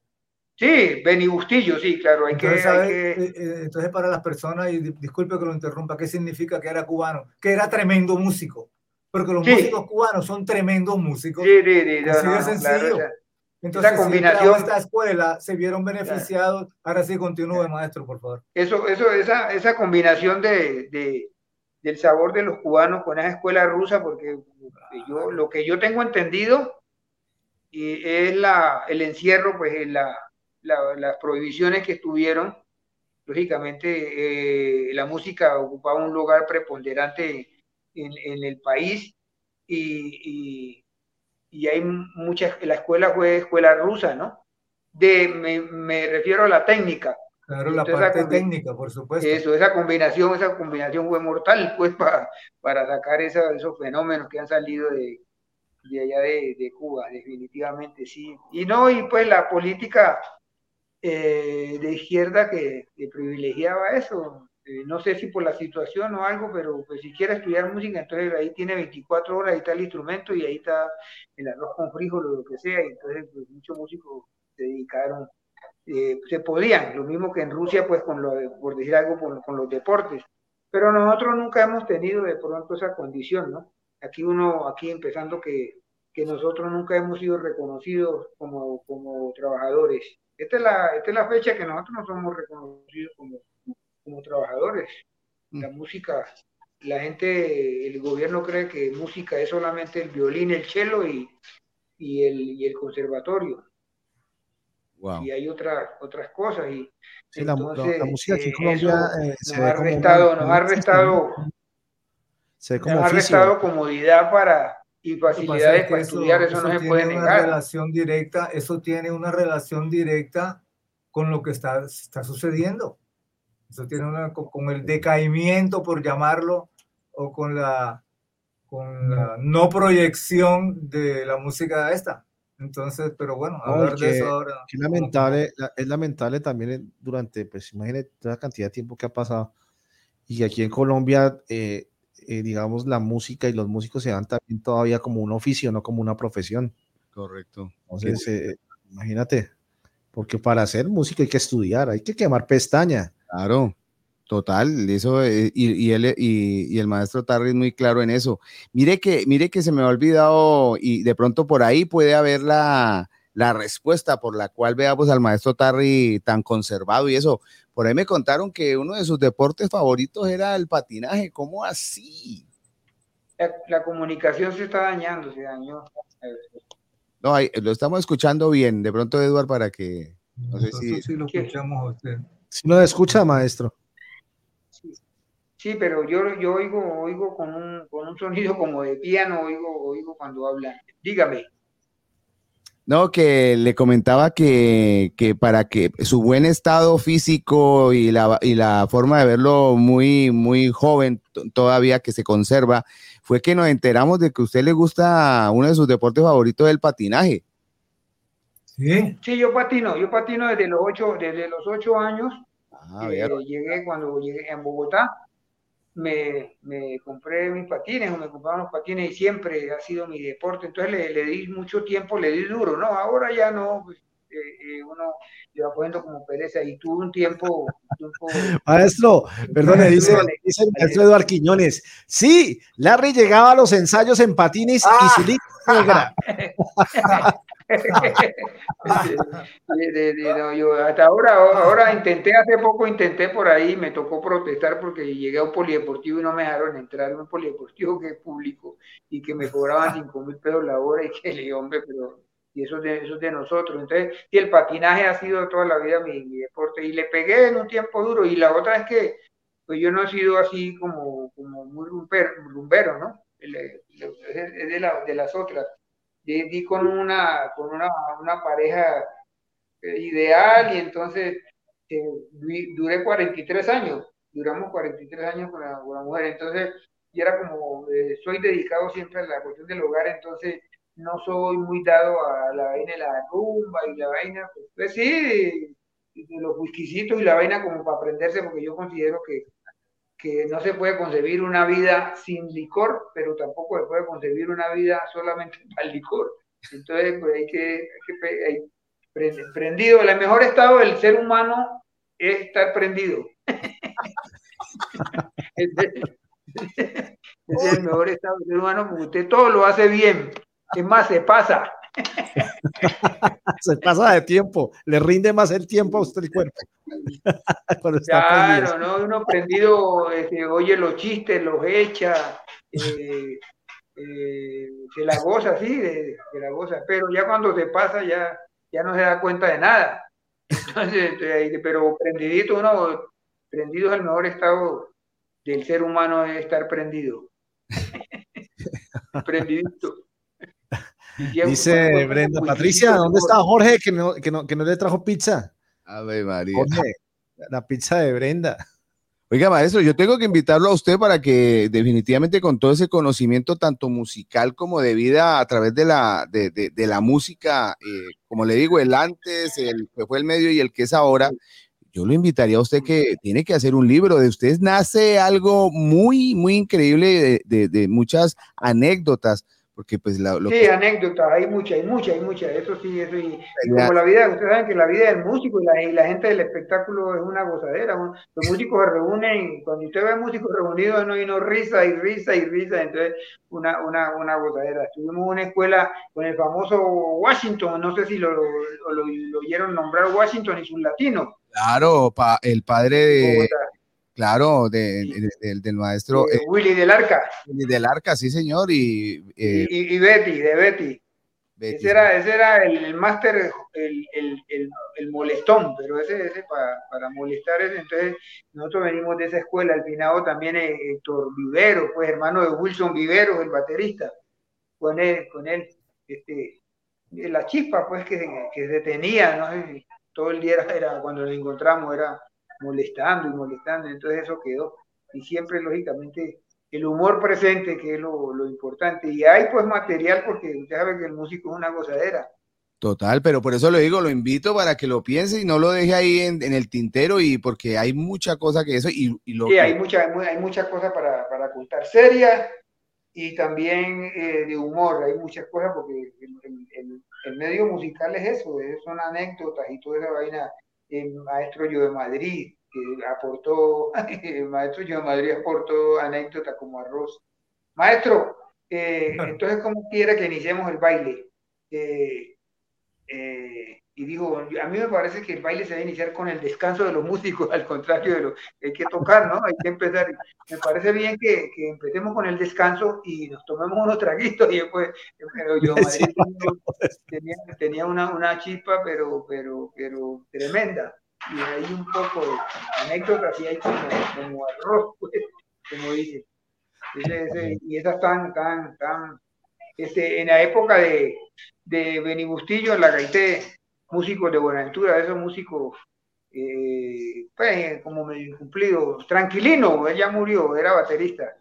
Speaker 8: Sí, Beni Bustillo, sí, claro, hay
Speaker 7: Entonces,
Speaker 8: que, hay
Speaker 7: ¿sabe?
Speaker 8: que-
Speaker 7: Eh, eh, entonces, para las personas, y di- disculpe que lo interrumpa, ¿qué significa que era cubano? Que era tremendo músico. Porque los
Speaker 8: Sí.
Speaker 7: músicos cubanos son tremendos músicos.
Speaker 8: Sí, sí, sí,
Speaker 7: Así
Speaker 8: no,
Speaker 7: de sencillo.
Speaker 8: claro,
Speaker 7: Entonces, si
Speaker 8: combinación-
Speaker 7: a esta escuela, se vieron beneficiados. Ahora sí, continúe, maestro, por favor.
Speaker 8: Eso, eso, esa, esa combinación de, de- del sabor de los cubanos con esa escuela rusa, porque yo, lo que yo tengo entendido es la, el encierro, pues en la, la- las prohibiciones que estuvieron, lógicamente eh, la música ocupaba un lugar preponderante en, en el país y, y, y hay muchas, la escuela fue escuela rusa, ¿no? De, me, me refiero a la técnica,
Speaker 7: Claro, la
Speaker 8: Entonces,
Speaker 7: parte técnica, por supuesto.
Speaker 8: eso, esa combinación, esa combinación fue mortal, pues, para, para sacar esa- esos fenómenos que han salido de, de allá de, de Cuba, definitivamente, sí. Y no, y pues la política eh, de izquierda que, que privilegiaba eso. Eh, no sé si por la situación o algo, pero pues si quiere estudiar música, entonces ahí tiene 24 horas, ahí está el instrumento y ahí está el arroz con frijol o lo que sea, y entonces pues, muchos músicos se dedicaron eh, se podían, lo mismo que en Rusia, pues con lo, por decir algo, con, con los deportes. Pero nosotros nunca hemos tenido de pronto esa condición, ¿no? Aquí uno, aquí empezando que, que nosotros nunca hemos sido reconocidos como, como trabajadores. Esta es, la, esta es la fecha que nosotros no somos reconocidos como, como trabajadores. La música, la gente, el gobierno cree que música es solamente el violín, el cello y, y, el, y el conservatorio
Speaker 6: Wow.
Speaker 8: y hay otras otras cosas y
Speaker 1: Sí, la, mu- la- la
Speaker 8: entonces,
Speaker 1: música aquí en
Speaker 8: eh,
Speaker 1: Colombia
Speaker 8: eso
Speaker 1: eh,
Speaker 8: nos
Speaker 1: se
Speaker 8: ha
Speaker 1: ve como
Speaker 8: restado, nos
Speaker 1: como
Speaker 8: ha restado,
Speaker 1: se ve
Speaker 8: nos
Speaker 1: como
Speaker 8: ha restado comodidad para y facilidades
Speaker 7: es que
Speaker 8: para estudiar, eso, no se puede
Speaker 7: una
Speaker 8: negar.
Speaker 7: relación directa, eso tiene una relación directa con lo que está, está sucediendo. Eso tiene una, con, con el decaimiento, por llamarlo, o con la, con la no proyección de la música esta. Entonces, pero bueno,
Speaker 1: No,
Speaker 7: hablar de eso ahora.
Speaker 1: es lamentable, la- es lamentable también durante, pues imagínate toda la cantidad de tiempo que ha pasado y aquí en Colombia eh, eh, digamos, la música y los músicos se dan también todavía como un oficio, no como una profesión.
Speaker 6: Correcto.
Speaker 1: Entonces, eh, imagínate, porque para hacer música hay que estudiar, hay que quemar pestaña.
Speaker 6: Claro, total, eso, eh, y, y él, y, y el maestro Tarry es muy claro en eso. Mire que, mire que se me ha olvidado, y de pronto por ahí puede haber la, la respuesta por la cual veamos al maestro Tarry tan conservado y eso. Por ahí me contaron que uno de sus deportes favoritos era el patinaje. ¿Cómo así?
Speaker 8: La, la comunicación se está dañando, se dañó.
Speaker 6: No, ahí, lo estamos escuchando bien. De pronto, Eduard, para que. No sé si.
Speaker 7: Sí lo escuchamos a usted.
Speaker 1: Si no escucha, maestro.
Speaker 8: Sí, pero yo, yo oigo, oigo con, un, con un sonido como de piano, oigo, oigo cuando hablan. Dígame.
Speaker 6: No, que le comentaba que, que para que su buen estado físico y la, y la forma de verlo muy, muy joven todavía que se conserva, fue que nos enteramos de que a usted le gusta uno de sus deportes favoritos el patinaje.
Speaker 7: Sí.
Speaker 8: Sí, yo patino, yo patino desde los ocho, desde los ocho años.
Speaker 6: Ah,
Speaker 8: Eh, llegué cuando llegué en Bogotá, me, me compré mis patines o me compraron los patines y siempre ha sido mi deporte. Entonces le, le di mucho tiempo, le di duro, ¿no? Ahora ya no, pues, eh, eh, uno le va poniendo como pereza y tuve un tiempo, un tiempo
Speaker 1: Maestro, perdone, dice, dice el maestro Eduardo Quiñones. Sí, Larry llegaba a los ensayos en patines y su liga negra.
Speaker 8: de- de- de- no, yo hasta ahora, ahora intenté, hace poco intenté por ahí, me tocó protestar porque llegué a un polideportivo y no me dejaron entrar un polideportivo que es público y que me cobraban cinco mil pesos la hora y que le hombre, pero y eso es de, eso es de nosotros. Entonces, y el patinaje ha sido toda la vida mi, mi deporte y le pegué en un tiempo duro y la otra es que pues yo no he sido así como, como muy rumber- rumbero, ¿no? Es de, la- de las otras. Di, con una, con una, una pareja eh, ideal y entonces eh, duré 43 años, duramos 43 años con la, con la mujer, entonces y era como, eh, soy dedicado siempre a la cuestión del hogar, entonces no soy muy dado a la vaina de la rumba y la vaina, pues, pues sí, de, de los whiskycitos y la vaina como para aprenderse, porque yo considero que, que no se puede concebir una vida sin licor, pero tampoco se puede concebir una vida solamente para el licor. Entonces, pues hay que, hay que prendido, el mejor estado del ser humano es estar prendido. Ese es el mejor estado del ser humano porque usted todo lo hace bien. Es más, se pasa.
Speaker 1: Se pasa de tiempo, le rinde más el tiempo a usted el cuerpo.
Speaker 8: Claro. ¿no? Uno prendido, este, oye los chistes, los echa, eh, eh, se la goza, sí, de- se la goza, pero ya cuando se pasa ya, ya no se da cuenta de nada. Entonces, este, pero prendidito, uno, prendido es el mejor estado del ser humano, es estar prendido. Prendidito.
Speaker 1: Dice Brenda, Patricia, ¿dónde está Jorge que no, que no, que no le trajo pizza?
Speaker 6: Ave María.
Speaker 1: Jorge, la pizza de Brenda.
Speaker 6: Oiga, maestro, yo tengo que invitarlo a usted para que definitivamente con todo ese conocimiento tanto musical como de vida a través de la, de, de- de la música, eh, como le digo, el antes, el que fue el medio y el que es ahora, yo lo invitaría a usted que tiene que hacer un libro. De usted nace algo muy, muy increíble de, de- de muchas anécdotas, porque pues la- lo
Speaker 8: Sí,
Speaker 6: que-
Speaker 8: anécdotas, hay muchas, hay muchas, hay muchas, eso sí, eso y, y como la vida, ustedes saben que la vida del músico y la, y la gente del espectáculo es una gozadera, los músicos se reúnen, y cuando usted ve músicos reunidos no hay no risa y risa y risa, entonces una, una, una gozadera. Tuvimos una escuela con el famoso Washington, no sé si lo, lo, lo- lo oyeron nombrar Washington y sus latinos.
Speaker 6: claro, pa- el padre de,
Speaker 8: Bogotá.
Speaker 6: Claro, de- de- del- del maestro
Speaker 8: Eh, Willy del Arca
Speaker 6: del Arca, sí señor, y eh,
Speaker 8: y, Betty, de Betty.
Speaker 6: Betty.
Speaker 8: Ese era, ese era el, máster, el, el, el, el molestón, pero ese, ese para, para molestar ese, entonces nosotros venimos de esa escuela, al finado también eh, Héctor Vivero, pues hermano de Wilson Vivero, el baterista, con él, con él, este, la chispa pues que, que se tenía, ¿no? Todo el día era, era, cuando nos encontramos era molestando y molestando, entonces eso quedó, y siempre lógicamente el humor presente, que es lo, lo importante. Y hay pues material porque usted sabe que el músico es una gozadera.
Speaker 6: Total, pero por eso lo digo, lo invito para que lo piense y no lo deje ahí en, en el tintero y porque hay mucha cosa que eso y, y lo
Speaker 8: Sí, hay muchas hay muchas cosas para, para contar serias y también eh, de humor, hay muchas cosas porque el, el- el- medio musical es eso, es- son anécdotas y toda esa vaina. El maestro Yo de Madrid, que aportó, el maestro Yo de Madrid aportó anécdotas como arroz. Maestro, eh, entonces, ¿cómo quiere que iniciemos el baile? Eh, eh, y digo, a mí me parece que el baile se debe iniciar con el descanso de los músicos, al contrario de lo que hay que tocar, ¿no? Hay que empezar. Me parece bien que, que empecemos con el descanso y nos tomemos unos traguitos y después, pero yo Madrid tenía, tenía una, una chispa, pero, pero, pero tremenda. Y hay un poco de anécdotas y hay como, como arroz, pues, como dice. Ese- ese- y esas tan, tan, tan, este, en la época de, de Beni Bustillo, en la Gaité, músicos de Buenaventura, esos músicos, eh, pues, como medio incumplidos, tranquilino, él ya murió, era baterista.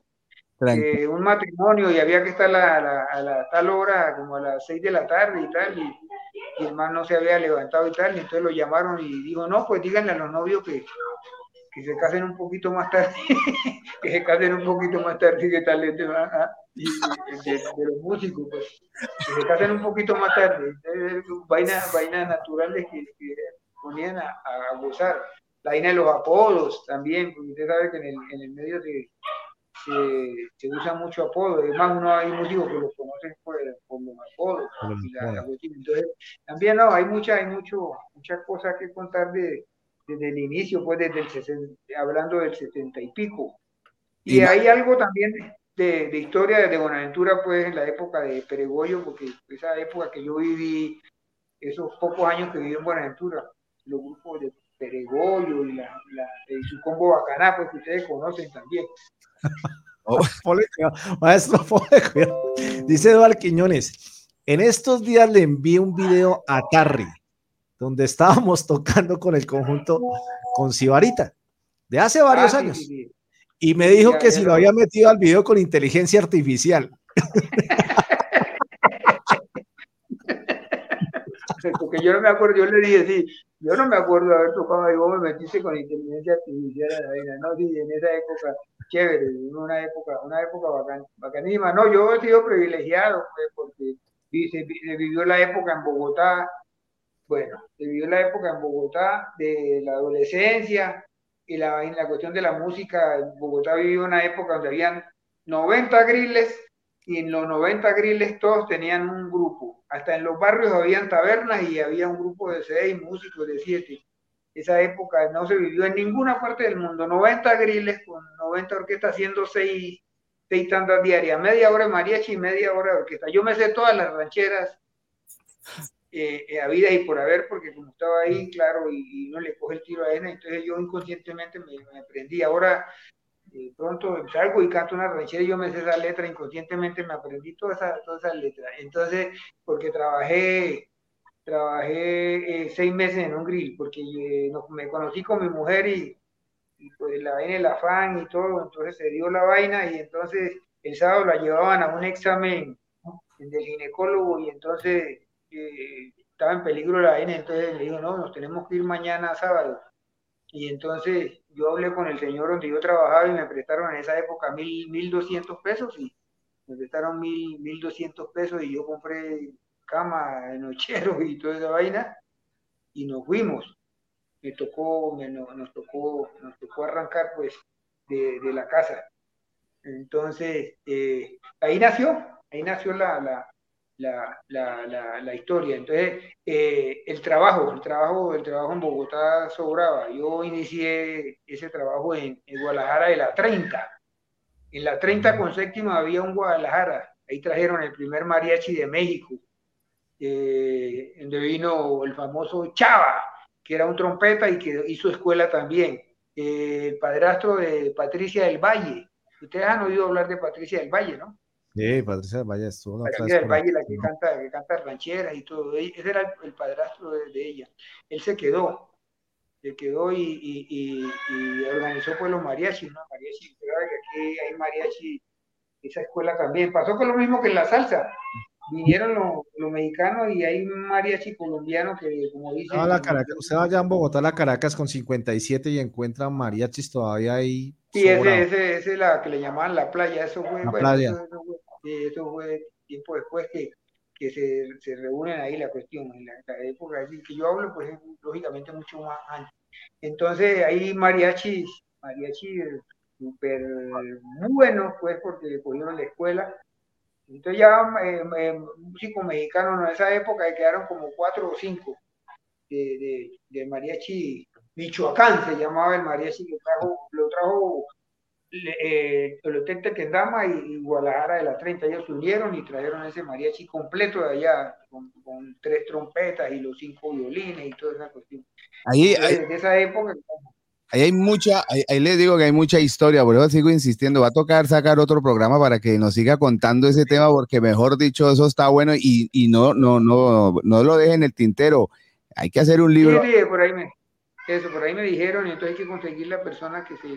Speaker 8: Eh, un matrimonio y había que estar a la, a la- a la tal hora, como a las seis de la tarde y tal, y, y el man no se había levantado y tal, y entonces lo llamaron y dijo, no, pues díganle a los novios que, que se casen un poquito más tarde, que se casen un poquito más tarde, ¿qué tal? Ah, y de, de los músicos, pues, que se casen un poquito más tarde, Eh, vainas vainas naturales que, que ponían a, a gozar, la vaina de los apodos también, porque usted sabe que en el, en el medio se, se, se usa mucho apodo, además uno hay músicos que los conocen por, por los apodos,
Speaker 1: Por
Speaker 8: la- la entonces también no, hay mucha, hay mucho, muchas cosas que contar de, desde el inicio, pues desde el 60, hablando del setenta y pico. Y
Speaker 6: Y
Speaker 8: hay algo también de, de historia de Buenaventura, pues en la época de Peregoyo, porque esa época que yo viví, esos pocos años que viví en Buenaventura, los grupos de Peregoyo y, la, la- y su combo bacaná, pues que ustedes conocen también.
Speaker 1: Cuidado, Maestro. Dice Eduardo Quiñones, en estos días le envié un video a Tarry, donde estábamos tocando con el conjunto con Sibarita, de hace varios
Speaker 8: Ah, sí,
Speaker 1: años.
Speaker 8: sí, sí.
Speaker 1: Y me dijo que si
Speaker 8: lo-
Speaker 1: había metido al video con inteligencia artificial.
Speaker 8: Porque yo no me acuerdo, yo le dije, sí, yo no me acuerdo de haber tocado y vos me metiste con inteligencia artificial en la vaina, no, sí, en esa época, chévere, una época, una época bacán, bacanísima. No, yo he sido privilegiado, pues, porque se, se vivió la época en Bogotá, bueno, se vivió la época en Bogotá de la adolescencia y la, en la cuestión de la música, en Bogotá vivió una época donde habían 90 griles y en los 90 griles todos tenían un grupo. Hasta en los barrios habían tabernas y había un grupo de seis músicos, de siete. Esa época no se vivió en ninguna parte del mundo. 90 griles con 90 orquestas haciendo seis, seis tandas diarias. Media hora de mariachi y media hora de orquesta. Yo me sé todas las rancheras eh, eh, habidas y por haber, porque como estaba ahí, claro, y, y no le coge el tiro a ella, entonces yo inconscientemente me, me aprendí. Ahora de pronto salgo y canto una ranchera y yo me sé esa letra, inconscientemente me aprendí todas esas toda esa letras. Entonces, porque trabajé, trabajé eh, seis meses en un grill, porque eh, no- me conocí con mi mujer y, y pues la vaina, el afán y todo, entonces se dio la vaina y entonces el sábado la llevaban a un examen del ginecólogo y entonces eh, estaba en peligro la vaina, entonces le digo, no, nos tenemos que ir mañana sábado. Y entonces yo hablé con el señor donde yo trabajaba y me prestaron en esa época mil, mil doscientos pesos y me prestaron mil, mil doscientos pesos y yo compré cama, nochero y toda esa vaina y nos fuimos. Me tocó, me- no- nos tocó, nos tocó arrancar pues de, de la casa. Entonces, eh, ahí nació, ahí nació la, la, la, la, la, la historia. Entonces, eh, el trabajo, el trabajo, el trabajo en Bogotá sobraba. Yo inicié ese trabajo en, en Guadalajara de la 30. En la 30 con séptima había un Guadalajara. Ahí trajeron el primer mariachi de México, eh, donde vino el famoso Chava, que era un trompeta y que hizo escuela también. Eh, el padrastro de Patricia del Valle. Ustedes han oído hablar de Patricia del Valle, ¿no?
Speaker 1: Sí, Patricia Valle estuvo otra
Speaker 8: Patricia del Valle, la que
Speaker 1: ¿no?
Speaker 8: canta, que canta rancheras y todo. Ese era el, el padrastro de, de ella. Él se quedó, se quedó y, y- y- y organizó pues los mariachis, ¿no? Mariachi, aquí hay mariachi, esa escuela también. Pasó con lo mismo que en la salsa. vinieron los, los mexicanos y hay mariachi colombiano que, como dicen,
Speaker 1: Ah, la Caracas, usted va allá en Bogotá, a la Caracas con 57 y encuentra mariachis todavía ahí.
Speaker 8: Sí, ese, ese, ese es la que le llamaban la playa, eso fue,
Speaker 1: La
Speaker 8: bueno,
Speaker 1: playa.
Speaker 8: Eso, eso fue, eso fue tiempo después que, que se, se reúnen ahí la cuestión, en la, la época que yo hablo, pues es lógicamente mucho más antes. Entonces hay mariachis, mariachis súper buenos, pues porque cogieron la escuela. Entonces ya eh, eh, músicos mexicanos en esa época quedaron como cuatro o cinco de, de, de mariachi Michoacán se llamaba el mariachi que trajo, lo trajo eh, el Hotel Tequendama y, y Guadalajara de la 30. Ellos se unieron y trajeron ese mariachi completo de allá, con, con tres trompetas y los cinco violines y toda esa cuestión.
Speaker 6: Ahí,
Speaker 8: Entonces,
Speaker 6: ahí,
Speaker 8: de esa época,
Speaker 6: ahí hay mucha, ahí, ahí les digo que hay mucha historia, por eso sigo insistiendo, va a tocar sacar otro programa para que nos siga contando ese tema, porque mejor dicho, eso está bueno y, y no, no, no, no lo dejen en el tintero. Hay que hacer un libro.
Speaker 8: Sí, sí, por ahí me, eso, por ahí me dijeron, y entonces hay que conseguir la persona que se,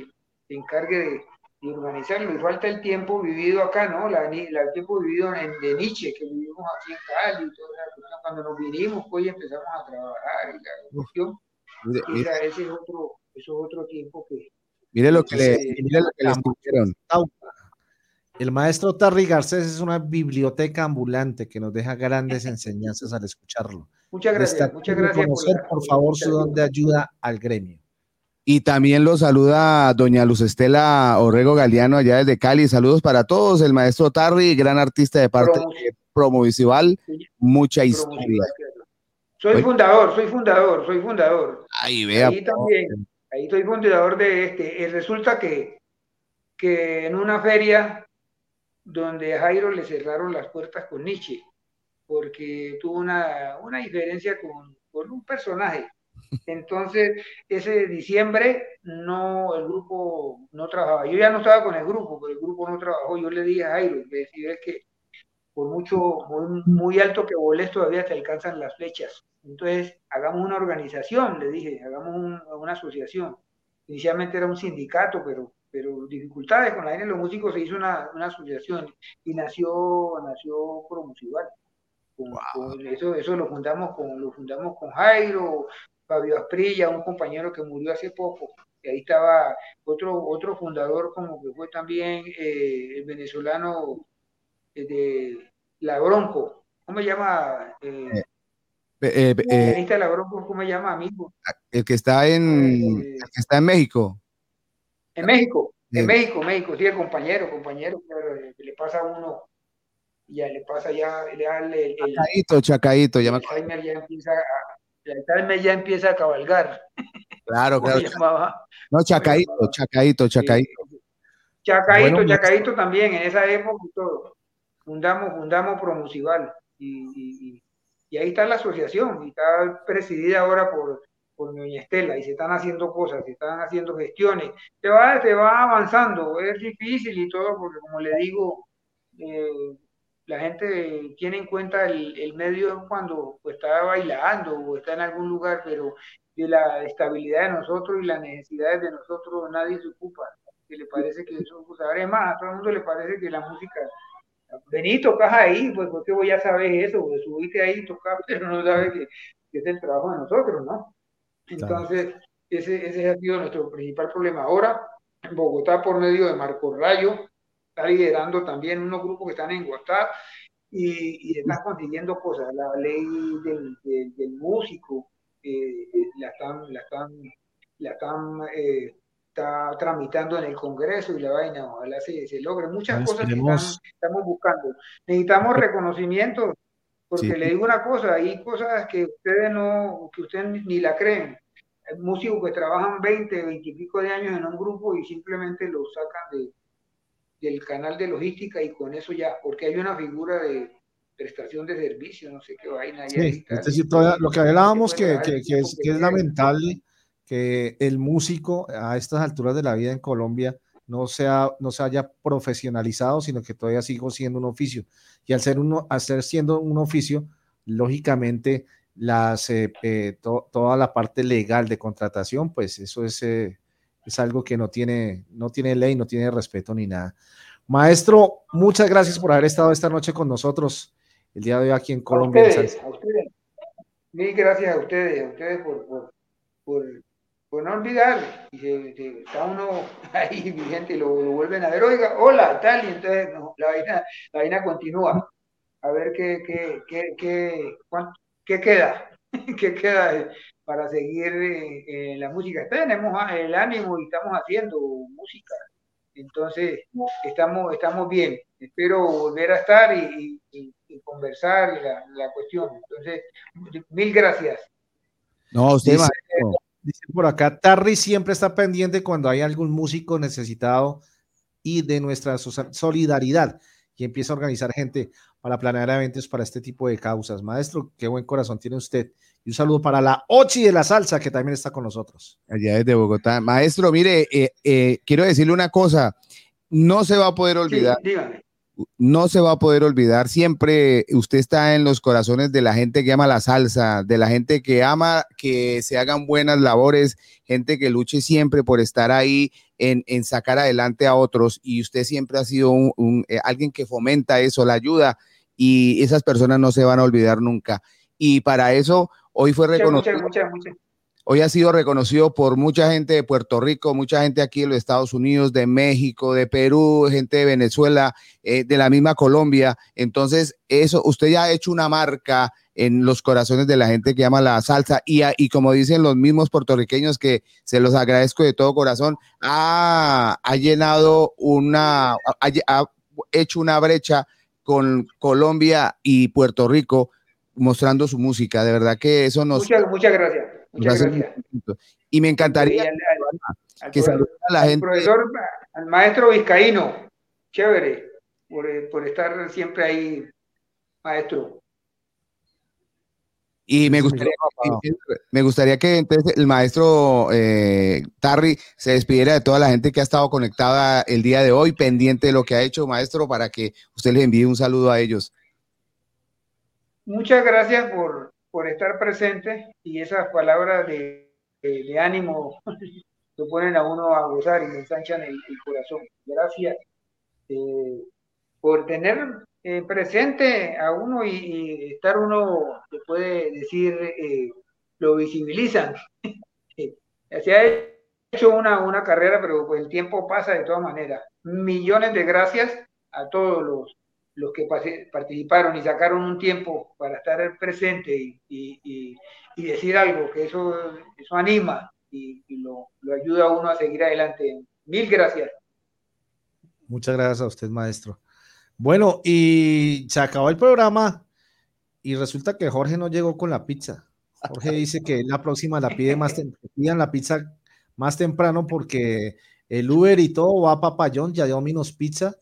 Speaker 8: se encargue de, de organizarlo. Y falta el tiempo vivido acá, ¿no? La, la- el tiempo vivido en, de Nietzsche, que vivimos aquí en Cali, y toda cuestión. Cuando nos vinimos, pues y empezamos a trabajar y la cuestión.
Speaker 6: Mire,
Speaker 8: esa-
Speaker 6: mire,
Speaker 8: ese es otro, eso es otro tiempo que.
Speaker 6: mire lo que le, mire lo que le.
Speaker 1: El maestro Tarry Garcés es una biblioteca ambulante que nos deja grandes enseñanzas al escucharlo.
Speaker 8: Muchas gracias, muchas gracias por la
Speaker 1: por favor, su don de ayuda al gremio.
Speaker 6: Y también lo saluda doña Luz Estela Orrego Galeano allá desde Cali. Saludos para todos. El maestro Tarry, gran artista de parte
Speaker 8: Promo-
Speaker 6: de Promovisual. Mucha historia.
Speaker 8: Soy fundador, soy fundador, soy fundador.
Speaker 6: Ahí vea.
Speaker 8: Ahí también, ahí soy fundador de este. Eh, resulta que, que en una feria donde a Jairo le cerraron las puertas con Nietzsche, porque tuvo una, una diferencia con, con un personaje. Entonces, ese diciembre no, el grupo no trabajaba. Yo ya no estaba con el grupo, pero el grupo no trabajó. Yo le dije a Jairo, le "Es que por mucho, muy, muy alto que voles todavía te alcanzan las flechas. Entonces, hagamos una organización, le dije, hagamos un- una asociación. Inicialmente era un sindicato, pero, pero dificultades con la gente de los músicos se hizo una, una asociación y nació, nació Promusival. Con- con eso, eso lo fundamos con, lo fundamos con Jairo, Fabio Asprilla, un compañero que murió hace poco. Y ahí estaba otro, otro fundador como que fue también eh, el venezolano eh, de La Bronco. ¿Cómo se llama? Eh,
Speaker 6: Eh, eh,
Speaker 8: el
Speaker 6: eh,
Speaker 8: La Bronco, ¿cómo se llama, amigo?
Speaker 6: el que está en, el que está en México.
Speaker 8: En México, en. México, México, sí, el compañero, compañero, eh, le pasa a uno, ya le pasa ya, ya el, el, el
Speaker 6: Chacaito, Chacaito, ya me.
Speaker 8: Alzheimer ya empieza a, el Alzheimer ya empieza a cabalgar.
Speaker 6: Claro,
Speaker 8: ¿Cómo
Speaker 6: claro.
Speaker 8: llamaba?
Speaker 6: No, Chacaito, Chacaito, Chacaito.
Speaker 8: Chacaito,
Speaker 6: Bueno,
Speaker 8: Chacaito también, en esa época y todo. Fundamos, fundamos Promusival y, y, y- y ahí está la asociación, y está presidida ahora por, por doña Estela, y se están haciendo cosas, se están haciendo gestiones. Se va, se va avanzando, es difícil y todo, porque como le digo, eh, la gente tiene en cuenta el, el medio cuando pues, está bailando o está en algún lugar, pero de la estabilidad de nosotros y las necesidades de nosotros nadie se ocupa. Que le parece que eso, pues ahora es más, a todo el mundo le parece que la música, vení, tocas ahí, pues porque vos ya sabes eso, pues subiste ahí, tocas, pero no sabes que es el trabajo de nosotros, ¿no? Entonces, ese, ese ha sido nuestro principal problema. Ahora, en Bogotá, por medio de Marco Rayo, está liderando también unos grupos que están en WhatsApp y, y están consiguiendo cosas. La ley del, del, del músico eh, eh, la están, la están, la están eh, está tramitando en el Congreso y la vaina, ojalá se, se logre. Muchas cosas que están- estamos buscando. Necesitamos reconocimiento, porque
Speaker 6: Sí.
Speaker 8: le digo una cosa, hay cosas que ustedes no, que ustedes ni- la creen. Hay músicos que trabajan 20, 20 y pico de años en un grupo y simplemente los sacan de, del canal de logística y con eso ya, porque hay una figura de prestación de servicio, no sé qué vaina. ahí
Speaker 1: Sí, es decir, todavía lo que hablábamos que, que- que es, que es lamentable que el músico a estas alturas de la vida en Colombia no, sea, no se haya profesionalizado, sino que todavía sigo siendo un oficio. Y al ser, uno, al ser siendo un oficio, lógicamente las, eh, eh, to- toda la parte legal de contratación, pues eso es, eh, es algo que no tiene, no tiene ley, no tiene respeto ni nada. Maestro, muchas gracias por haber estado esta noche con nosotros. el día de hoy aquí en
Speaker 8: A
Speaker 1: Colombia.
Speaker 8: ustedes,
Speaker 1: Salsa.
Speaker 8: a ustedes. Mil gracias a ustedes, a ustedes por, por, por, por no olvidar. Y se, se- está uno ahí vigente y lo, lo vuelven a ver, oiga, hola, tal, y entonces no, la, vaina, la vaina continúa. A ver qué, qué, qué, qué, qué queda, qué queda para seguir eh, la música. Tenemos ah, el ánimo y estamos haciendo música. Entonces, estamos, estamos bien. Espero volver a estar y, y- y- y conversar y la, la cuestión. Entonces, mil gracias.
Speaker 6: No, usted,
Speaker 1: Dice,
Speaker 6: maestro.
Speaker 1: Dice por acá, Tarry siempre está pendiente cuando hay algún músico necesitado y de nuestra so- solidaridad y empieza a organizar gente para planear eventos para este tipo de causas. Maestro, qué buen corazón tiene usted. Y un saludo para la Ochi de la Salsa, que también está con nosotros.
Speaker 6: allá desde Bogotá. Maestro, mire, eh, eh, quiero decirle una cosa, no se va a poder
Speaker 8: Sí,
Speaker 6: olvidar,
Speaker 8: dígame.
Speaker 6: No se va a poder olvidar, siempre usted está en los corazones de la gente que ama la salsa, de la gente que ama que se hagan buenas labores, gente que luche siempre por estar ahí en, en sacar adelante a otros y usted siempre ha sido un, un, eh, alguien que fomenta eso, la ayuda y esas personas no se van a olvidar nunca. Y para eso hoy fue reconocido.
Speaker 8: muchas, muchas, muchas.
Speaker 6: Hoy ha sido reconocido por mucha gente de Puerto Rico, mucha gente aquí en los Estados Unidos, de México, de Perú, gente de Venezuela, eh, de la misma Colombia. Entonces, eso, usted ya ha hecho una marca en los corazones de la gente que ama la salsa y, y como dicen los mismos puertorriqueños que se los agradezco de todo corazón, ha, ha llenado una, ha, ha hecho una brecha con Colombia y Puerto Rico mostrando su música. De verdad que eso nos,
Speaker 8: Muchas, muchas gracias. Muchas gracias.
Speaker 6: Y me encantaría
Speaker 8: Y al- al- al
Speaker 6: que saludara a la
Speaker 8: al
Speaker 6: gente.
Speaker 8: profesor, al maestro Vizcaíno, chévere, por, eh, por estar siempre ahí, maestro.
Speaker 6: Y me gustaría, me gustaría que entonces el maestro eh, Tarry se despidiera de toda la gente que ha estado conectada el día de hoy, pendiente de lo que ha hecho, maestro, para que usted les envíe un saludo a ellos.
Speaker 8: Muchas gracias por, por estar presente y esas palabras de, de- de ánimo lo ponen a uno a gozar y le ensanchan el, el corazón. Gracias eh, por tener eh, presente a uno y, y estar uno, se puede decir, eh, lo visibilizan. Se ha hecho una, una carrera, pero el tiempo pasa de todas maneras. Millones de gracias a todos los, los que participaron y sacaron un tiempo para estar presente y, y- y- decir algo, que eso, eso anima y, lo, lo ayuda a uno a seguir adelante. Mil gracias.
Speaker 1: Muchas gracias a usted, maestro. Bueno, y se acabó el programa y resulta que Jorge no llegó con la pizza. Jorge dice que la próxima la pide más pidan la pizza más temprano porque el Uber y todo va a Papayón, ya Domino's Pizza,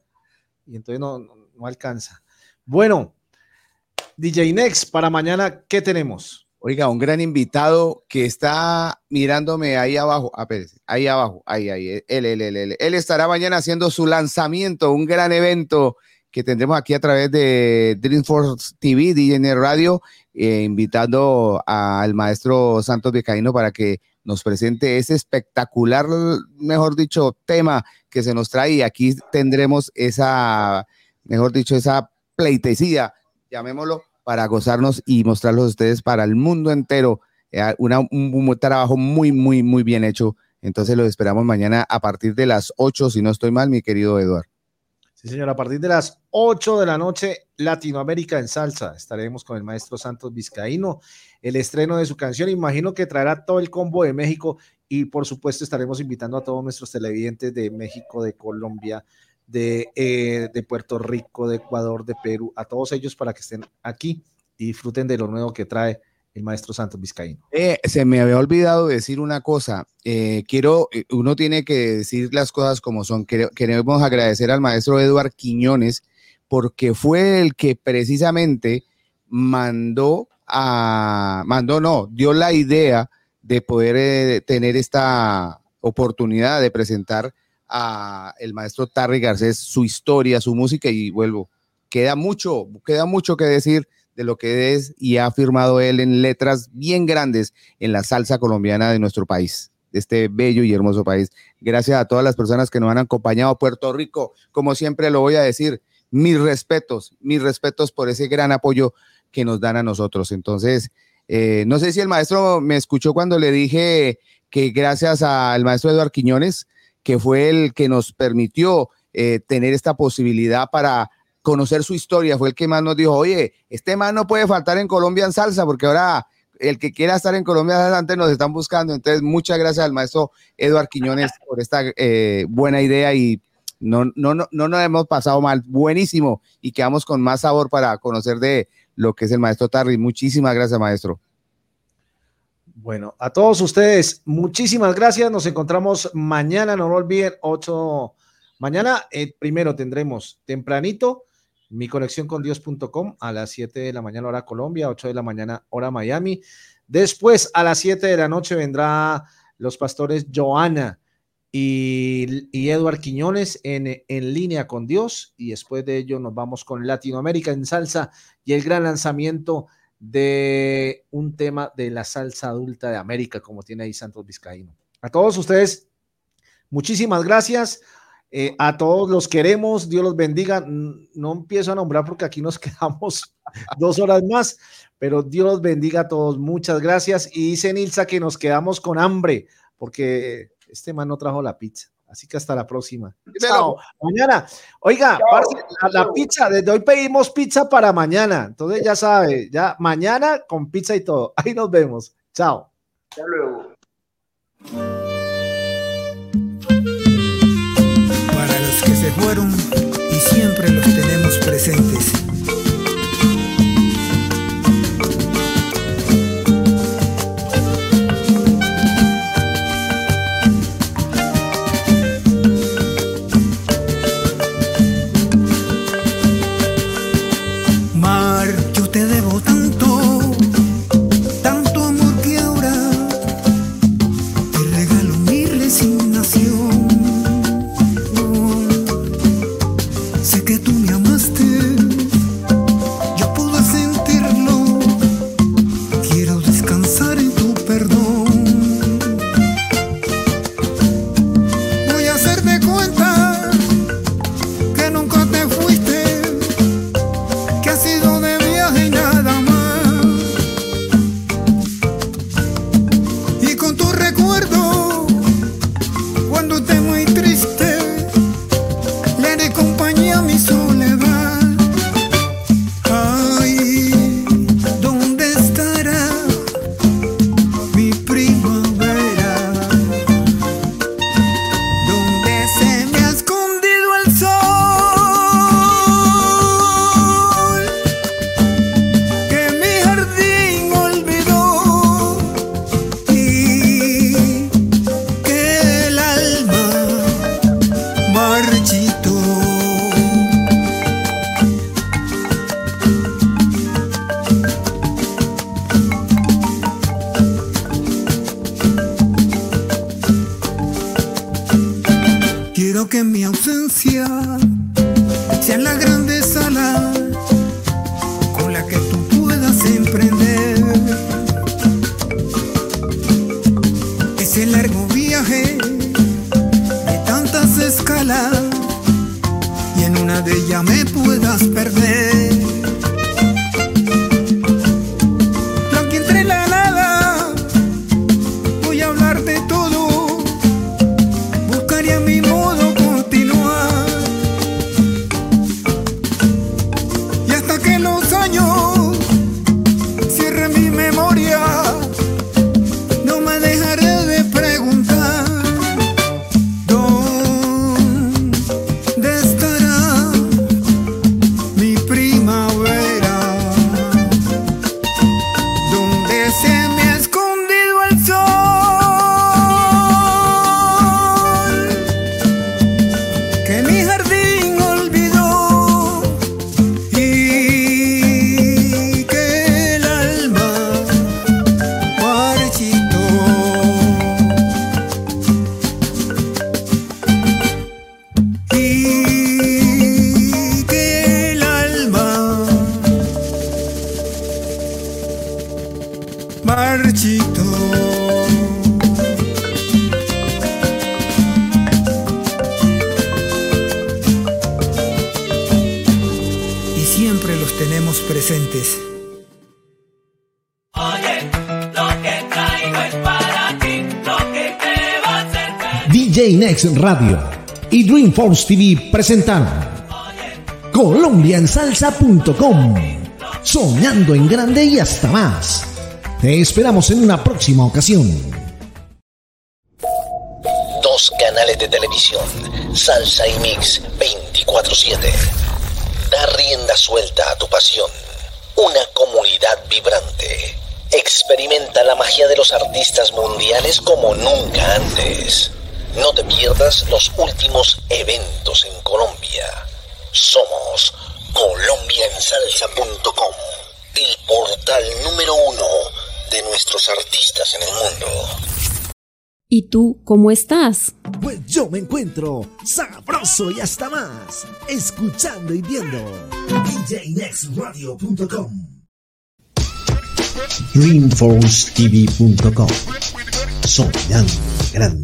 Speaker 1: y entonces no, no, no alcanza. Bueno, DJ Next, para mañana, ¿qué tenemos?
Speaker 6: Oiga, un gran invitado que está mirándome ahí abajo. Ah, ahí abajo, ahí, ahí. Él, él, él, él. Él estará mañana haciendo su lanzamiento, un gran evento que tendremos aquí a través de Dreamforce TV, DJN Radio, eh, invitando al maestro Santos Vizcaíno para que nos presente ese espectacular, mejor dicho, tema que se nos trae. Y aquí tendremos esa, mejor dicho, esa pleitesía, llamémoslo, para gozarnos y mostrarlos a ustedes para el mundo entero. Eh, una- un, trabajo muy, muy, muy bien hecho. Entonces los esperamos mañana a partir de las 8, si no estoy mal, mi querido Eduardo.
Speaker 1: Sí, señor, a partir de las 8 de la noche, Latinoamérica en salsa. Estaremos con el maestro Santos Vizcaíno, el estreno de su canción. Imagino que traerá todo el combo de México y por supuesto estaremos invitando a todos nuestros televidentes de México, de Colombia, de, eh, de Puerto Rico, de Ecuador, de Perú, a todos ellos para que estén aquí y disfruten de lo nuevo que trae el maestro Santos Vizcaíno.
Speaker 6: Eh, se me había olvidado decir una cosa. Eh, quiero, uno tiene que decir las cosas como son. Quere- Queremos agradecer al maestro Eduard Quiñones porque fue el que precisamente mandó a, mandó no, dio la idea de poder tener esta oportunidad de presentar a el maestro Tarry Garcés su historia, su música y vuelvo. Queda mucho, queda mucho que decir de lo que es y ha firmado él en letras bien grandes en la salsa colombiana de nuestro país, de este bello y hermoso país. Gracias a todas las personas que nos han acompañado. Puerto Rico, como siempre lo voy a decir, mis respetos, mis respetos por ese gran apoyo que nos dan a nosotros. Entonces, eh, no sé si el maestro me escuchó cuando le dije que gracias al maestro Eduardo Quiñones, que fue el que nos permitió eh, tener esta posibilidad para conocer su historia, fue el que más nos dijo, oye, este man no puede faltar en Colombia en salsa, porque ahora el que quiera estar en Colombia adelante nos están buscando. Entonces, muchas gracias al maestro Eduardo Quiñones por esta eh, buena idea y no, no, no, no nos hemos pasado mal, buenísimo y quedamos con más sabor para conocer de lo que es el maestro Tarry. Muchísimas gracias, maestro.
Speaker 1: Bueno, a todos ustedes, muchísimas gracias. Nos encontramos mañana, no lo olviden, 8. Mañana eh, primero tendremos tempranito mi conexión con Dios.com a las 7 de la mañana hora Colombia, 8 de la mañana hora Miami. Después a las 7 de la noche vendrá los pastores Joana y, y Quiñones en, en línea con Dios y después de ello nos vamos con Latinoamérica en salsa y el gran lanzamiento un tema de la salsa adulta de América como tiene ahí Santos Vizcaíno. A todos ustedes, muchísimas gracias. Eh, a todos los queremos, Dios los bendiga. No empiezo a nombrar porque aquí nos quedamos dos horas más, pero Dios los bendiga a todos. Muchas gracias. Y dice Nilsa que nos quedamos con hambre porque este man no trajo la pizza. Así que hasta la próxima. Chao. Mañana. Oiga, parce, la, la pizza, desde hoy pedimos pizza para mañana. Entonces ya sabe, ya mañana con pizza y todo. Ahí nos vemos. Chao.
Speaker 8: Hasta luego.
Speaker 9: Para los que se fueron y siempre los tenemos presentes.
Speaker 1: Dreamforce TV presentaron colombiansalsa.com Soñando en grande y hasta más. Te esperamos en una próxima ocasión.
Speaker 2: Dos canales de televisión, Salsa y Mix 24/7. Da rienda suelta a tu pasión. Una comunidad vibrante. Experimenta la magia de los artistas mundiales como nunca antes. No te pierdas los últimos eventos en Colombia. Somos colombiansalsa.com, el portal número uno de nuestros artistas en el mundo.
Speaker 3: ¿Y tú cómo estás?
Speaker 15: Pues yo me encuentro sabroso y hasta más, escuchando y viendo DJNextRadio.com.
Speaker 1: DreamforceTV.com Soñando grande.